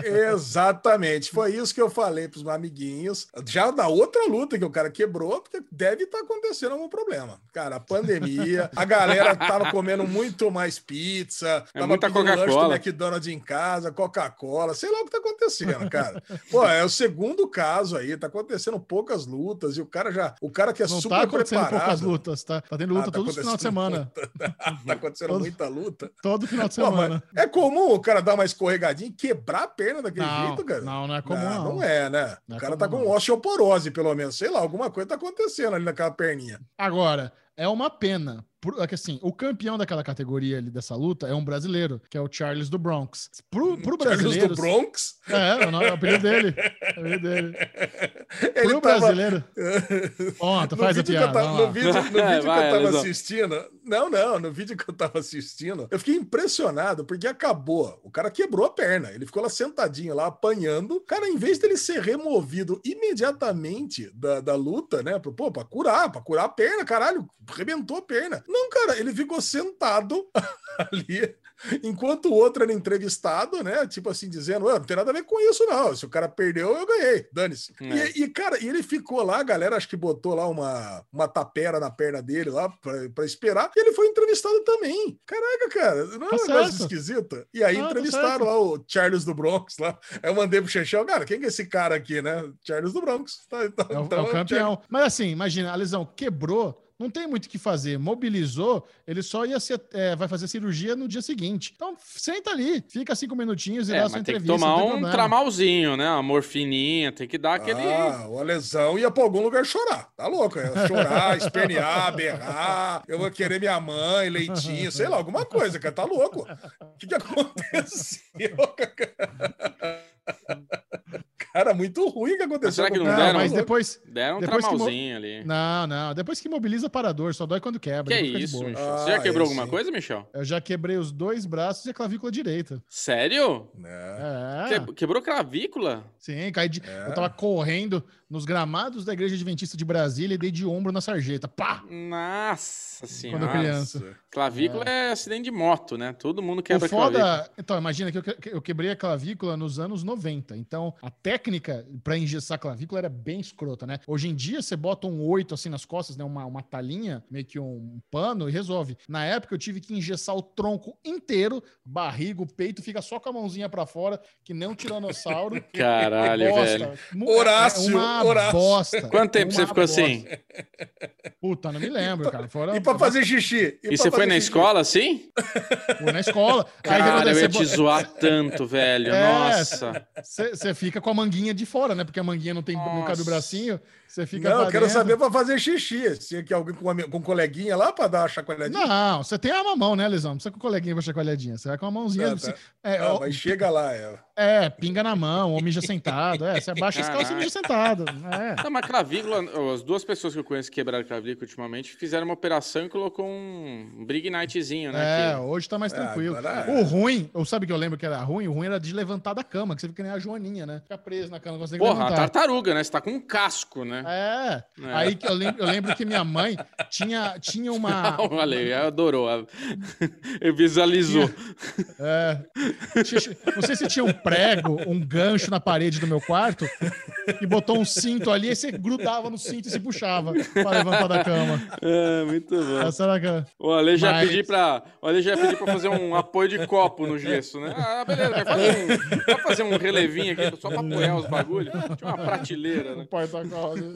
Exatamente. Foi isso que eu falei pros meus amiguinhos. Já da outra luta que o cara quebrou, porque deve estar acontecendo algum problema. Cara, a pandemia, a galera tava comendo muito mais pizza, É tava muita pedindo lanche do Coca-Cola. McDonald's em casa, Coca-Cola, sei lá o que tá acontecendo, cara. Pô, é o segundo caso aí, tá acontecendo poucas lutas e o cara já, o cara que é Não super tá acontecendo preparado. poucas lutas, tá? Tá tendo luta Ah, tá todos os final de semana. tá acontecendo Todo- muita luta. Todo final de Pô, semana. é comum o cara dar uma escorregadinha e quebrar a perna daquele Não, jeito, cara? não, não é comum, não. não. é, né? Não o é cara comum, tá com osteoporose, pelo menos. Sei lá, alguma coisa tá acontecendo ali naquela perninha. Agora, é uma pena. Por- é que assim, o campeão daquela categoria ali dessa luta é um brasileiro, que é o Charles do Bronx. Pro, pro Charles brasileiro. do Bronx. É, o nome- o apelido dele. O apelido dele. Ele Pro tava... brasileiro. Conta, No faz a vídeo, que eu piada. tava, no vídeo, no vídeo que Vai, eu tava assistindo. Não, não, no vídeo que eu tava assistindo, eu fiquei impressionado porque acabou. O cara quebrou a perna. Ele ficou lá sentadinho lá, apanhando. Cara, em vez dele ser removido imediatamente da, da luta, né? Pro, pô, pra curar, pra curar a perna, caralho, arrebentou a perna. Não, cara, ele ficou sentado ali. Enquanto o outro era entrevistado, né? Tipo assim, dizendo: "Ué, não tem nada a ver com isso, não. Se o cara perdeu, eu ganhei. Dane-se. É. E, e, cara, e ele ficou lá, a galera acho que botou lá uma, uma tapera na perna dele lá pra, pra esperar, e ele foi entrevistado também. Caraca, cara, não é Tá um negócio esquisito? E aí Ah, tá entrevistaram certo. lá o Charles do Bronx lá. Aí eu mandei pro Chechão, cara, quem que é esse cara aqui, né? Charles do Bronx. Tá, então, É o, então é o é o campeão. Mas assim, imagina, a lesão quebrou, não tem muito o que fazer. Mobilizou, ele só ia ser, é, vai fazer cirurgia no dia seguinte. Então, senta ali, fica cinco minutinhos e É, dá mas sua tem que entrevista. tomar um tramalzinho, né? Uma morfininha, tem que dar aquele... Ah, o lesão ia pra algum lugar chorar. Tá louco? Ia chorar, espernear, berrar. Eu vou querer minha mãe, leitinho, sei lá, alguma coisa, cara. Tá louco? O que, que aconteceu? Cara, muito ruim o que aconteceu. Mas será que não cara, Não, deram? mas depois. Deram um Depois que mo- tramalzinho ali. Não, não. Depois que mobiliza para dor, só dói quando quebra. Que de isso, boa. Michel? Ah, Você já quebrou é, alguma sim. coisa, Michel? Eu já quebrei os dois braços e a clavícula direita. Sério? É. É. Que- Quebrou clavícula? Sim, caí de... É. eu tava correndo nos gramados da Igreja Adventista de Brasília e dei de ombro na sarjeta. Pá! Nossa senhora. Quando criança. Clavícula é. acidente de moto, né? Todo mundo quebra o foda, clavícula. então imagina que eu, que- eu quebrei a clavícula nos anos 90. Então a técnica pra engessar a clavícula era bem escrota, né? Hoje em dia você bota um oito assim nas costas, né? Uma, uma talinha, meio que um pano e resolve. Na época eu tive que engessar o tronco inteiro, barriga, o peito, fica só com a mãozinha pra fora, que nem um tiranossauro. Caralho, velho. Horácio, é uma Horácio. bosta. Quanto tempo Uma você ficou bosta. assim? Puta, não me lembro, cara. Fora, E pra fazer xixi? E pra você foi na xixi? escola assim? Fui na escola. Cara, eu ia Você te zoar tanto, velho. É, Nossa. Você fica com a manguinha de fora, né? Porque a manguinha não tem não cabe o Nossa. bracinho. Você fica. Não, eu quero saber pra fazer xixi. Se é que alguém com, com um coleguinha lá pra dar uma chacoalhadinha. Não, você tem a mão, né, Lesão? Não precisa com o coleguinha pra chacoalhadinha. Você vai com a mãozinha. Tá, assim, tá. é, Ah, ó, mas chega lá, é. é, pinga na mão, ou mija sentado. É, você abaixa as calças e mija sentado. É. Não, mas clavícula, as duas pessoas que eu conheço que quebraram clavícula ultimamente fizeram uma operação e colocou um Brig Nightzinho, né? É, que- hoje tá mais Ah, tranquilo. agora é. O ruim, eu sabe que eu lembro que era ruim? O ruim era de levantar da cama, que você fica que nem a Joaninha, né? Fica preso na cama, não consegue Porra, a levantar. tartaruga, né? Você tá com um casco, né? É. É. Aí que eu lembro, eu lembro que minha mãe tinha, tinha uma. Olha, aí, adorou. Ele visualizou. É. Tinha- Não sei se tinha um prego, um gancho na parede do meu quarto e botou um cinto ali, e você grudava no cinto e se puxava pra levantar da cama. É, muito bom. Essa era a O Ale já Mas- pedi pra. O Ale já pedi pra fazer um apoio de copo no gesso, né? Ah, beleza, mas faz um, pode fazer um relevinho aqui só pra apoiar os bagulhos. Tinha uma prateleira, né? um porta-cola.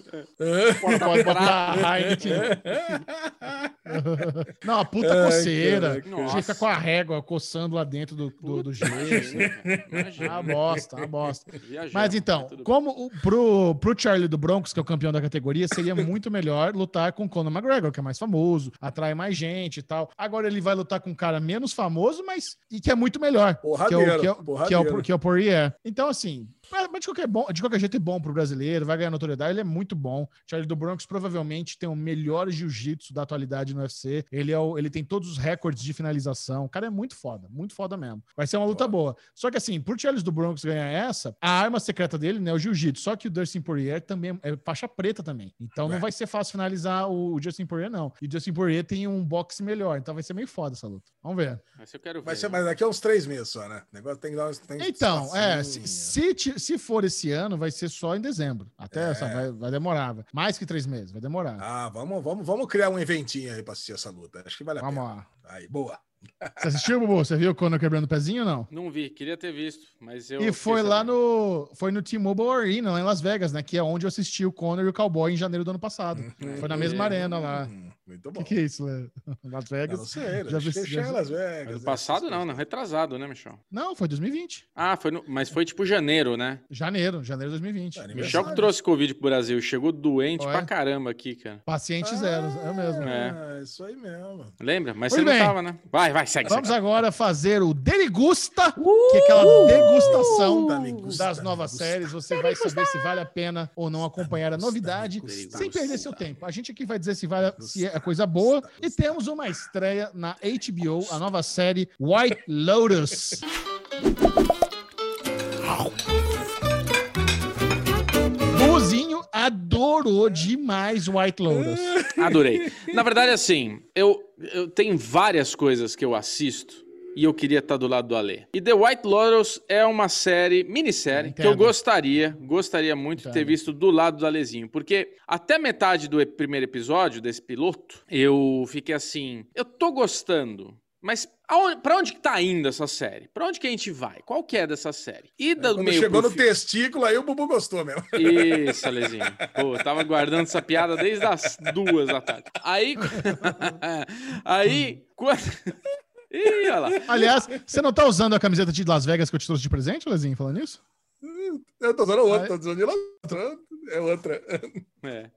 Pode botar Heineken. Não, a puta Ai, coceira. A gente fica com a régua coçando lá dentro do, do, do gesso. Imagina, Ah, bosta, uma bosta. Mas então, tudo bem. como o, pro, pro Charlie do Broncos, que é o campeão da categoria, seria muito melhor lutar com o Conor McGregor, que é mais famoso, atrai mais gente e tal. Agora ele vai lutar com um cara menos famoso, mas e que é muito melhor. Que é o, que é, o- que é o, que é o Poirier. Então, assim, mas mas de qualquer, bom, de qualquer jeito é bom pro brasileiro, vai ganhar notoriedade, ele é muito bom. Charlie do Broncos provavelmente tem o melhor jiu-jitsu da atualidade no UFC. Ele, é o- ele tem todos os recordes de finalização. O cara é muito foda, muito foda mesmo. Vai ser uma luta boa. Só que assim, por Charles do Broncos ganhar essa, a arma secreta dele né, é o jiu-jitsu. Só que o Dustin Poirier também é faixa preta também. Então não É. vai ser fácil finalizar o, o Justin Poirier, não. E o Justin Poirier tem um boxe melhor, então vai ser meio foda essa luta. Vamos ver. Mas eu quero ver. Vai ser mais daqui a uns três meses só, né? O negócio tem que dar uns. tem Então, é, espacinho. se, se, for esse ano, vai ser só em dezembro. Até É. sabe, vai, vai demorar. Mais que três meses, vai demorar. Ah, vamos, vamos, vamos criar um eventinho aí pra assistir essa luta. Acho que vale a Vamos pena. lá. Aí, boa. Você assistiu, Bubu? Você viu o Conor quebrando o pezinho ou não? Não vi, queria ter visto, mas eu. e foi lá sabendo. no. Foi no T-Mobile Arena, lá em Las Vegas, né? Que é onde eu assisti o Conor e o Cowboy em janeiro do ano passado. Foi na mesma É. arena lá. Muito O bom. que, que é isso, Lê? Las Vegas? não sei, Já já vi- já Las Vegas. Ano né? passado não, não, retrasado, né, Michel? Não, foi 2020. Ah, foi no... mas foi tipo janeiro, né? Janeiro, janeiro de 2020. É, Michel que trouxe Covid pro Brasil, chegou doente Ué? pra caramba aqui, cara. Paciente zero, é mesmo. Ah, isso aí mesmo. Lembra? Mas Muito você bem. não tava, né? Vai, vai, segue, Vamos segue. agora fazer o Derigusta, que é aquela degustação migusta, das da novas séries. Você vai saber se vale a pena ou não acompanhar a novidade, sem perder seu tempo. A gente aqui vai dizer se, vale, se é coisa boa. E temos uma estreia na HBO, a nova série White Lotus. Buzinho adorou demais White Lotus. Adorei. Na verdade, assim, eu, eu tenho várias coisas que eu assisto e eu queria estar do lado do Alê. E The White Lotus é uma série, minissérie, que eu Entendo. gostaria, gostaria muito de ter Entendo. visto do lado do Alezinho. Porque até metade do primeiro episódio, desse piloto, eu fiquei assim, eu tô gostando. Mas pra onde que tá indo essa série? Pra onde que a gente vai? Qual que é dessa série? E do Quando meio chegou no testículo, aí o Bubu gostou mesmo. isso, Alezinho. Pô, eu tava guardando essa piada desde as duas da tarde. Aí. aí, quando. Ih, olha lá. Aliás, você não tá usando a camiseta de Las Vegas que eu te trouxe de presente, Lezinho, falando isso? Eu tô usando outra, tô usando de lá. outra, É outra. É.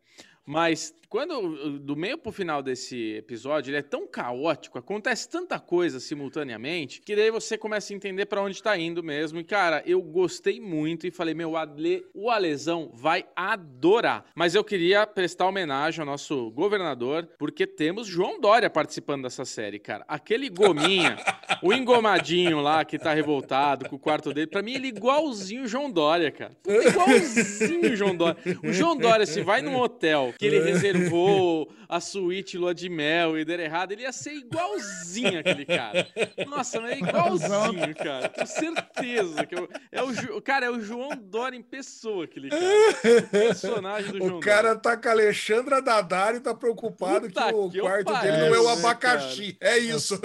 Mas quando do meio pro final desse episódio, ele é tão caótico, acontece tanta coisa simultaneamente, que daí você começa a entender pra onde tá indo mesmo. E cara, eu gostei muito e falei, meu, Ale, o Alesão vai adorar. Mas eu queria prestar homenagem ao nosso governador, porque temos João Dória participando dessa série, cara. Aquele gominha, o engomadinho lá que tá revoltado com o quarto dele, pra mim ele é igualzinho o João Dória, cara. Puta, igualzinho o João Dória. O João Dória, se vai num hotel que ele reservou a suíte lua de mel e der errado, ele ia ser igualzinho aquele cara. Nossa, mas é igualzinho, cara. Tenho certeza que eu, é o Ju- cara, é o João Dória em pessoa aquele cara. O personagem do João O cara Dória. tá com a Alexandra Daddario e tá preocupado Puta que o que quarto dele não é o né, abacaxi. É isso.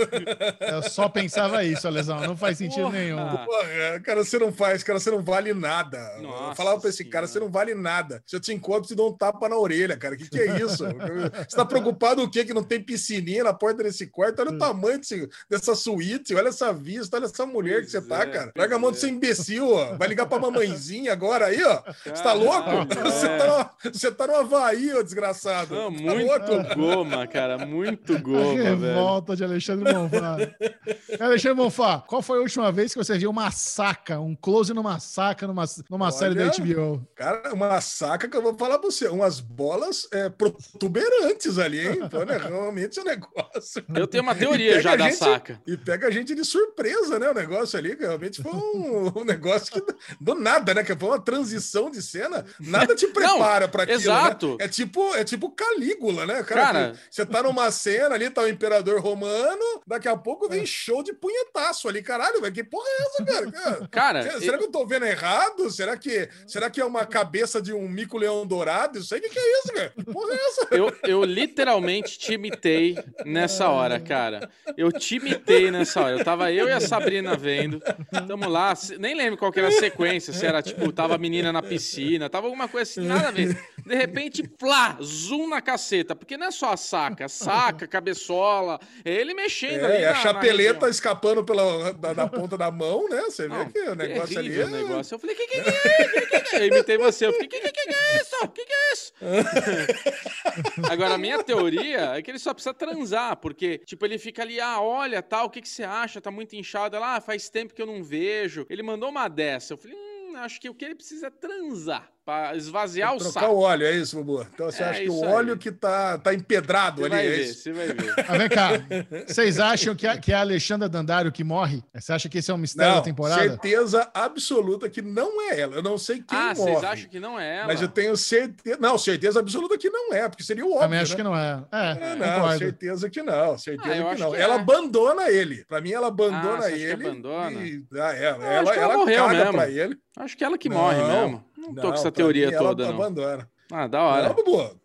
Eu só pensava isso, Lesão. Não faz sentido Porra. nenhum. Porra, cara, você não faz, cara, você não vale nada. Nossa eu falava pra esse cara, Senhora. você não vale nada. Se eu te encontro, te dou um tapa na orelha, cara. Que que é isso? você tá preocupado o quê? Que não tem piscininha na porta desse quarto? Olha o tamanho desse- dessa suíte, olha essa vista, olha essa mulher que você Pois tá, é, cara. pois Larga a mão de é. ser imbecil, ó. Vai ligar pra mamãezinha agora aí, ó. Você tá louco? Você é. tá, no, você tá no Havaí, ô desgraçado. Não, Tá muito louco? goma, cara. Muito A goma, velho. revolta de Alexandre Monfá. Alexandre Monfá, qual foi a última vez que você viu uma saca, um close numa saca numa, numa série da Olha. HBO? Cara, uma saca que eu vou falar pra você. Umas bolas é, protuberantes ali, hein? Então, né, realmente é um negócio. Eu tenho uma teoria já da gente- saca. E pega a gente de surpresa, né? O negócio ali, realmente foi um, um negócio que do nada, né? Que foi uma transição de cena, nada te prepara para aquilo. exato. Né? É tipo, é tipo Calígula, né? Cara, Cara- você tá numa cena ali, tá o imperador romano, daqui a pouco vem show de punhetaço ali. Caralho, velho, que porra é essa, cara? Cara, Será será que eu tô vendo errado? Será que, será que é uma cabeça de um mico-leão dourado? Isso aí, o que, que é isso, Que porra é essa? Eu, eu literalmente te imitei nessa hora, cara. Eu te imitei nessa hora. Eu tava eu e a Sabrina vendo. Tamo lá, nem lembro qual que era a sequência, se era tipo, tava a menina na piscina, tava alguma coisa assim, nada a ver. De repente, plá, zoom na caceta, porque não é só a saca, saca, cabeçola, é ele mexendo ali. É, a na- chapeleta escapando pela, da, da ponta da mão, né? Você vê Não, que o negócio ali. é- o negócio. Eu falei, que que que é? Que que que é? Eu imitei você. Eu fiquei, que que que é isso? Que que é isso? Agora, a minha teoria é que ele só precisa transar, porque, tipo, ele fica ali, ah, olha, tal, o que que você acha? Tá muito inchado. Ela, ah, faz tempo que eu não vejo. Ele mandou uma dessa. Eu falei, hum, acho que o que ele precisa é transar, pra esvaziar o Trocar saco. o óleo, é isso, Bubu? Então você É acha que o óleo aí. que tá, tá empedrado Você ali vai é ver, isso? você vai ver. Mas vem cá, vocês acham que, a- que é a Alexandra Dandário que morre? Você acha que esse é um mistério Não, da temporada? certeza absoluta que não é ela. Eu não sei quem ah, morre. vocês acham que não é ela? Mas eu tenho certeza. Não, certeza absoluta que não é, porque seria o óbvio. Também acho né? que não é. É, É, não, concordo. certeza que não, certeza Ah, que não. que ela é. abandona ele. Pra mim, ela Ah, abandona que ele. abandona? E, ah, é, acho ela, que ela ela morreu caga mesmo. pra ele. Acho que ela que morre Não, mesmo. Não tô com essa teoria mim, toda, ela não. abandona. Ah, da hora. Não, Bubu.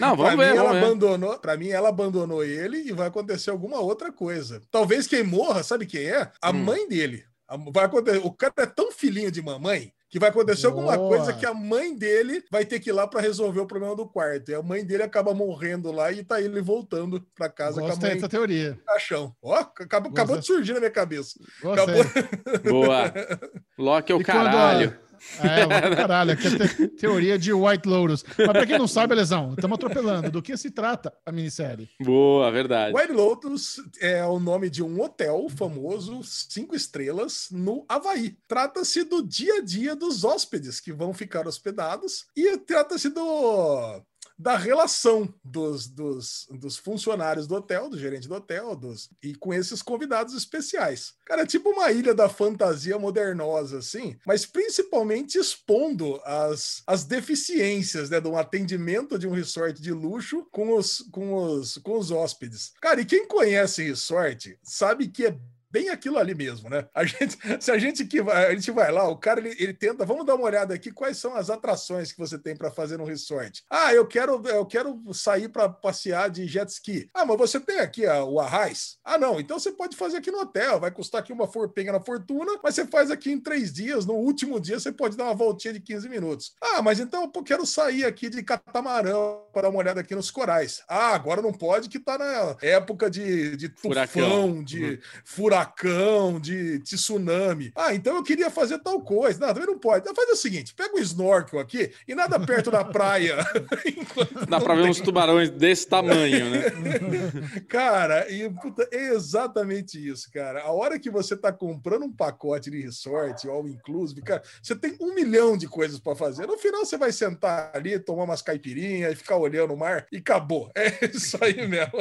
Não, vamos pra ver, mim, ela vamos ver. abandonou. Para mim, ela abandonou ele e vai acontecer alguma outra coisa. Talvez quem morra, sabe quem é? A Hum. mãe dele. Vai acontecer. O cara é tão filhinho de mamãe que vai acontecer alguma Boa. coisa que a mãe dele vai ter que ir lá para resolver o problema do quarto. E a mãe dele acaba morrendo lá e tá ele voltando para casa com a Gostei mãe dessa teoria. caixão. Ó, acabou, acabou de surgir na minha cabeça. Gostei. Acabou. Boa. Loki é o E caralho. É, caralho. Aqui é te- teoria de White Lotus. Mas pra quem não sabe, Lesão, estamos atropelando. Do que se trata a minissérie? Boa, verdade. White Lotus é o nome de um hotel famoso, cinco estrelas, no Havaí. Trata-se do dia a dia dos hóspedes que vão ficar hospedados e trata-se do da relação dos, dos, dos funcionários do hotel, do gerente do hotel, dos, e com esses convidados especiais. Cara, é tipo uma ilha da fantasia modernosa, assim, mas principalmente expondo as, as deficiências né, de um atendimento de um resort de luxo com os, com os, com os hóspedes. Cara, e quem conhece resort sabe que é bem aquilo ali mesmo, né? A gente, se a gente que vai, a gente vai lá, o cara ele, ele tenta, vamos dar uma olhada aqui, quais são as atrações que você tem para fazer no resort? Ah, eu quero, eu quero sair para passear de jet ski. Ah, mas você tem aqui a- o Arraiz? Ah, não, então você pode fazer aqui no hotel, vai custar aqui uma for, pequena fortuna, mas você faz aqui em três dias, no último dia você pode dar uma voltinha de 15 minutos. Ah, mas então eu quero sair aqui de catamarã para dar uma olhada aqui nos corais. Ah, agora não pode que tá na época de, de tufão, Furacão. de furacão, de tsunami. Ah, então eu queria fazer tal coisa. Não, também não pode. Então faz o seguinte: pega o snorkel aqui e nada perto da praia. Dá pra ver uns tubarões desse tamanho, né? Cara, e, puta, é exatamente isso, cara. A hora que você tá comprando um pacote de resort, all inclusive, cara, você tem um milhão de coisas para fazer. No final, você vai sentar ali, tomar umas caipirinhas e ficar olhando o mar e acabou. É isso aí mesmo.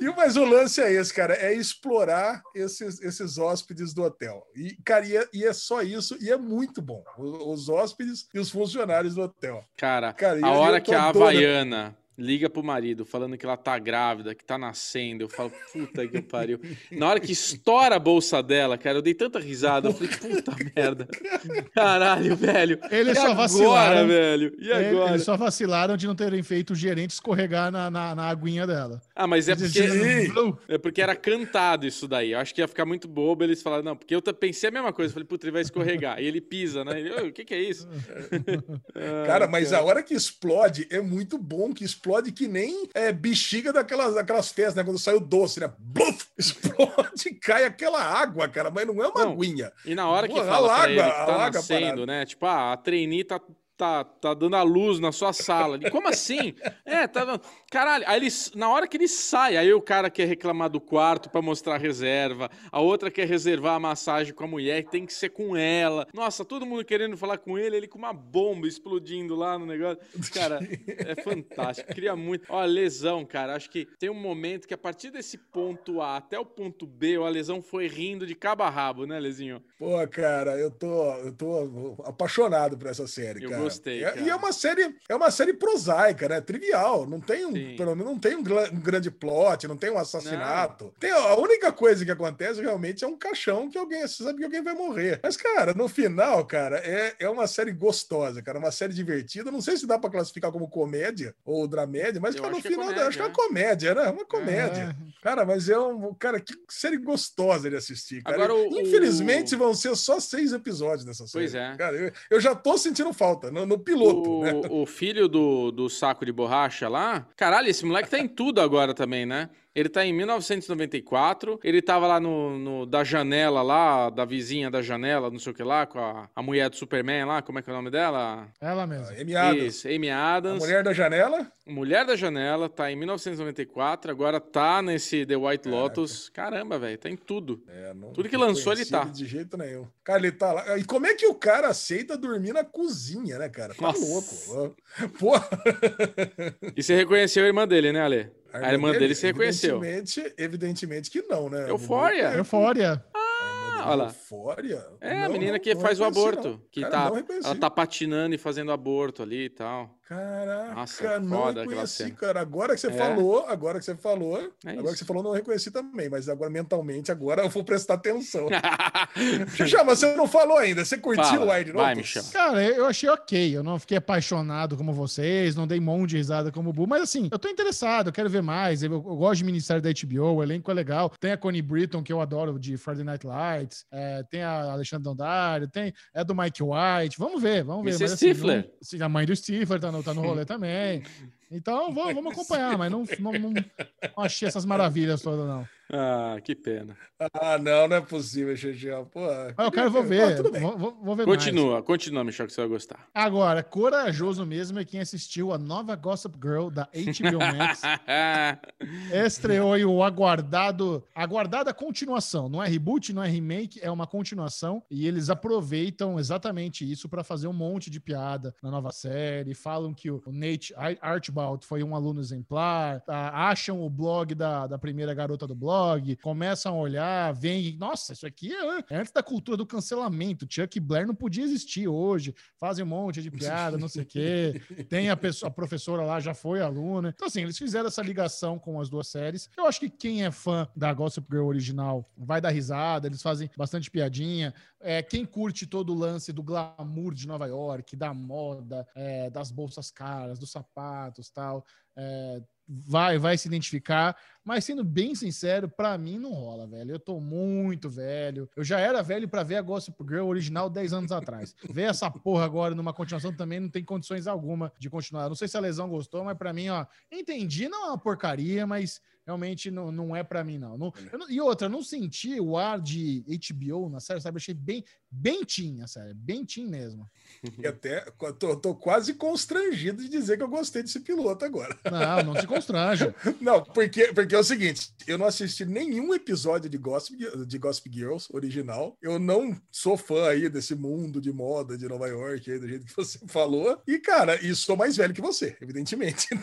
e, mas o lance é esse, cara, é explorar esses, esses hóspedes do hotel. E, cara, e é, e é só isso, e é muito bom. O- Os hóspedes e os funcionários do hotel. Cara, Cara, a hora que a. Havaiana liga pro marido falando que ela tá grávida, que tá nascendo, eu falo, puta que pariu. Na hora que estoura a bolsa dela, cara, eu dei tanta risada, eu falei, puta merda. Caralho, velho. Eles e só agora, vacilaram. velho? E Ele- agora? Eles só vacilaram de não terem feito o gerente escorregar na, na, na aguinha dela. Ah, mas é porque... É porque era cantado isso daí. Eu acho que ia ficar muito bobo eles falaram, não, porque eu pensei a mesma coisa. Eu falei, puta, ele vai escorregar. E ele pisa, né? Ele, "Ô, o que que é isso? Ah, Cara, mas a hora que explode é muito bom, que explode que nem é, bexiga daquelas, daquelas festas, né? Quando sai o doce, né? Bluf! Explode e cai aquela água, cara, mas não é uma Não, aguinha. E na hora que fala alaga, ele que tá alaga nascendo, né? Tipo, ah, a trainee tá tá, tá dando a luz na sua sala. Como assim? É, tá dando. Caralho, aí ele, na hora que ele sai, aí o cara quer reclamar do quarto pra mostrar a reserva, a outra quer reservar a massagem com a mulher, tem que ser com ela. Nossa, todo mundo querendo falar com ele, ele com uma bomba explodindo lá no negócio. Cara, é fantástico. Cria muito. Ó, lesão, cara. Acho que tem um momento que a partir desse ponto A até o ponto B, a lesão foi rindo de cabo a rabo, né, Lezinho? Pô, cara, eu tô, eu tô apaixonado por essa série, Eu cara. gostei, E- cara. E é uma série, é uma série prosaica, né? Trivial. Não tem um, Sim. Pelo menos não tem um, um grande plot, não tem um assassinato. Tem a única coisa que acontece realmente é um caixão que alguém você sabe que alguém vai morrer. Mas, cara, no final, cara, é, é uma série gostosa, cara. Uma série divertida. Não sei se dá pra classificar como comédia ou dramédia, mas, cara, no é final comédia, acho que é uma é. comédia, né? Uma comédia. Cara, mas é um. Cara, que série gostosa de assistir. Cara. Agora, o- Infelizmente, vão ser só seis episódios dessa série. Pois é. Cara, eu, eu já tô sentindo falta no, no piloto, né? O, o filho do, do saco de borracha lá. Caralho, esse moleque tá em tudo agora também, né? Ele tá em 1994. Ele tava lá no, no- da janela lá, da vizinha da janela, não sei o que lá, com a, a mulher do Superman lá, como é que é o nome dela? Ela mesmo. Amy Adams. Isso, Amy A Adams. mulher da janela. Mulher da Janela, tá em 1994, agora tá nesse The White Lotus. Caramba, velho, tá em tudo. É, não- Tudo que lançou, ele tá. De jeito nenhum. Cara, ele tá lá. E como é que o cara aceita dormir na cozinha, né, cara? Tá Nossa. louco. Porra. E você reconheceu a irmã dele, né, Ale? A irmã dele se reconheceu. Evidentemente, evidentemente que não, né? Eufória. É, Eufória. Ah, olha lá. Eufória? É, a Não, menina não, que não faz o aborto. não. Que Cara, tá, ela tá patinando e fazendo aborto ali e tal. Caraca, Nossa, não foda aquela reconheci, cara. Agora que você É. falou, agora que você falou, É agora isso. que você falou, não reconheci também, mas agora mentalmente, agora eu vou prestar atenção. Xuxa, mas você não falou ainda. Você curtiu Fala, o Wide vai? Michel. Cara, eu achei ok. Eu não fiquei apaixonado como vocês, não dei um monte de risada como o Bu, mas assim, eu tô interessado, eu quero ver mais. Eu, eu gosto de Ministério da HBO, o elenco é legal. Tem a Connie Britton, que eu adoro, de Friday Night Lights. é, tem a Alexandre Dondário, tem, é do Mike White. Vamos ver, vamos ver. Mr. Mas, assim, Stifler. não- sim, a mãe do Stifler tá no, tá no rolê também. Então, vamos, vamos acompanhar, mas não, não, não, não achei essas maravilhas todas, não. Ah, que pena. Ah, não, não é possível, Xuxa. Pô, Mas eu quero, vou ver. tudo bem. Vou, vou- ver mais. Continua, continua, Michel, que você vai gostar. Agora, corajoso mesmo é quem assistiu a nova Gossip Girl da HBO Max. Estreou aí o aguardado, aguardada continuação. Não é reboot, não é remake, é uma continuação. E eles aproveitam exatamente isso para fazer um monte de piada na nova série. Falam que o Nate Archibald foi um aluno exemplar. tá? Acham o blog da, da primeira garota do blog. Começam a olhar, veem. Nossa, isso aqui é, é antes da cultura do cancelamento. Chuck Blair não podia existir hoje. Fazem um monte de piada, não sei o quê. Tem a, pessoa, a professora lá, já foi aluna. Então, assim, eles fizeram essa ligação com as duas séries. Eu acho que quem é fã da Gossip Girl original vai dar risada, eles fazem bastante piadinha. É, quem curte todo o lance do glamour de Nova York, da moda, é, das bolsas caras, dos sapatos tal, é, vai, vai se identificar. Mas sendo bem sincero, pra mim não rola, velho. Eu tô muito velho. Eu já era velho pra ver a Gossip Girl original 10 anos atrás. Ver essa porra agora numa continuação também não tem condições alguma de continuar. Não sei se a lesão gostou, mas pra mim, ó, entendi, não é uma porcaria, mas realmente não, não é pra mim, não. Não- eu não- E outra, eu não senti o ar de HBO na série, sabe? Eu achei bem, bem teen a série, bem teen mesmo. E até tô, tô quase constrangido de dizer que eu gostei desse piloto agora. Não, não se constrange. Não, porque, porque é o seguinte: eu não assisti nenhum episódio de Gossip, de Gossip Girls original. Eu não sou fã aí desse mundo de moda de Nova York, aí, do jeito que você falou. E, cara, e sou mais velho que você, evidentemente.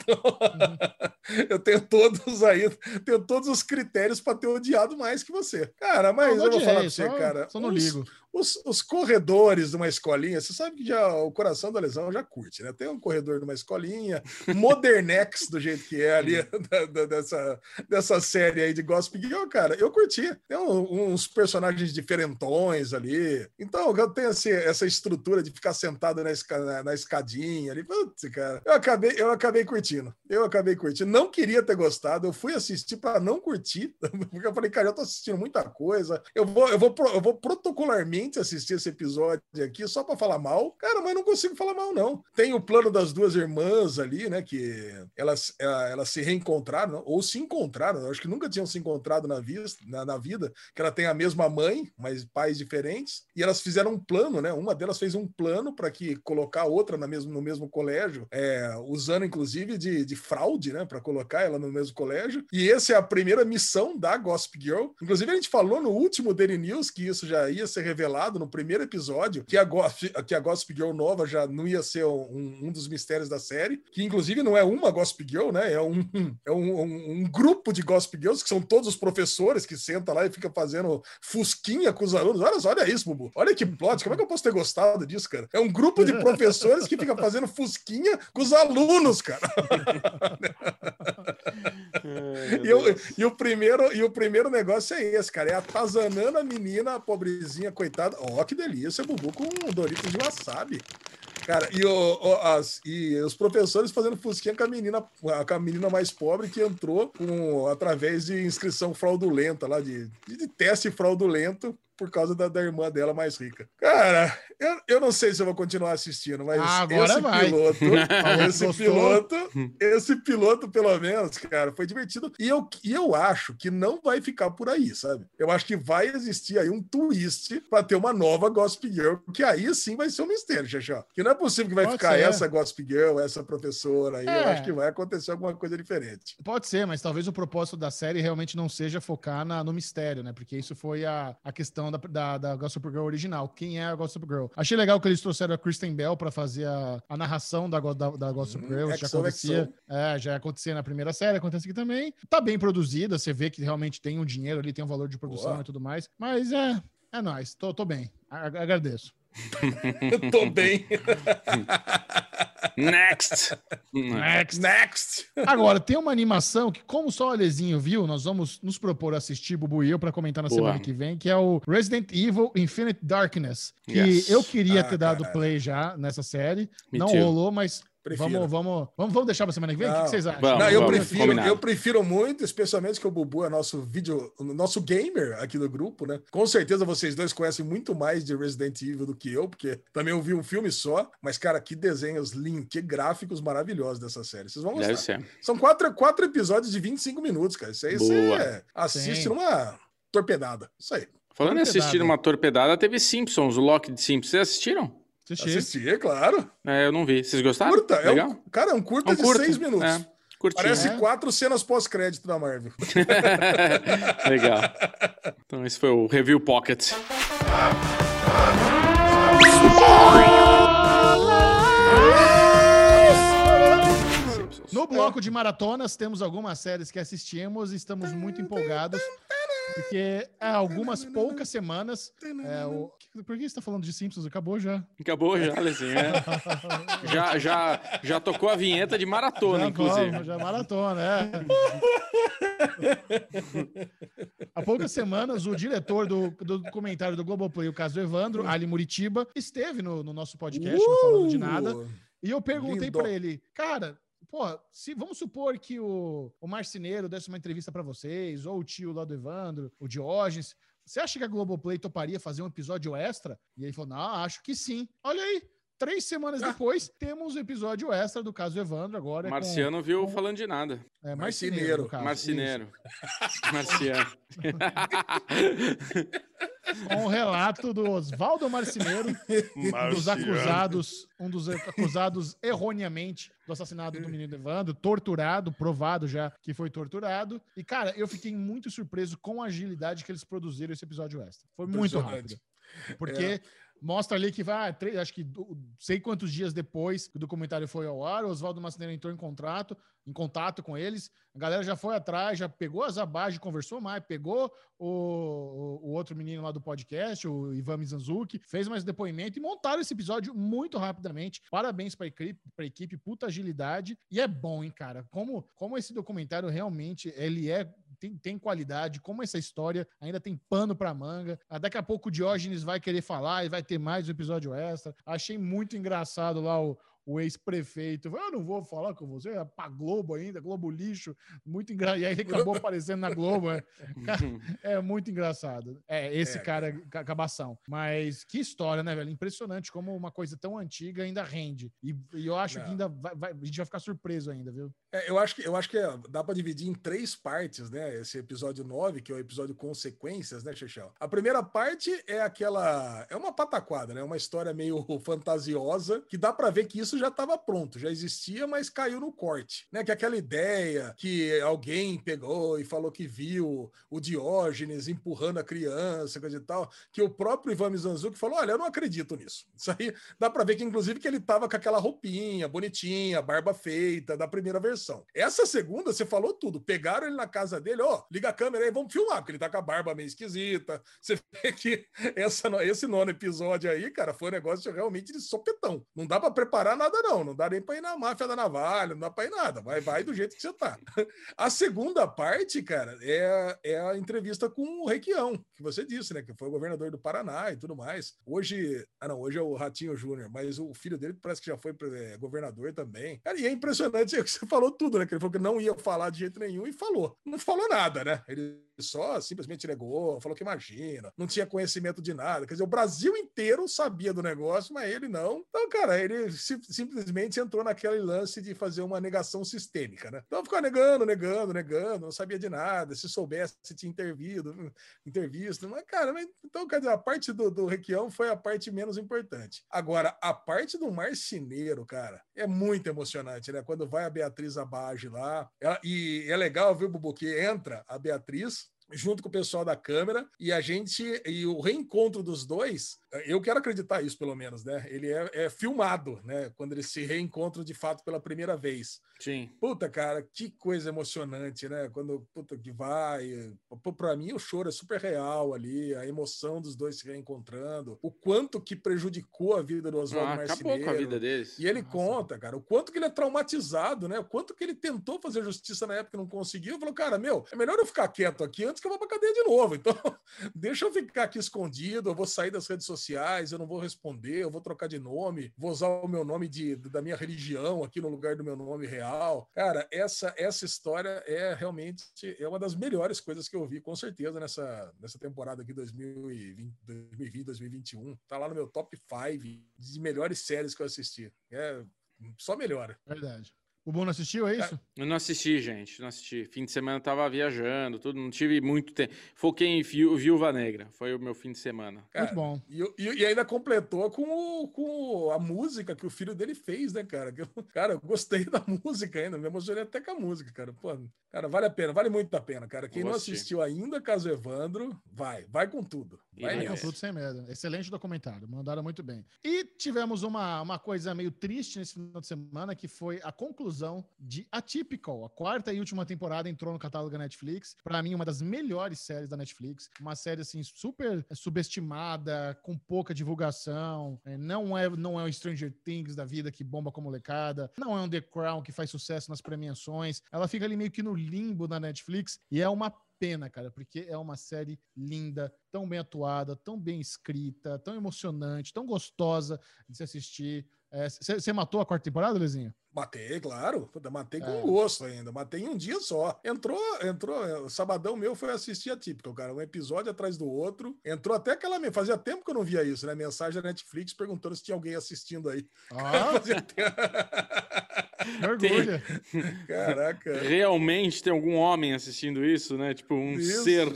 Então, eu tenho todos aí, tenho todos os critérios para ter odiado mais que você. Cara, mas Não eu vou falar pra você, só- cara. Só não ligo. Os, os corredores de uma escolinha, você sabe que já o coração da lesão já curte, né? Tem um corredor de uma escolinha, Modernex, do jeito que é ali, da- da- dessa, dessa série aí de Gossip Girl, cara, eu curti. Tem um- uns personagens diferentões ali. Então, eu tenho esse- essa estrutura de ficar sentado na, esca- na- na escadinha ali. Putz, cara, eu acabei, eu acabei curtindo. Eu acabei curtindo. Não queria ter gostado, eu fui assistir para não curtir, porque eu falei, cara, eu tô assistindo muita coisa. Eu vou, eu vou, eu vou protocolarmente assistir esse episódio aqui só pra falar mal. Cara, mas não consigo falar mal, não. Tem o plano das duas irmãs ali, né? Que elas, eh, elas se reencontraram, ou se encontraram. Acho que nunca tinham se encontrado na, vista, na, na vida. Que ela tem a mesma mãe, mas pais diferentes. E elas fizeram um plano, né? Uma delas fez um plano para que colocar a outra na mesmo, no mesmo colégio, é, usando inclusive de, de fraude, né? Para colocar ela no mesmo colégio. E essa é a primeira missão da Gossip Girl. Inclusive, a gente falou no último Daily News que isso já ia ser revelado no primeiro episódio, que a, Gossip, que a Gossip Girl nova já não ia ser um, um dos mistérios da série, que inclusive não é uma Gossip Girl, né? É um, é um, um, um grupo de Gossip Girls, que são todos os professores que sentam lá e ficam fazendo fusquinha com os alunos. Olha, olha isso, Bubu. Olha que plot. Como é que eu posso ter gostado disso, cara? É um grupo de professores que fica fazendo fusquinha com os alunos, cara. e, eu, e, o primeiro, e o primeiro negócio é esse, cara. É atazanando a menina, a pobrezinha, coitada. Ó, oh, que delícia, Bubu, com Doritos de wasabi. Cara, e, o, o, as, e os professores fazendo fusquinha com a menina, com a menina mais pobre que entrou com, através de inscrição fraudulenta lá, de, de teste fraudulento por causa da, da, irmã dela mais rica. Cara, eu, eu não sei se eu vou continuar assistindo, mas ah, Agora esse vai. piloto, esse piloto, esse piloto, pelo menos, cara, foi divertido. E eu, e eu acho que não vai ficar por aí, sabe? Eu acho que vai existir aí um twist para ter uma nova Gossip Girl, que aí sim vai ser um mistério, Xaxá. Que não é possível que vai Pode ficar ser. essa Gossip Girl, essa professora aí. É. Eu acho que vai acontecer alguma coisa diferente. Pode ser, mas talvez o propósito da série realmente não seja focar na, no mistério, né? Porque isso foi a, a questão da, da, da Gossip Girl original. Quem é a Gossip Girl? Achei legal que eles trouxeram a Kristen Bell para fazer a, a, narração da, da, da Gossip hum, Girl. Hum, já acontecia, é, já acontecia na primeira série, acontece aqui também. Tá bem produzida, você vê que realmente tem um dinheiro ali, tem um valor de produção Boa. e tudo mais. Mas é, é nóis, tô, tô bem. Agradeço. Tô bem. Next. Next. Next. Agora, tem uma animação que, como só o Alezinho viu, nós vamos nos propor assistir, Bubu e eu, para comentar na Boa. semana que vem, que é o Resident Evil Infinite Darkness. Que yes. eu queria ah, ter dado play já nessa série. Me não too. rolou, mas Vamos, vamos, vamos, vamos deixar para semana que vem? Não, o que vocês acham? Vamos, não, eu, prefiro, eu prefiro muito, especialmente que o Bubu é nosso vídeo, nosso gamer aqui do grupo, né? Com certeza vocês dois conhecem muito mais de Resident Evil do que eu, porque também eu vi um filme só, mas, cara, que desenhos lindos, que gráficos maravilhosos dessa série. Vocês vão gostar. Deve ser. São quatro, quatro episódios de 25 minutos, cara. Isso aí Boa. você assiste Sim. numa torpedada. Isso aí. Falando em assistir uma torpedada, teve Simpsons, o Loki de Simpsons. Vocês assistiram? Assisti. Assisti, é claro. É, eu não vi. Vocês gostaram? Curta, é um, cara, é um curta é um de curta. seis minutos. É. Curtinho. Parece é. quatro cenas pós-crédito da Marvel. Legal. Então, esse foi o Review Pocket. No bloco de maratonas, temos algumas séries que assistimos e estamos muito empolgados. Porque há é, algumas poucas semanas. É, o... Por que você tá falando de Simpsons? Acabou já. Acabou já, Alezinho. É. já, já, já tocou a vinheta de maratona, já inclusive. Vamos, já maratona, é. Há poucas semanas, o diretor do, do comentário do Globoplay, o caso do Evandro, Ali Muritiba, esteve no, no nosso podcast, uh! não falando de nada. E eu perguntei para ele, cara, pô, se vamos supor que o, o Marceneiro desse uma entrevista para vocês, ou o tio lá do Evandro, o Diógenes, você acha que a Globoplay toparia fazer um episódio extra? E ele falou: não, acho que sim. Olha aí, Três semanas ah. depois, temos o um episódio extra do caso Evandro agora. É Marciano com, viu com... falando de nada. É, Marcineiro. Marcineiro. Marciano. com o relato do Oswaldo Marcineiro, um dos acusados, um dos acusados erroneamente do assassinato do menino Evandro, torturado, provado já que foi torturado. E, cara, eu fiquei muito surpreso com a agilidade que eles produziram esse episódio extra. Foi muito rápido. Porque é mostra ali que vai, acho que sei quantos dias depois que o documentário foi ao ar, o Oswaldo Macineiro entrou em contrato, em contato com eles, a galera já foi atrás, já pegou as abagens, conversou mais, pegou o, o, o, outro menino lá do podcast, o Ivan Mizanzuki, fez mais depoimento e montaram esse episódio muito rapidamente. Parabéns para a equipe, puta agilidade. E é bom, hein, cara? Como, como esse documentário realmente ele é tem, tem qualidade, como essa história ainda tem pano para manga. Ah, daqui a pouco o Diógenes vai querer falar e vai ter mais um episódio extra. Achei muito engraçado lá o, o ex-prefeito. Eu não vou falar com você, é pra Globo ainda, Globo lixo, muito engraçado. E aí ele acabou aparecendo na Globo. É, é muito engraçado. É, esse É, cara, ca- cabação. Mas que história, né, velho? Impressionante como uma coisa tão antiga ainda rende. E, e eu acho Não. que ainda vai, vai- a gente vai ficar surpreso ainda, viu? É, eu acho que, eu acho que é, dá pra dividir em três partes, né? Esse episódio 9, que é o episódio Consequências, né, Chechel? A primeira parte é aquela. É uma pataquada, né? Uma história meio fantasiosa, que dá pra ver que isso já estava pronto, já existia, mas caiu no corte, né? Que é aquela ideia que alguém pegou e falou que viu o Diógenes empurrando a criança, coisa e tal, que o próprio Ivan Mizanzuki falou: olha, eu não acredito nisso. Isso aí dá pra ver que, inclusive, que ele tava com aquela roupinha bonitinha, barba feita, da primeira versão. Essa segunda, você falou tudo. Pegaram ele na casa dele, ó, liga a câmera aí, vamos filmar, porque ele tá com a barba meio esquisita. Você vê que essa, esse nono episódio aí, cara, foi um negócio realmente de sopetão. Não dá pra preparar nada, não. Não dá nem pra ir na máfia da navalha, não dá pra ir nada. Vai, vai do jeito que você tá. A segunda parte, cara, é, é a entrevista com o Requião, que você disse, né? Que foi o governador do Paraná e tudo mais. Hoje, ah não, hoje é o Ratinho Júnior, mas o filho dele parece que já foi é, governador também. Cara, e é impressionante que você falou tudo, né? Que ele falou que não ia falar de jeito nenhum e falou. Não falou nada, né? Ele só simplesmente negou, falou que imagina, não tinha conhecimento de nada. Quer dizer, o Brasil inteiro sabia do negócio, mas ele não. Então, cara, ele si- simplesmente entrou naquele lance de fazer uma negação sistêmica, né? Então ficou negando, negando, negando, não sabia de nada. Se soubesse, tinha intervido, intervisto. Mas, cara, mas- então, quer dizer, a parte do, do Requião foi a parte menos importante. Agora, a parte do marceneiro, cara, é muito emocionante, né? Quando vai a Beatriz Abage lá, ela- e é legal, viu, Bubu, que entra a Beatriz junto com o pessoal da câmera e a gente e o reencontro dos dois eu quero acreditar isso pelo menos né ele é, é filmado né quando eles se reencontram de fato pela primeira vez Sim. Puta, cara, que coisa emocionante, né? Quando, puta, que vai. Pô, Pra mim, o choro é super real ali, a emoção dos dois se reencontrando, o quanto que prejudicou a vida do Oswaldo Ah, acabou Marceneiro. com a vida deles. E ele Nossa. conta, cara, o quanto que ele é traumatizado, né? O quanto que ele tentou fazer justiça na época e não conseguiu. Falou, cara, meu, é melhor eu ficar quieto aqui antes que eu vá pra cadeia de novo. Então, deixa eu ficar aqui escondido, eu vou sair das redes sociais, eu não vou responder, eu vou trocar de nome, vou usar o meu nome de, da minha religião aqui no lugar do meu nome real. Cara, essa, essa história é realmente é uma das melhores coisas que eu vi, com certeza, nessa, nessa temporada aqui 2020, 2020 2021. Tá lá no meu top 5 de melhores séries que eu assisti. É, só melhora. Verdade. O Bruno assistiu, é isso? Eu não assisti, gente. Não assisti. Fim de semana eu tava viajando, tudo. Não tive muito tempo. Foquei em Viú- Viúva Negra. Foi o meu fim de semana. Cara, Muito bom. E, e- ainda completou com, o- com a música que o filho dele fez, né, cara? Eu- cara, eu gostei da música ainda, me emocionei até com a música, cara. Pô, cara, vale a pena, vale muito a pena, cara. Quem Vou não assistir. assistiu ainda, caso Evandro, vai, vai com tudo. Vai com tudo sem medo. Excelente documentário, mandaram muito bem. E tivemos uma, uma coisa meio triste nesse final de semana, que foi a conclusão de Atypical. A quarta e última temporada entrou no catálogo da Netflix. Pra mim, uma das melhores séries da Netflix. Uma série, assim, super subestimada, com pouca divulgação. É, não, é, não é o Stranger Things da vida que bomba com molecada. Não é um The Crown que faz sucesso nas premiações. Ela fica ali meio que no limbo da Netflix. E é uma pena, cara, porque é uma série linda, tão bem atuada, tão bem escrita, tão emocionante, tão gostosa de se assistir. Você matou a quarta temporada, Lezinho? Matei, claro. Matei com É. gosto ainda. Matei em um dia só. Entrou, entrou. O sabadão meu foi assistir a típica, cara. Um episódio atrás do outro. Entrou até aquela. Fazia tempo que eu não via isso, né? Mensagem da Netflix perguntando se tinha alguém assistindo aí. Ah, Fazia tempo. Orgulho. Caraca. Realmente tem algum homem assistindo isso, né? Tipo, um Isso. ser.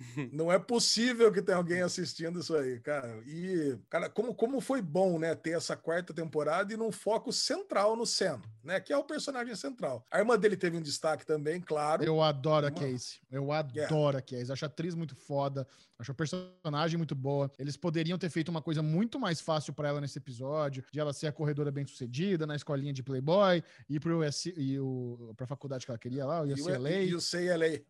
Não é possível que tenha alguém assistindo isso aí, cara. E, cara, como, como foi bom, né, ter essa quarta temporada e num foco central no Sam, né, que é o personagem central. A irmã dele teve um destaque também, claro. Eu adoro a Casey. Eu adoro a Casey. Acho a atriz muito foda. Acho a personagem muito boa. Eles poderiam ter feito uma coisa muito mais fácil pra ela nesse episódio, de ela ser a corredora bem sucedida na escolinha de Playboy, ir pro US, e o, pra faculdade que ela queria lá, o E UCLA. o, e o.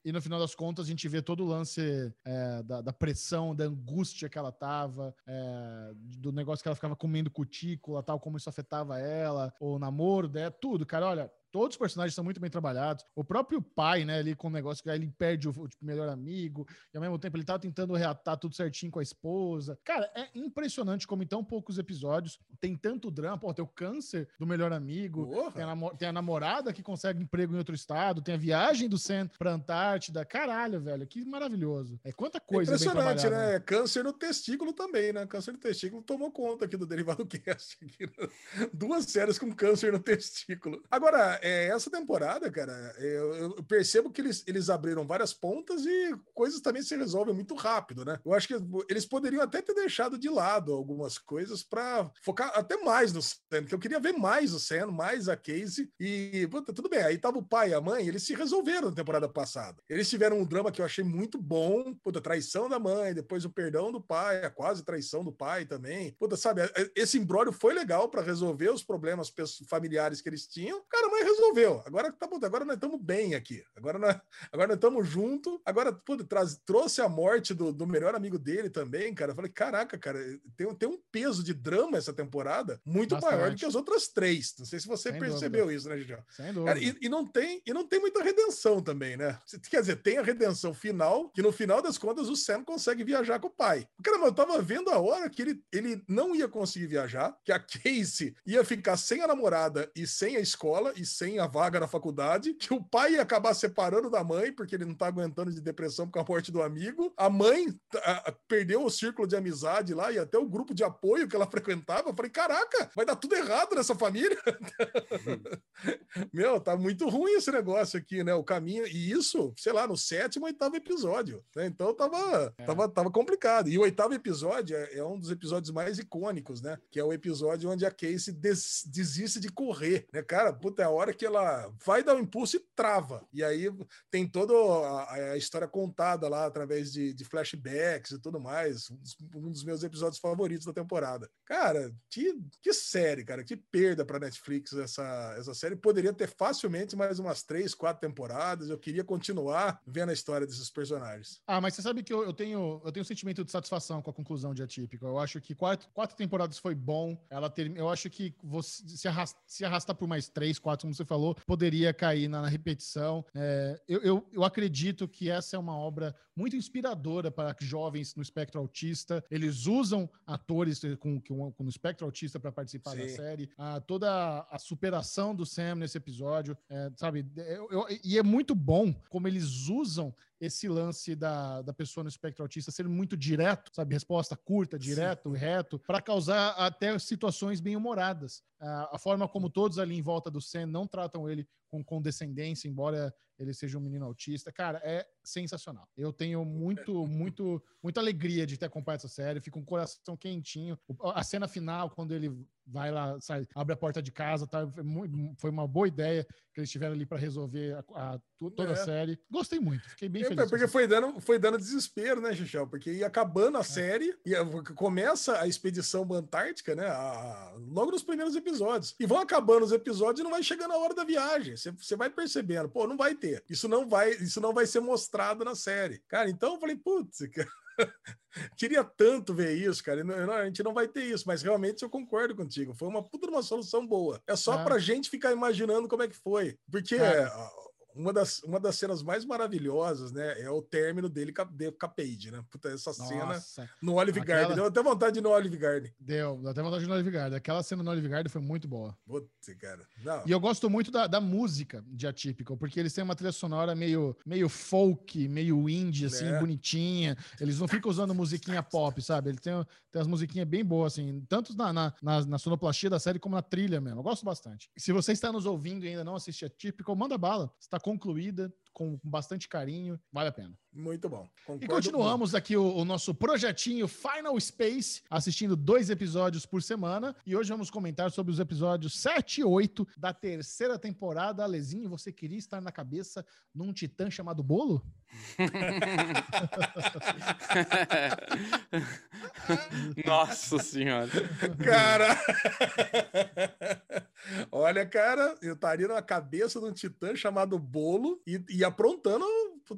E no final das contas, a gente vê todo o lance é, da, da pressão, da angústia que ela tava, é, do negócio que ela ficava comendo cutícula, tal, como isso afetava ela, o namoro, né, tudo, cara. Olha, Todos os personagens são muito bem trabalhados. O próprio pai, né, ali com o negócio que aí ele perde o, tipo, melhor amigo, e ao mesmo tempo ele tá tentando reatar tudo certinho com a esposa. Cara, é impressionante como em tão poucos episódios tem tanto drama. Pô, tem o câncer do melhor amigo, tem a, tem a namorada que consegue emprego em outro estado, tem a viagem do Sam pra Antártida. Caralho, velho, que maravilhoso. É quanta coisa bem Impressionante, trabalhada. né? Câncer no testículo também, né? Câncer no testículo tomou conta aqui do Derivado Cast. aqui, né? Duas séries com câncer no testículo. Agora, é, essa temporada, cara, eu, eu percebo que eles, eles abriram várias pontas e coisas também se resolvem muito rápido, né? Eu acho que eles poderiam até ter deixado de lado algumas coisas pra focar até mais no Sam, que eu queria ver mais o Sam, mais a Casey. E, puta, tudo bem, aí tava o pai e a mãe, eles se resolveram na temporada passada. Eles tiveram um drama que eu achei muito bom, puta, traição da mãe, depois o perdão do pai, a quase traição do pai também. Puta, sabe, esse imbróglio foi legal pra resolver os problemas familiares que eles tinham. Cara, mãe resolveu. Agora tá puta, agora nós estamos bem aqui. Agora nós agora nós estamos juntos. Agora, puta, traz, trouxe a morte do, do melhor amigo dele também, cara. Eu falei, caraca, cara, tem, tem um peso de drama essa temporada muito Bastante. maior do que as outras três. Não sei se você Sem percebeu isso, né, Gigi? Sem dúvida. Cara, e, e não tem, e não tem muita redenção também, né? Quer dizer, tem a redenção final, que no final das contas o Sam consegue viajar com o pai. Caramba, eu tava vendo a hora que ele, ele não ia conseguir viajar, que a Casey ia ficar sem a namorada e sem a escola e sem a vaga na faculdade, que o pai ia acabar separando da mãe, porque ele não tá aguentando de depressão com a morte do amigo. A mãe a- perdeu o círculo de amizade lá e até o grupo de apoio que ela frequentava. Eu falei, caraca, vai dar tudo errado nessa família. Meu, tá muito ruim esse negócio aqui, né? O caminho. E isso, sei lá, no sétimo, oitavo episódio. né? Então tava, tava, tava complicado. E o oitavo episódio é, é um dos episódios mais icônicos, né? Que é o episódio onde a Casey des- desiste de correr, né? Cara, puta, é a hora que ela vai dar um impulso e trava. E aí tem toda a, a história contada lá através de, de flashbacks e tudo mais. Um dos, um dos meus episódios favoritos da temporada. Cara, que, que série, cara. Que perda pra Netflix essa, essa série. Poderia ter facilmente mais umas três, quatro temporadas. Eu queria continuar vendo a história desses personagens. Ah, mas você sabe que eu, eu tenho eu tenho um sentimento de satisfação com a conclusão de Atípico. Eu acho que quatro, quatro temporadas foi bom. Ela ter, eu acho que você se arrasta, se arrastar por mais três, quatro, como você falou, poderia cair na, na repetição. É, eu, eu, eu acredito que essa é uma obra muito inspiradora para jovens no espectro autista. Eles usam atores com, com, com no espectro autista para participar da Sim. série. Ah, toda a superação do Sam nesse episódio, é, sabe? Eu- e é muito bom como eles usam esse lance da, da pessoa no espectro autista ser muito direto, sabe? Resposta curta, direto, reto, para causar até situações bem humoradas. Ah, a forma como todos ali em volta do Sam não tratam ele com condescendência, embora ele seja um menino autista, cara, é sensacional. Eu tenho muito, muito, muita alegria de ter acompanhado essa série, fico com o coração quentinho. A cena final, quando ele vai lá, sai, abre a porta de casa, tá? Foi, uma boa ideia que eles tiveram ali para resolver a- a- toda É. a série. Gostei muito, fiquei bem É, feliz. porque foi dando, foi dando desespero, né, Xixel? Porque ia acabando É. a série, e começa a expedição Antártica, né? a- logo nos primeiros episódios. E vão acabando os episódios e não vai chegando a hora da viagem. Você- Você vai percebendo, pô, não vai ter. Isso não vai, isso não vai ser mostrado na série. Cara, então eu falei, putz, cara. Queria tanto ver isso, cara. não- a gente não vai ter isso, mas realmente eu concordo contigo. Foi uma puta de uma solução boa. É só É. pra gente ficar imaginando como é que foi. Porque. Uma das, uma das cenas mais maravilhosas, né, é o término dele com a, Paige, né? Puta, essa cena Nossa, no Olive Aquela- Garden. Deu até vontade de no Olive Garden. deu, deu até vontade de no Olive Garden. Aquela cena no Olive Garden foi muito boa. Putz, cara. Não. E eu gosto muito da, da música de Atypical, porque eles têm uma trilha sonora meio, meio folk, meio indie, assim, É. bonitinha. Eles não ficam usando musiquinha pop, sabe? Eles têm, têm as musiquinhas bem boas, assim, tanto na, na, na, na sonoplastia da série como na trilha mesmo. Eu gosto bastante. Se você está nos ouvindo e ainda não assiste Atypical, manda bala. Está concluída, com bastante carinho, vale a pena. Muito bom. E Concordo continuamos aqui o, o nosso projetinho Final Space, assistindo dois episódios por semana. E hoje vamos comentar sobre os episódios 7 e 8 da terceira temporada. Alezinho, você queria estar na cabeça num titã chamado Bolo? Nossa senhora. Cara! Olha, cara, eu estaria na cabeça de um titã chamado Bolo e, e aprontando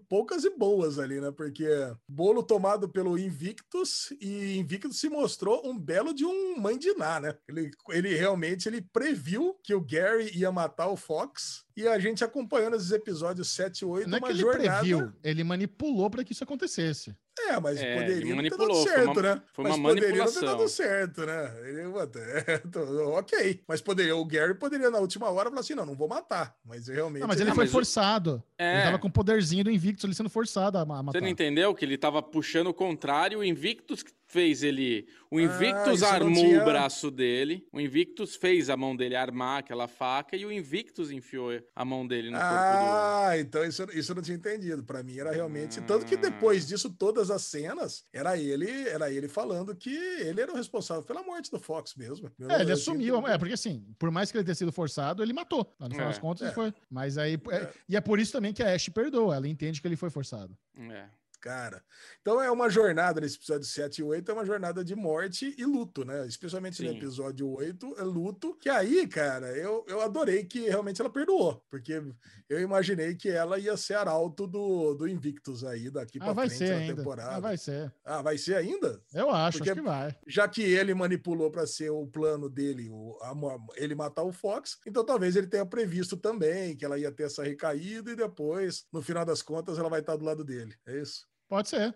poucas e boas ali, né? Porque bolo tomado pelo Invictus e Invictus se mostrou um belo de um mandiná, né? Ele, ele realmente ele previu que o Gary ia matar o Fox e a gente acompanhando esses episódios 7 e 8, Não é uma que ele jornada. previu, ele manipulou para que isso acontecesse. É, mas É, poderia ele não ter dado foi certo, uma- né? foi mas uma poderia não ter manipulação. dado certo, né? Ele, é, tô- ok. Mas poderia, o Gary poderia na última hora falar assim: não, não vou matar. Mas realmente. Não, mas ele Não, foi mas o- forçado. Ele É. tava com o poderzinho do Invictus ali sendo forçado a matar. Você não entendeu que ele tava puxando o contrário, o Invictus que fez ele. O Ah, Invictus não armou tinha- o braço dele, o Invictus fez a mão dele armar aquela faca e o Invictus enfiou a mão dele no corpo Ah, então isso, isso eu não tinha entendido. Pra mim era realmente. Tanto que Ah. depois disso, todas as cenas, era ele, era ele falando que ele era o responsável pela morte do Fox mesmo. Eu- É, ele assumiu. entendido. É, porque assim, por mais que ele tenha sido forçado, ele matou. No final É, das contas, é. foi. Mas aí. é- e é por isso também que a Ash perdoa. Ela entende que ele foi forçado. do. É. Cara. Então é uma jornada nesse episódio 7 e 8, é uma jornada de morte e luto, né? Especialmente no Sim. episódio 8, é luto. Que aí, cara, eu, eu adorei que realmente ela perdoou. Porque eu imaginei que ela ia ser arauto do, do Invictus aí daqui Ah, pra vai frente ser na ainda. temporada. Ah, vai ser. Ah, vai ser ainda? Eu acho, Porque- acho que vai. já que ele manipulou para ser o plano dele, o, a ele matar o Fox, então talvez ele tenha previsto também que ela ia ter essa recaída e depois, no final das contas, ela vai estar do lado dele. É isso? Pode ser.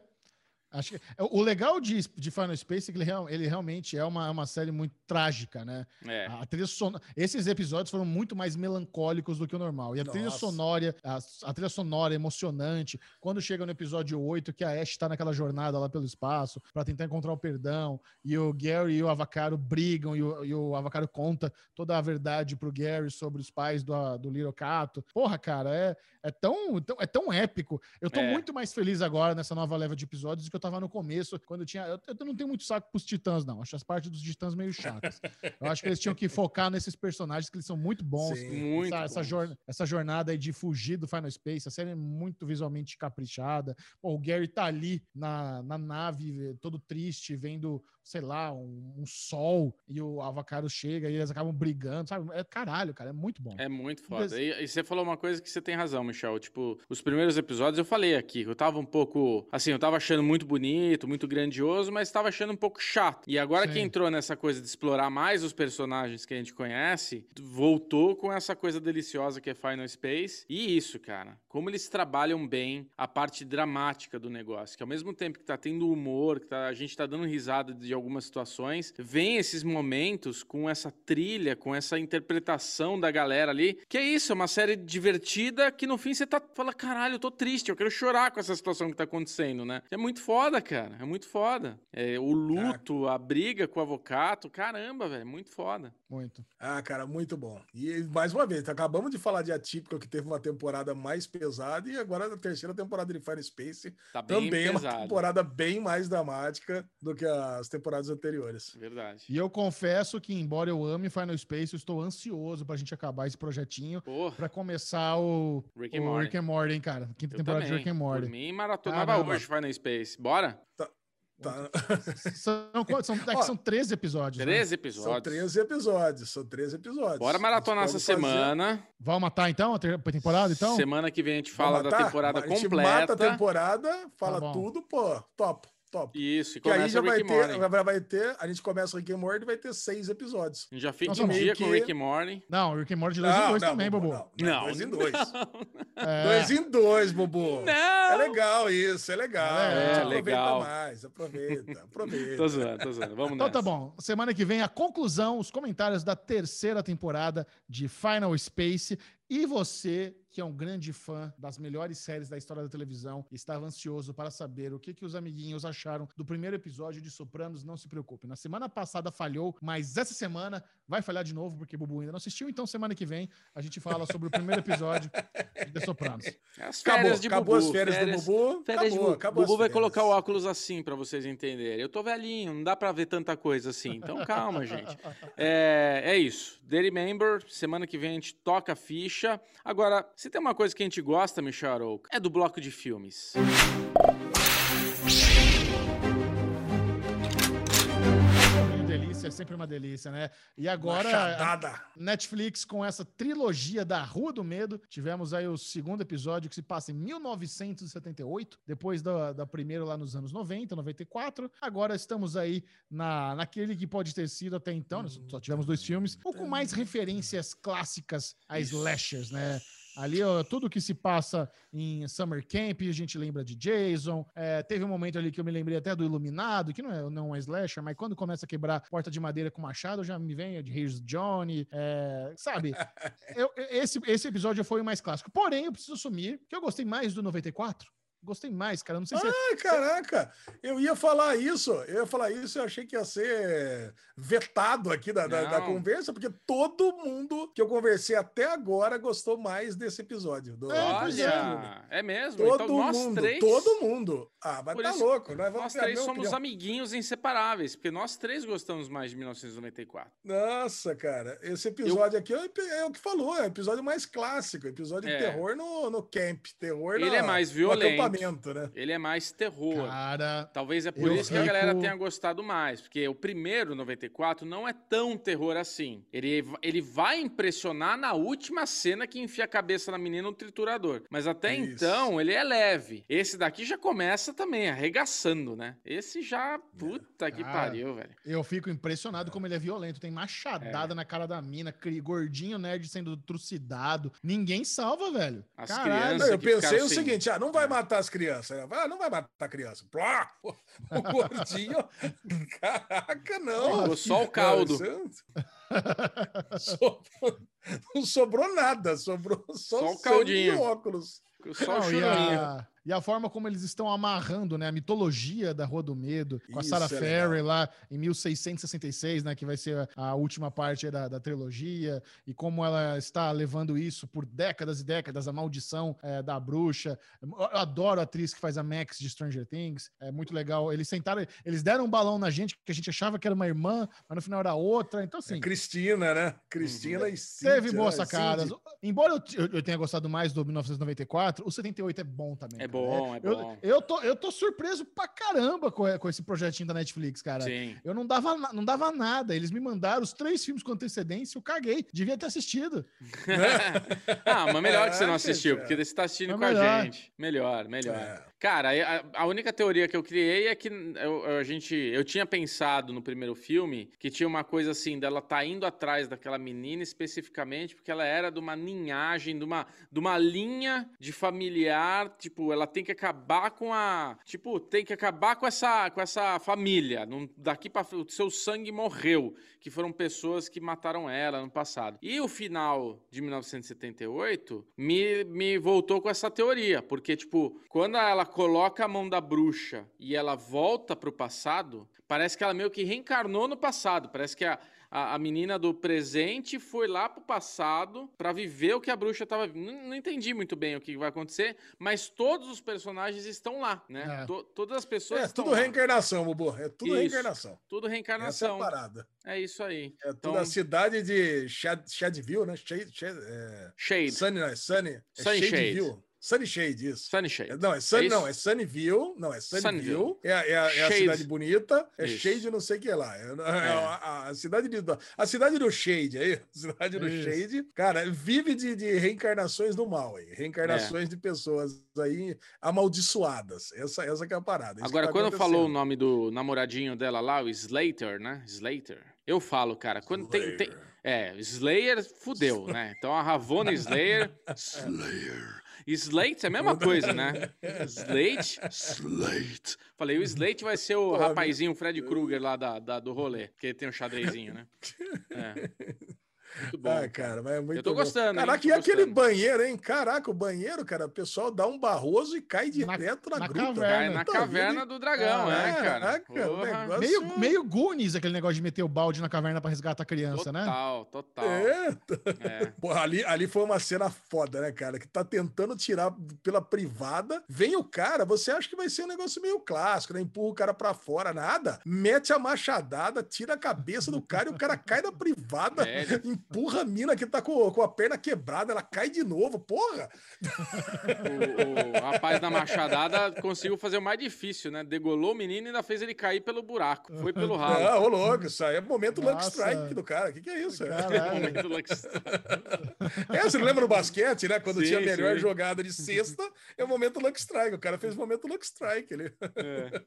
Acho que, o legal de, de Final Space é que ele, real- ele realmente é uma, é uma série muito trágica, né? É. A trilha sonora, esses episódios foram muito mais melancólicos do que o normal. E a trilha Nossa. sonora, a, a trilha sonora emocionante, quando chega no episódio 8, que a Ash tá naquela jornada lá pelo espaço para tentar encontrar o perdão, e o Gary e o Avacaro brigam, e o, e o Avacaro conta toda a verdade pro Gary sobre os pais do, do Little Cato. Porra, cara, é, é, tão, tão- é tão épico. Eu tô É. muito mais feliz agora nessa nova leva de episódios do que eu tava no começo, quando tinha. Eu, eu não tenho muito saco pros titãs, não. Acho as partes dos titãs meio chatas. Eu acho que eles tinham que focar nesses personagens que eles são muito bons. Sim. Muito. Essa, essa, bons. jorn- essa jornada aí de fugir do Final Space, a série é muito visualmente caprichada. Pô, o Gary tá ali na, na nave, todo triste, vendo, sei lá, um, um sol, e o Avacaro chega e eles acabam brigando, sabe? É caralho, cara, é muito bom. É muito foda. E, e você falou uma coisa que você tem razão, Michel. Tipo, os primeiros episódios eu falei aqui, que eu tava um pouco. Assim, eu tava achando muito bonito, muito grandioso, mas tava achando um pouco chato. E agora que Sim. entrou nessa coisa de explorar mais os personagens que a gente conhece, voltou com essa coisa deliciosa que é Final Space. E isso, cara. Como eles trabalham bem a parte dramática do negócio. Que ao mesmo tempo que tá tendo humor, que tá- a gente tá dando risada de algumas situações, vem esses momentos com essa trilha, com essa interpretação da galera ali. Que é isso, é uma série divertida que no fim você tá fala, caralho, eu tô triste, eu quero chorar com essa situação que tá acontecendo, né? É muito foda, cara. É muito foda. É, o luto, a briga com o avocado, caramba, velho, é muito foda. Muito. Ah, cara, muito bom. E mais uma vez, acabamos de falar de Atípica, que teve uma temporada mais pesada, e agora a terceira temporada de Fire Space Tá também é uma pesado. temporada bem mais dramática do que as temporadas anteriores. Verdade. E eu confesso que, embora eu ame Final Space, eu estou ansioso pra gente acabar esse projetinho Porra, pra começar o Rick and o Morty. Rick and Morty, hein, cara? Quinta eu temporada também. de Rick and Por Morty. mim, maratonava Caramba. hoje Final Space. Bora? Tá? São, quantos? são, é que Ó, são 13 episódios. né? 13 São episódios. 13 episódios, são 13 episódios. Bora maratonar A essa gente fazer- semana. Vamos matar então a temporada, então? Semana que vem a gente fala da temporada A gente completa. mata a temporada, fala Tá tudo, pô, top, top. Isso, e Que aí já o vai Rick ter, vai, vai ter, a gente começa o Rick and Morty e vai ter seis episódios. A gente já fica Nossa, em meio dia com o que- Rick and Morty. Não, o Rick and Morty de 2 em 2 também, Bubu, Bobo. Não, Não. dois em dois. É, Dois em dois, Bubu. Não! É legal isso, é legal. É, A gente aproveita legal. mais, aproveita, aproveita. Tô zoando, tô zoando. Vamos Então nessa. tá bom. Semana que vem a conclusão, os comentários da terceira temporada de Final Space. E você, que é um grande fã das melhores séries da história da televisão, estava ansioso para saber o que, que os amiguinhos acharam do primeiro episódio de Sopranos, não se preocupe. Na semana passada falhou, mas essa semana vai falhar de novo, porque o Bubu ainda não assistiu. Então, semana que vem, a gente fala sobre o primeiro episódio de The Sopranos. As Acabou, férias de acabou Bubu. as férias, do Bubu. Férias de acabou, Bubu. acabou Bubu as vai férias. colocar o óculos assim pra vocês entenderem. Eu tô velhinho, não dá pra ver tanta coisa assim. Então calma, gente. É, é isso. The Remember, semana que vem a gente toca a ficha. Agora, se tem uma coisa que a gente gosta, Michel Arouca, é do bloco de filmes. Delícia é sempre uma delícia, né? E agora. Netflix com essa trilogia da Rua do Medo. Tivemos aí o segundo episódio que se passa em 1978, depois da, da primeira lá nos anos 90, 94. Agora estamos aí na, naquele que pode ter sido até então, nós só tivemos dois filmes, ou com mais referências clássicas a slashers, né? Ali, ó, tudo que se passa em Summer Camp, a gente lembra de Jason. É, teve um momento ali que eu me lembrei até do Iluminado, que não é, não é slasher, mas quando começa a quebrar porta de madeira com machado, já me vem de Here's Johnny. é, sabe? Eu- esse, esse episódio foi o mais clássico. Porém, eu preciso assumir que eu gostei mais do 94. Gostei mais, cara. Não sei se é Ai, caraca, eu ia falar isso, eu ia falar isso, eu achei que ia ser vetado aqui da, da, da conversa, porque todo mundo que eu conversei até agora gostou mais desse episódio. Do, É, pois é. Olha, é mesmo? Todo então nós mundo, três. todo mundo. Ah, mas Por tá isso, louco, nós vamos Nós a três somos opinião. amiguinhos inseparáveis, porque nós três gostamos mais de 1994. Nossa, cara, esse episódio aqui é o é o que falou, é o episódio mais clássico, episódio É. de terror no, no camp, terror Ele na- é mais no violento. né? Ele é mais terror. Cara, Talvez é por isso que a galera tenha gostado mais, porque o primeiro 94 não é tão terror assim. Ele, ele vai impressionar na última cena que enfia a cabeça na menina no triturador. Mas até Isso. então ele é leve. Esse daqui já começa também arregaçando, né? Esse já, puta que Cara, pariu, velho. eu fico impressionado como ele é violento. Tem machadada na cara da mina, cri- gordinho nerd sendo trucidado. Ninguém salva, velho. As Caralho. eu pensei o seguinte: ah, não vai matar as crianças. Ah, não vai matar a criança. Plá! O gordinho. Caraca, não. Ficou só o caldo. Sobrou- Não sobrou nada, sobrou só, Só o caldinho. e óculos. Só o Não, e, a, e a forma como eles estão amarrando, né, a mitologia da Rua do Medo, com a Isso Sarah é Ferry lá em 1666, né, que vai ser a, a última parte da, da trilogia, e como ela está levando isso por décadas e décadas, a maldição é, da bruxa. Eu adoro a atriz que faz a Max de Stranger Things, é muito legal. Eles sentaram, eles deram um balão na gente, que a gente achava que era uma irmã, mas no final era outra, então assim... É Cristina, né? Cristina e Cíntia. Teve boas né? sacadas. Cindy. Embora eu, eu- eu tenha gostado mais do 1994, o 78 é bom também. É cara. bom, é eu, bom. Eu tô, eu tô surpreso pra caramba com, com esse projetinho da Netflix, cara. Sim. Eu não dava, não dava nada. Eles me mandaram os três filmes com antecedência, eu caguei. Devia ter assistido. ah, mas melhor que você não É, assistiu, gente, porque você tá assistindo É com a melhor. gente. Melhor, melhor. É. Cara, a, a única teoria que eu criei é que eu, a gente, eu tinha pensado no primeiro filme que tinha uma coisa assim, dela tá indo atrás daquela menina especificamente porque ela era de uma linhagem, de uma, de uma linha de familiar, tipo, ela tem que acabar com a, tipo, tem que acabar com essa, com essa família. Não, daqui para o seu sangue morreu, que foram pessoas que mataram ela no passado. E o final de 1978 me, me voltou com essa teoria, porque, tipo, quando ela coloca a mão da bruxa e ela volta pro passado, parece que ela meio que reencarnou no passado. Parece que a, a, a menina do presente foi lá pro passado pra viver o que a bruxa tava. Não, não entendi muito bem o que vai acontecer, mas todos os personagens estão lá, né? É. To- todas as pessoas É estão tudo lá. reencarnação, Bubu. É tudo Isso. reencarnação. Tudo Essa é reencarnação. parada. É isso aí. É tudo Então- a cidade de Shad, Shadville, né? Shade, Shade, é... Shade. Sunny, não, é Sunny. É Sunny Shade. Shadeville. Sunny Shade, isso. Sunny Shade. É, Não, é Sunny, É não, é Sunnyville, não, é Sunnyville, Sunnyville. é, a- é, a- é a Shade. cidade bonita, é Isso. Shade não sei o que lá, é, é a, a- cidade de, a cidade do Shade, aí, a cidade do Isso. Shade, cara, vive de, de reencarnações do mal aí, É. reencarnações de pessoas aí amaldiçoadas, essa, essa que é a parada. isso Agora, tá quando falou o nome do namoradinho dela lá, o Slater, né? Slater. Eu falo, cara, quando tem, tem. É, Slayer fudeu, né? Então a Ravonna Slayer. Slayer. Slate é a mesma coisa, né? Slate? Slate. Falei, o Slate vai ser o Porra, rapazinho Fred Krueger lá da, da- do rolê, porque ele tem um xadrezinho, né? É. Muito bom. Ah, cara, mas é muito Eu tô bom. gostando, hein? Caraca, Tô e aquele gostando. banheiro, hein? Caraca, o banheiro, cara, o pessoal dá um barroso e cai direto na, na gruta. caverna. Cai na Puta caverna do dragão, né, cara? Caraca, o Porra. negócio- Meio, meio Goonies, aquele negócio de meter o balde na caverna pra resgatar a criança, né? Total, total. É, É. Porra, ali, ali foi uma cena foda, né, cara? Que tá tentando tirar pela privada. Vem o cara, você acha que vai ser um negócio meio clássico, né? Empurra o cara pra fora, nada. Mete a machadada, tira a cabeça do cara e o cara cai da privada, É. empurra Porra, a mina que tá com, com a perna quebrada, ela cai de novo, porra! O, o rapaz da machadada conseguiu fazer o mais difícil, né? Degolou o menino e ainda fez ele cair pelo buraco. Foi pelo ralo. Ah, ô louco, isso aí é momento Luck Nossa. Strike do cara. O que, que é isso? Caralho. Momento Lux- É, você não lembra no basquete, né? Quando Sim, tinha a melhor sim. jogada de sexta, é o momento Luck Strike. O cara fez o momento Luck Strike. Ele... é.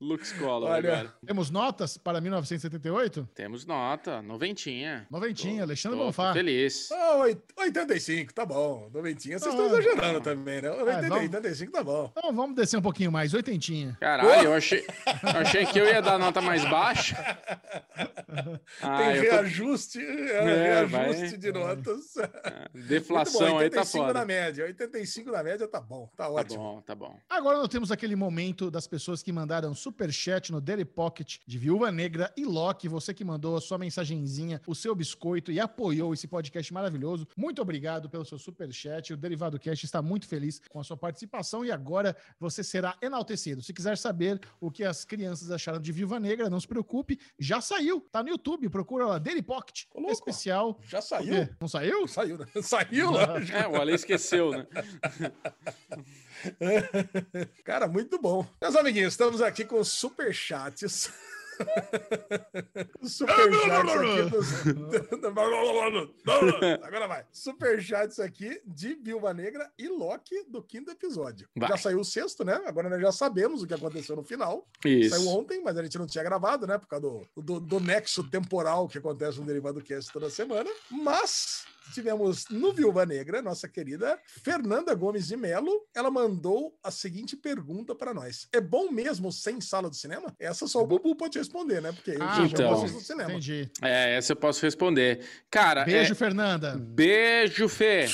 Lux Collor Olha. agora. Temos notas para 1978? Temos nota, noventinha. Noventinha, Alexandre Tô- tô Bonfá. Feliz. Ah, oit- 85, tá bom. Noventinha, vocês Ah, estão exagerando ah. também, né? 80, vamos. 85 tá bom. Então vamos descer um pouquinho mais, oitentinha. Caralho, eu achei, eu achei que eu ia dar nota mais baixa. Ah, Tem eu tô- reajuste, é, É, reajuste vai. de notas. Deflação Muito bom, aí tá 85 na foda. média. 85 na média tá bom, tá Tá ótimo. bom, tá bom. Agora nós temos aquele momento das pessoas que mandaram superchat no Daily Pocket de Viúva Negra e Loki, você que mandou a sua mensagenzinha, o seu biscoito e apoiou esse podcast maravilhoso. Muito obrigado pelo seu superchat. O Derivado Cast está muito feliz com a sua participação e agora você será enaltecido. Se quiser saber o que as crianças acharam de Viúva Negra, não se preocupe, já saiu, tá no YouTube, procura lá Daily Pocket, Ô, especial. Já saiu? Não saiu? Saiu, né? Saiu, lógico. É, o Ale esqueceu, né? Cara, muito bom. Meus amiguinhos, estamos aqui com os superchats. Superchats aqui dos... Agora vai. Superchats aqui de Viúva Negra e Loki do quinto episódio. Vai. Já saiu o sexto, né? Agora nós já sabemos o que aconteceu no final. Isso. Saiu ontem, mas a gente não tinha gravado, né? Por causa do, do, do nexo temporal que acontece no Derivado Cast toda semana. Mas tivemos no Viúva Negra, nossa querida Fernanda Gomes de Melo. Ela mandou a seguinte pergunta para nós: É bom mesmo sem sala de cinema? Essa só o Bubu pode responder, né? Porque eu Ah, já então. no cinema. Entendi. É, essa eu posso responder. Cara, Beijo, é- Fernanda. beijo, Fê.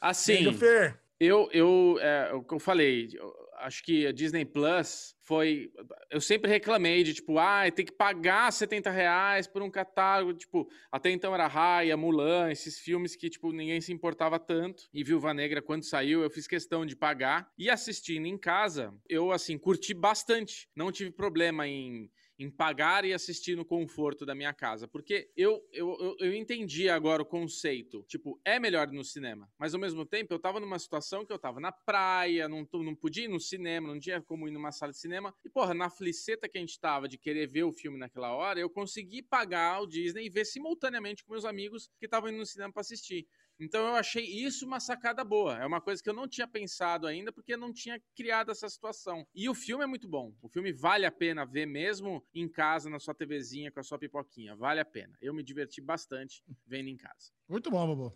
Assim, Beijo, Fer. eu, eu, é, o que eu falei, eu acho que a Disney Plus foi. Eu sempre reclamei de tipo, ah, tem que pagar 70 reais por um catálogo. Tipo, até então era Raya, Mulan, esses filmes que, tipo, ninguém se importava tanto. E Viúva Negra, quando saiu, eu fiz questão de pagar. E assistindo em casa, eu, assim, curti bastante. Não tive problema em em pagar e assistir no conforto da minha casa. Porque eu, eu, eu, eu entendi agora o conceito. Tipo, é melhor no cinema. Mas ao mesmo tempo, eu tava numa situação que eu tava na praia, não, não podia ir no cinema, não tinha como ir numa sala de cinema. E, porra, na fliceta que a gente tava de querer ver o filme naquela hora, eu consegui pagar o Disney e ver simultaneamente com meus amigos que estavam indo no cinema pra assistir. Então eu achei isso uma sacada boa. É uma coisa que eu não tinha pensado ainda, porque eu não tinha criado essa situação. E o filme é muito bom. O filme vale a pena ver mesmo em casa, na sua TVzinha, com a sua pipoquinha. Vale a pena. Eu me diverti bastante vendo em casa. Muito bom, Bobo.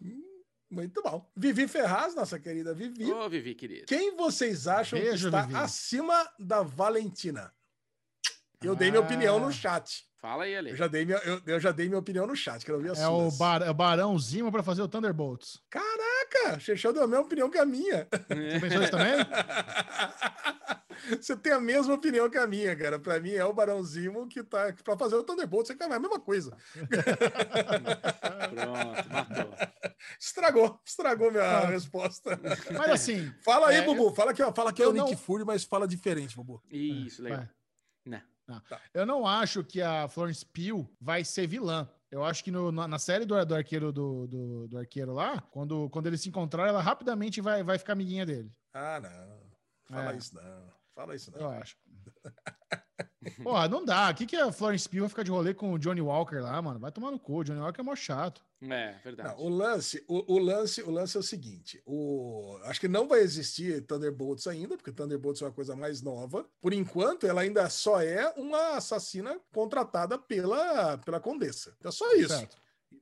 Muito bom. Vivi Ferraz, nossa querida Vivi. Ô, Vivi, querido. Quem vocês acham Beijo, que está Vivi. acima da Valentina? Eu dei minha Ah. opinião no chat. Fala aí, Ale. Eu já dei minha, eu, eu já dei minha opinião no chat, quero ouvir a É sua. o, bar, é o Barão Zima pra fazer o Thunderbolts. Caraca, Chechão deu a mesma opinião que a minha. Você pensou isso também? Você tem a mesma opinião que a minha, cara. Pra mim é o Barão Zimo que tá pra fazer o Thunderbolt. Você quer a mesma coisa. Pronto, matou. Estragou, estragou minha Ah. resposta. Mas assim, Fala aí, É, Bubu. Fala que, fala que é eu o Nick não- Fury, mas fala diferente, Bubu. Isso, legal. vai. Né. eu não acho que a Florence Pugh vai ser vilã. Eu acho que no- na, na série do, do arqueiro do, do, do arqueiro lá, quando, quando eles se encontrarem, ela rapidamente vai, vai ficar amiguinha dele. Ah, não. Fala É. isso, não. Fala isso, Eu não. acho. Porra, não dá. O que, que a Florence Pugh vai ficar de rolê com o Johnny Walker lá, mano? Vai tomar no cu. O Johnny Walker é mó chato. É, verdade. Não, o lance, o, o lance, o lance é o seguinte: o, acho que não vai existir Thunderbolts ainda, porque Thunderbolts é uma coisa mais nova. Por enquanto, ela ainda só é uma assassina contratada pela, pela Condessa. Então, só isso. Certo.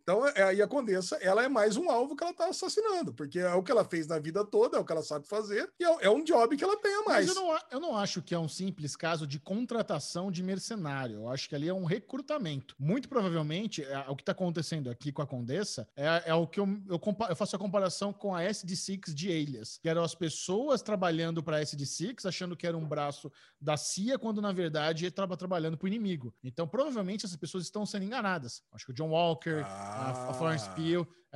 Então, é- aí a Condessa, ela é mais um alvo que ela tá assassinando, porque é o que ela fez na vida toda, é o que ela sabe fazer, e é, é um job que ela tem a mais. Mas eu não, eu não acho que é um simples caso de contratação de mercenário. Eu acho que ali é um recrutamento. Muito provavelmente, é, o que está acontecendo aqui com a Condessa é, é o que eu, eu, eu faço a comparação com a SD6 de Alias, que eram as pessoas trabalhando para a SD6, achando que era um braço da CIA, quando na verdade estava trabalhando para o inimigo. Então, provavelmente, essas pessoas estão sendo enganadas. Acho que o John Walker, a, a Florence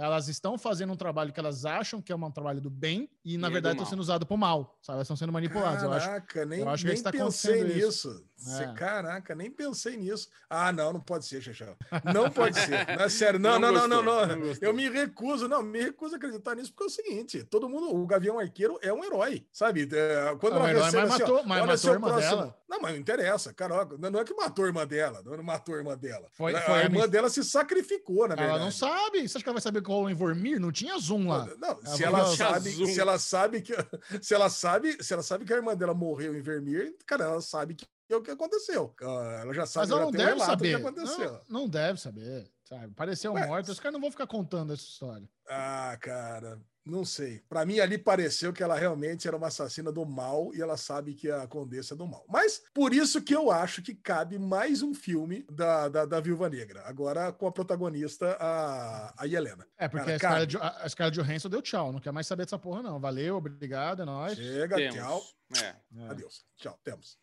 elas estão fazendo um trabalho que elas acham que é um trabalho do bem e, na E é verdade, estão sendo usadas pro mal, sabe? Elas estão sendo manipuladas. Eu acho, Caraca, nem, eu acho que nem está pensei acontecendo isso. nisso. Cê- É. Caraca, nem pensei nisso. Ah, não, não pode ser, Xexão. Não pode ser. Não é sério. Não, não, Não não, não, não. não. Eu me recuso, não, me recuso a acreditar nisso, porque é o seguinte: todo mundo, o Gavião Arqueiro é um herói, sabe? É, Quando Não, ela um herói, recebe mas assim, ó, matou- mas olha matou a irmã dela. Não, mas não interessa, cara. Não é que matou a irmã dela, não matou a irmã dela. Foi- a foi a irmã dela se sacrificou, na verdade. ela não sabe. Você acha que ela vai saber o Vormir? Não tinha zoom lá. Não, se Ela sabe, "Zoom". se ela sabe que se ela sabe, se ela sabe que a irmã dela morreu em Vermeer, cara, ela sabe que é o que aconteceu. Ah, Ela já sabe, Mas ela já não tem um deve relato do que saber. aconteceu. Não, não deve saber. Sabe? Pareceu Ué, morto. Os caras não vão ficar contando essa história. Ah, cara, não sei. Pra mim ali pareceu que ela realmente era uma assassina do mal e ela sabe que a Condessa é do mal. Mas por isso que eu acho que cabe mais um filme da, da, da Viúva Negra. Agora com a protagonista, a, a Helena. É, porque Cara, a, Scarlett, a Scarlett Johansson deu tchau. Não quer mais saber dessa porra, não. Valeu, obrigado, é nóis. Chega, tchau. Temos. É. É. Adeus. Tchau, temos.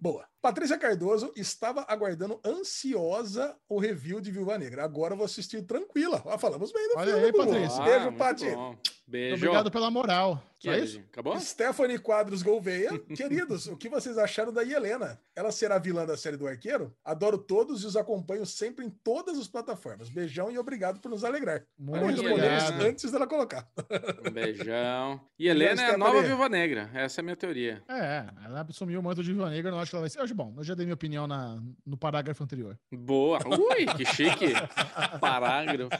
Boa. Patrícia Cardoso estava aguardando ansiosa o review de Viúva Negra. Agora eu vou assistir tranquila. Ah, falamos bem do Olha filme, aí. Patrícia. Beijo, Ah, Pati. Beijo. Obrigado pela moral. Que é, isso? Acabou? Stephanie Quadros Gouveia. Queridos, o que vocês acharam da Helena? Ela será vilã da série do Arqueiro? Adoro todos e os acompanho sempre em todas as plataformas. Beijão e obrigado por nos alegrar. Muito obrigado. antes dela colocar. Um beijão. E Helena é a nova Viúva Negra. Essa é a minha teoria. É, ela assumiu o manto de Viúva Negra, eu não acho que ela vai ser. Bom, eu já dei minha opinião na, no parágrafo anterior. Boa. Ui, que chique. Parágrafo.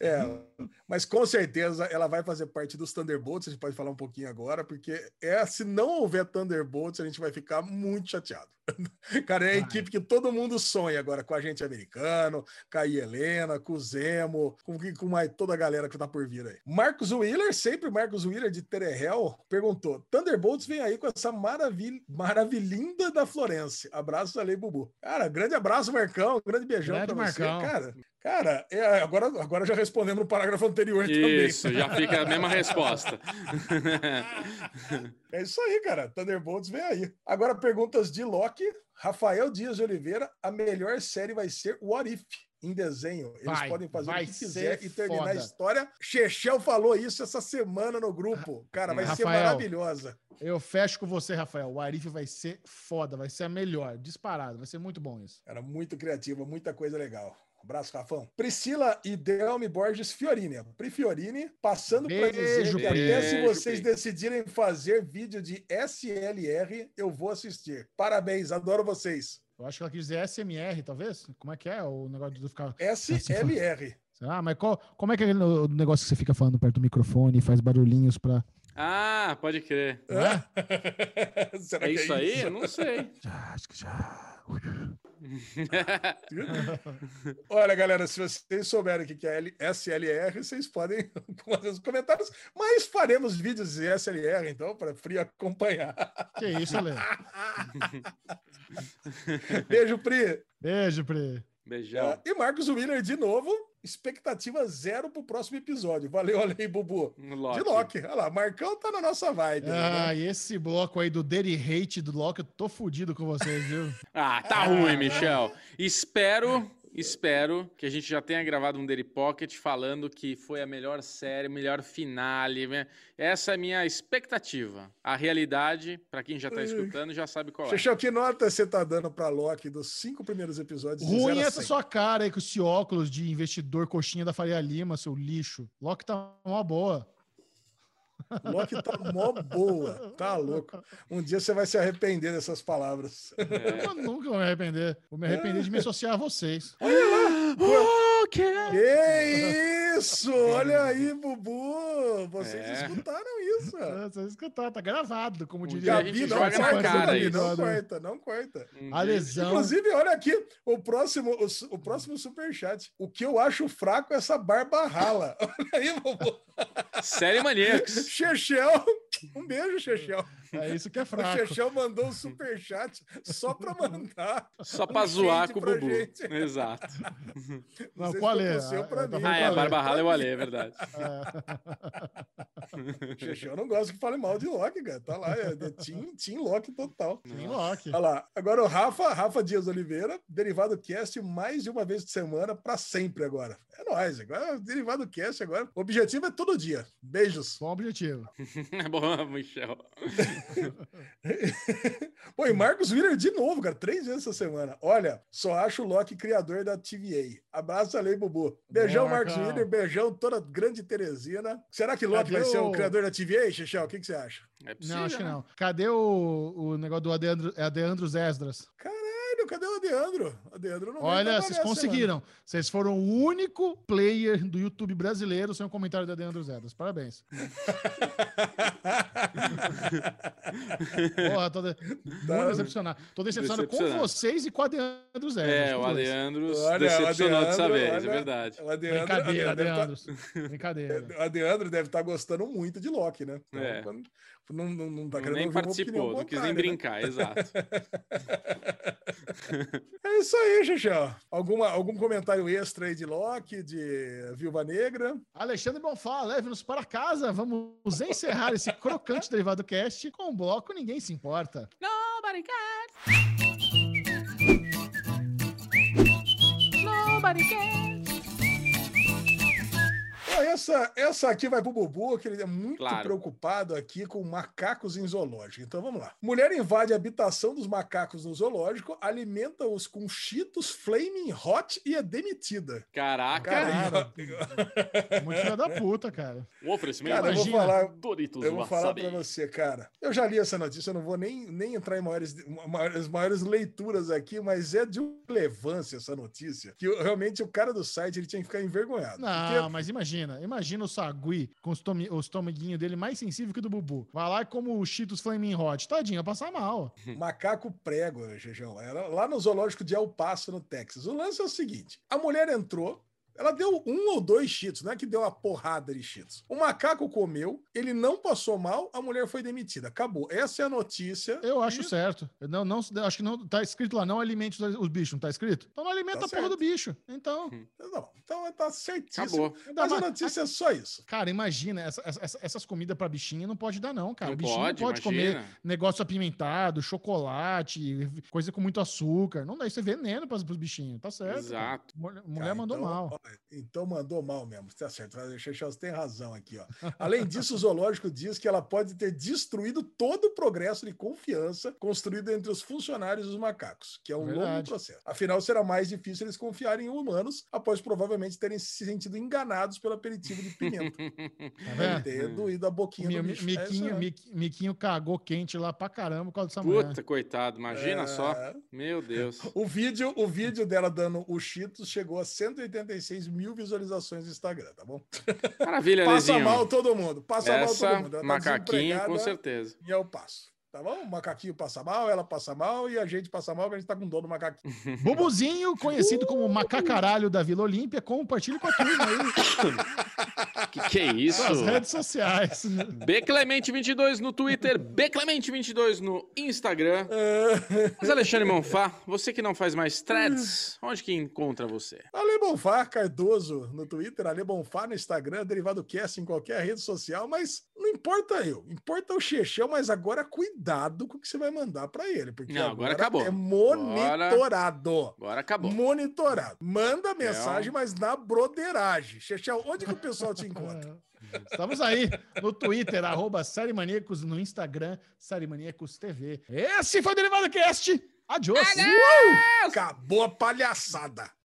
É. É, mas com certeza ela vai fazer parte dos Thunderbolts. A gente pode falar um pouquinho agora, porque é se não houver Thunderbolts, a gente vai ficar muito chateado. Cara, é a Vai. equipe que todo mundo sonha agora com a gente americano, com a Helena, com o Zemo, com, com mais, toda a galera que tá por vir aí. Marcos Wheeler, sempre Marcos Wheeler de Terehel, perguntou: Thunderbolts vem aí com essa maravilha, maravilhinda da Florence. Abraço, Ale Bubu. Cara, grande abraço, Marcão. Grande beijão Grande pra você. Marcão. Cara, cara é, agora, agora já respondemos no parágrafo anterior também. Isso, já fica a mesma resposta. É isso aí, cara. Thunderbolts vem aí. Agora, perguntas de Loki. Rafael Dias de Oliveira, a melhor série vai ser What If? Em desenho. Eles Vai, podem fazer o que quiser ser e terminar foda. a história. Chechel falou isso essa semana no grupo. Cara, vai ser Rafael. maravilhosa. Eu fecho com você, Rafael. O Arif vai ser foda, vai ser a melhor, disparado, vai ser muito bom isso. Cara, muito criativa, muita coisa legal. Abraço, Rafão. Priscila e Delmi Borges Fiorini. Pri Fiorini, passando para dizer Beijo, que Pri. até se Beijo, vocês Pri. decidirem fazer vídeo de SLR, eu vou assistir. Parabéns, adoro vocês. Eu acho que ela quis dizer SMR, talvez? Como é que é o negócio de ficar. SLR. Ah, mas qual, como é que é o negócio que você fica falando perto do microfone e faz barulhinhos pra. Ah, pode crer. É? Será É que isso aí? Eu não sei. Já, acho que já. Olha, galera, se vocês souberem o que é SLR, vocês podem fazer os comentários, mas faremos vídeos de SLR, então, para Pri acompanhar. Que isso, Ale. Beijo, Pri. Beijo, Pri. Beijão. E Marcos Willer, de novo, expectativa zero pro próximo episódio. Valeu, olha aí, Bubu. Loki. De Loki. Olha lá, Marcão tá na nossa vibe. né? Ah, e esse bloco aí do Dirty Hate do Loki, eu tô fudido com vocês, viu? Ah, tá ruim, Michel. Espero, espero que a gente já tenha gravado um Daily Pocket falando que foi a melhor série, melhor finale. né? Essa é a minha expectativa. A realidade, pra quem já tá escutando, já sabe qual é. Xexão, que nota você tá dando pra Loki dos cinco primeiros episódios? de Ruim essa 100? sua cara aí com esse óculos de investidor coxinha da Faria Lima, seu lixo. Loki tá uma boa. Loki tá mó boa. Tá louco. Um dia você vai se arrepender dessas palavras. É. Eu nunca vou me arrepender. Vou me arrepender de me associar a vocês. Ok. Que isso! Olha aí, Bubu! Vocês É. escutaram isso? É, Vocês escutaram, tá gravado, como Um diria. dia a Gabi, não na corta, cara Gabi, isso. Não corta, não corta. Um A lesão. Inclusive, olha aqui o próximo, o, o próximo superchat. O que eu acho fraco é essa barba rala. Olha aí, Bubu. Série Maníacos. Chechel. Um beijo, Chechel. É isso que é O fraco. Chechel mandou um superchat só pra mandar. Só Um pra zoar com o Bubu. gente. Exato. Não, qual é? seu ou pra Eu tô mim. Ah, é, a qual Barba Rala é o Ale, é verdade. Chechel não gosta que fale mal de Loki, cara. Tá lá, é, é team, team Loki total. Tem Loki. Olha lá. Agora o Rafa, Rafa Dias Oliveira, Derivado Cast mais de uma vez por semana para sempre agora. É nóis. Agora, Derivado Cast agora. O objetivo é todo dia. Beijos. Bom objetivo. É bom, Michel. Pô, e Marcos Willer de novo, cara. Três vezes essa semana. Olha, só acho o Loki criador da TVA. Abraço, Alei Bubu. Beijão, Boa, Marcos. Willer. Beijão, toda grande Teresina. Será que Loki Cadê vai ser o o- criador da TVA, Xixel? O que, que você acha? É possível, Não, acho que né? não. Cadê o, o negócio do Adeandro, Adeandros Esdras? Caralho, cadê o Adeandro? Adeandro não Olha, vocês conseguiram. Vocês foram o único player do YouTube brasileiro sem o comentário do Adeandros Esdras. Parabéns. Porra, tô, de... muito decepcionado. Tô decepcionado com Decepcionado. vocês e com o Adeandros Esdras. É, o os dois. Aleandro Olha, decepcionou o dessa Adeandro, vez, é verdade. O Adeandro, Brincadeira, Adeandro deve tá-. Brincadeira. O Adeandro deve estar gostando muito de Loki, né? Então, É. quando- não, não, não tá querendo Nem ouvir uma participou, opinião não quis nem né? brincar, exato. É isso aí, Xixão. Alguma, algum comentário extra aí de Loki, de Viúva Negra? Alexandre Bonfá, leve-nos para casa. Vamos encerrar esse crocante derivado cast com um bloco Ninguém Se Importa. Nobody cares. Nobody cares. Essa, essa aqui vai pro Bubu, que ele é muito Claro. preocupado aqui com macacos em zoológico. Então vamos lá. Mulher invade a habitação dos macacos no zoológico, alimenta-os com cheetos flaming hot e é demitida. Caraca, Cara, Muito filha da puta, cara. um oferecimento Cara, eu vou Imagina. falar, Doritos Eu vou falar pra você, cara. Eu já li essa notícia, eu não vou nem, nem entrar em maiores, maiores, maiores leituras aqui, mas é de relevância essa notícia. Que realmente o cara do site ele tinha que ficar envergonhado. Não, Porque- mas imagina, imagina o Sagui com os, tomeguinhos dele mais sensível que o do Bubu. Vai lá e como o Cheetos Flaming Hot. Tadinho, vai passar mal. Macaco prego, Jejão. Era lá no zoológico de El Paso, no Texas. O lance é o seguinte: a mulher entrou. Ela deu um ou dois cheetos, não é que deu uma porrada de cheetos. O macaco comeu, ele não passou mal, a mulher foi demitida. Acabou. Essa é a notícia. Eu acho E- certo. Eu Não, não, acho que não tá escrito lá, não alimente os, os bichos, não tá escrito? Então não alimenta Tá a porra do bicho. Então, Não, então tá certíssimo. Acabou. Mas a notícia é só isso. cara, imagina, essa- essa- essas comidas pra bichinho não pode dar não, cara. Não o bichinho pode, não pode imagina. comer negócio apimentado, chocolate, coisa com muito açúcar. Não dá, isso é veneno pros bichinhos, tá certo. cara. Exato. Mulher, mulher Cara, mandou então, mal. Então mandou mal mesmo, tá certo. Você tem razão aqui, ó. Além disso, o zoológico diz que ela pode ter destruído todo o progresso de confiança construído entre os funcionários e os macacos, que é um longo Verdade. processo. Afinal, será mais difícil eles confiarem em humanos após provavelmente terem se sentido enganados pelo aperitivo de pimenta. Vendo? ter doído a boquinha Mi- do bicho. É isso Miquinho. Miqui- Miquinho cagou quente lá pra caramba por causa dessa mulher. Puta, coitado, imagina É. só. Meu Deus. O vídeo, o vídeo dela dando o Cheetos chegou a 186 mil visualizações no Instagram, tá bom? Maravilha, Passa Lezinho. mal todo mundo. Passa mal Essa, todo mundo. Ela tá macaquinho, com desempregada certeza. E eu passo. Tá bom? O macaquinho passa mal, ela passa mal e a gente passa mal, porque a gente tá com dor do macaquinho. Bubuzinho, conhecido como macacaralho da Vila Olímpia, compartilhe com a turma aí Que que é isso? nas redes sociais. Bclemente22 no Twitter, Bclemente22 no Instagram. Mas Alexandre Monfá, você que não faz mais threads, onde que encontra você? Ale Bonfá Cardoso no Twitter, Ale Bonfá no Instagram, Derivado Cast em qualquer rede social, mas não importa eu, importa o Chechel, mas agora cuidado com o que você vai mandar pra ele, porque Não, agora acabou. é monitorado. Agora acabou. Monitorado. Manda mensagem, mas na broderagem. Chechel, onde que o pessoal te encontra? Estamos aí no Twitter, arroba Série Maníacos, no Instagram, Série Maníacos TV. Esse foi o Derivado Cast. Adiós. Acabou a palhaçada.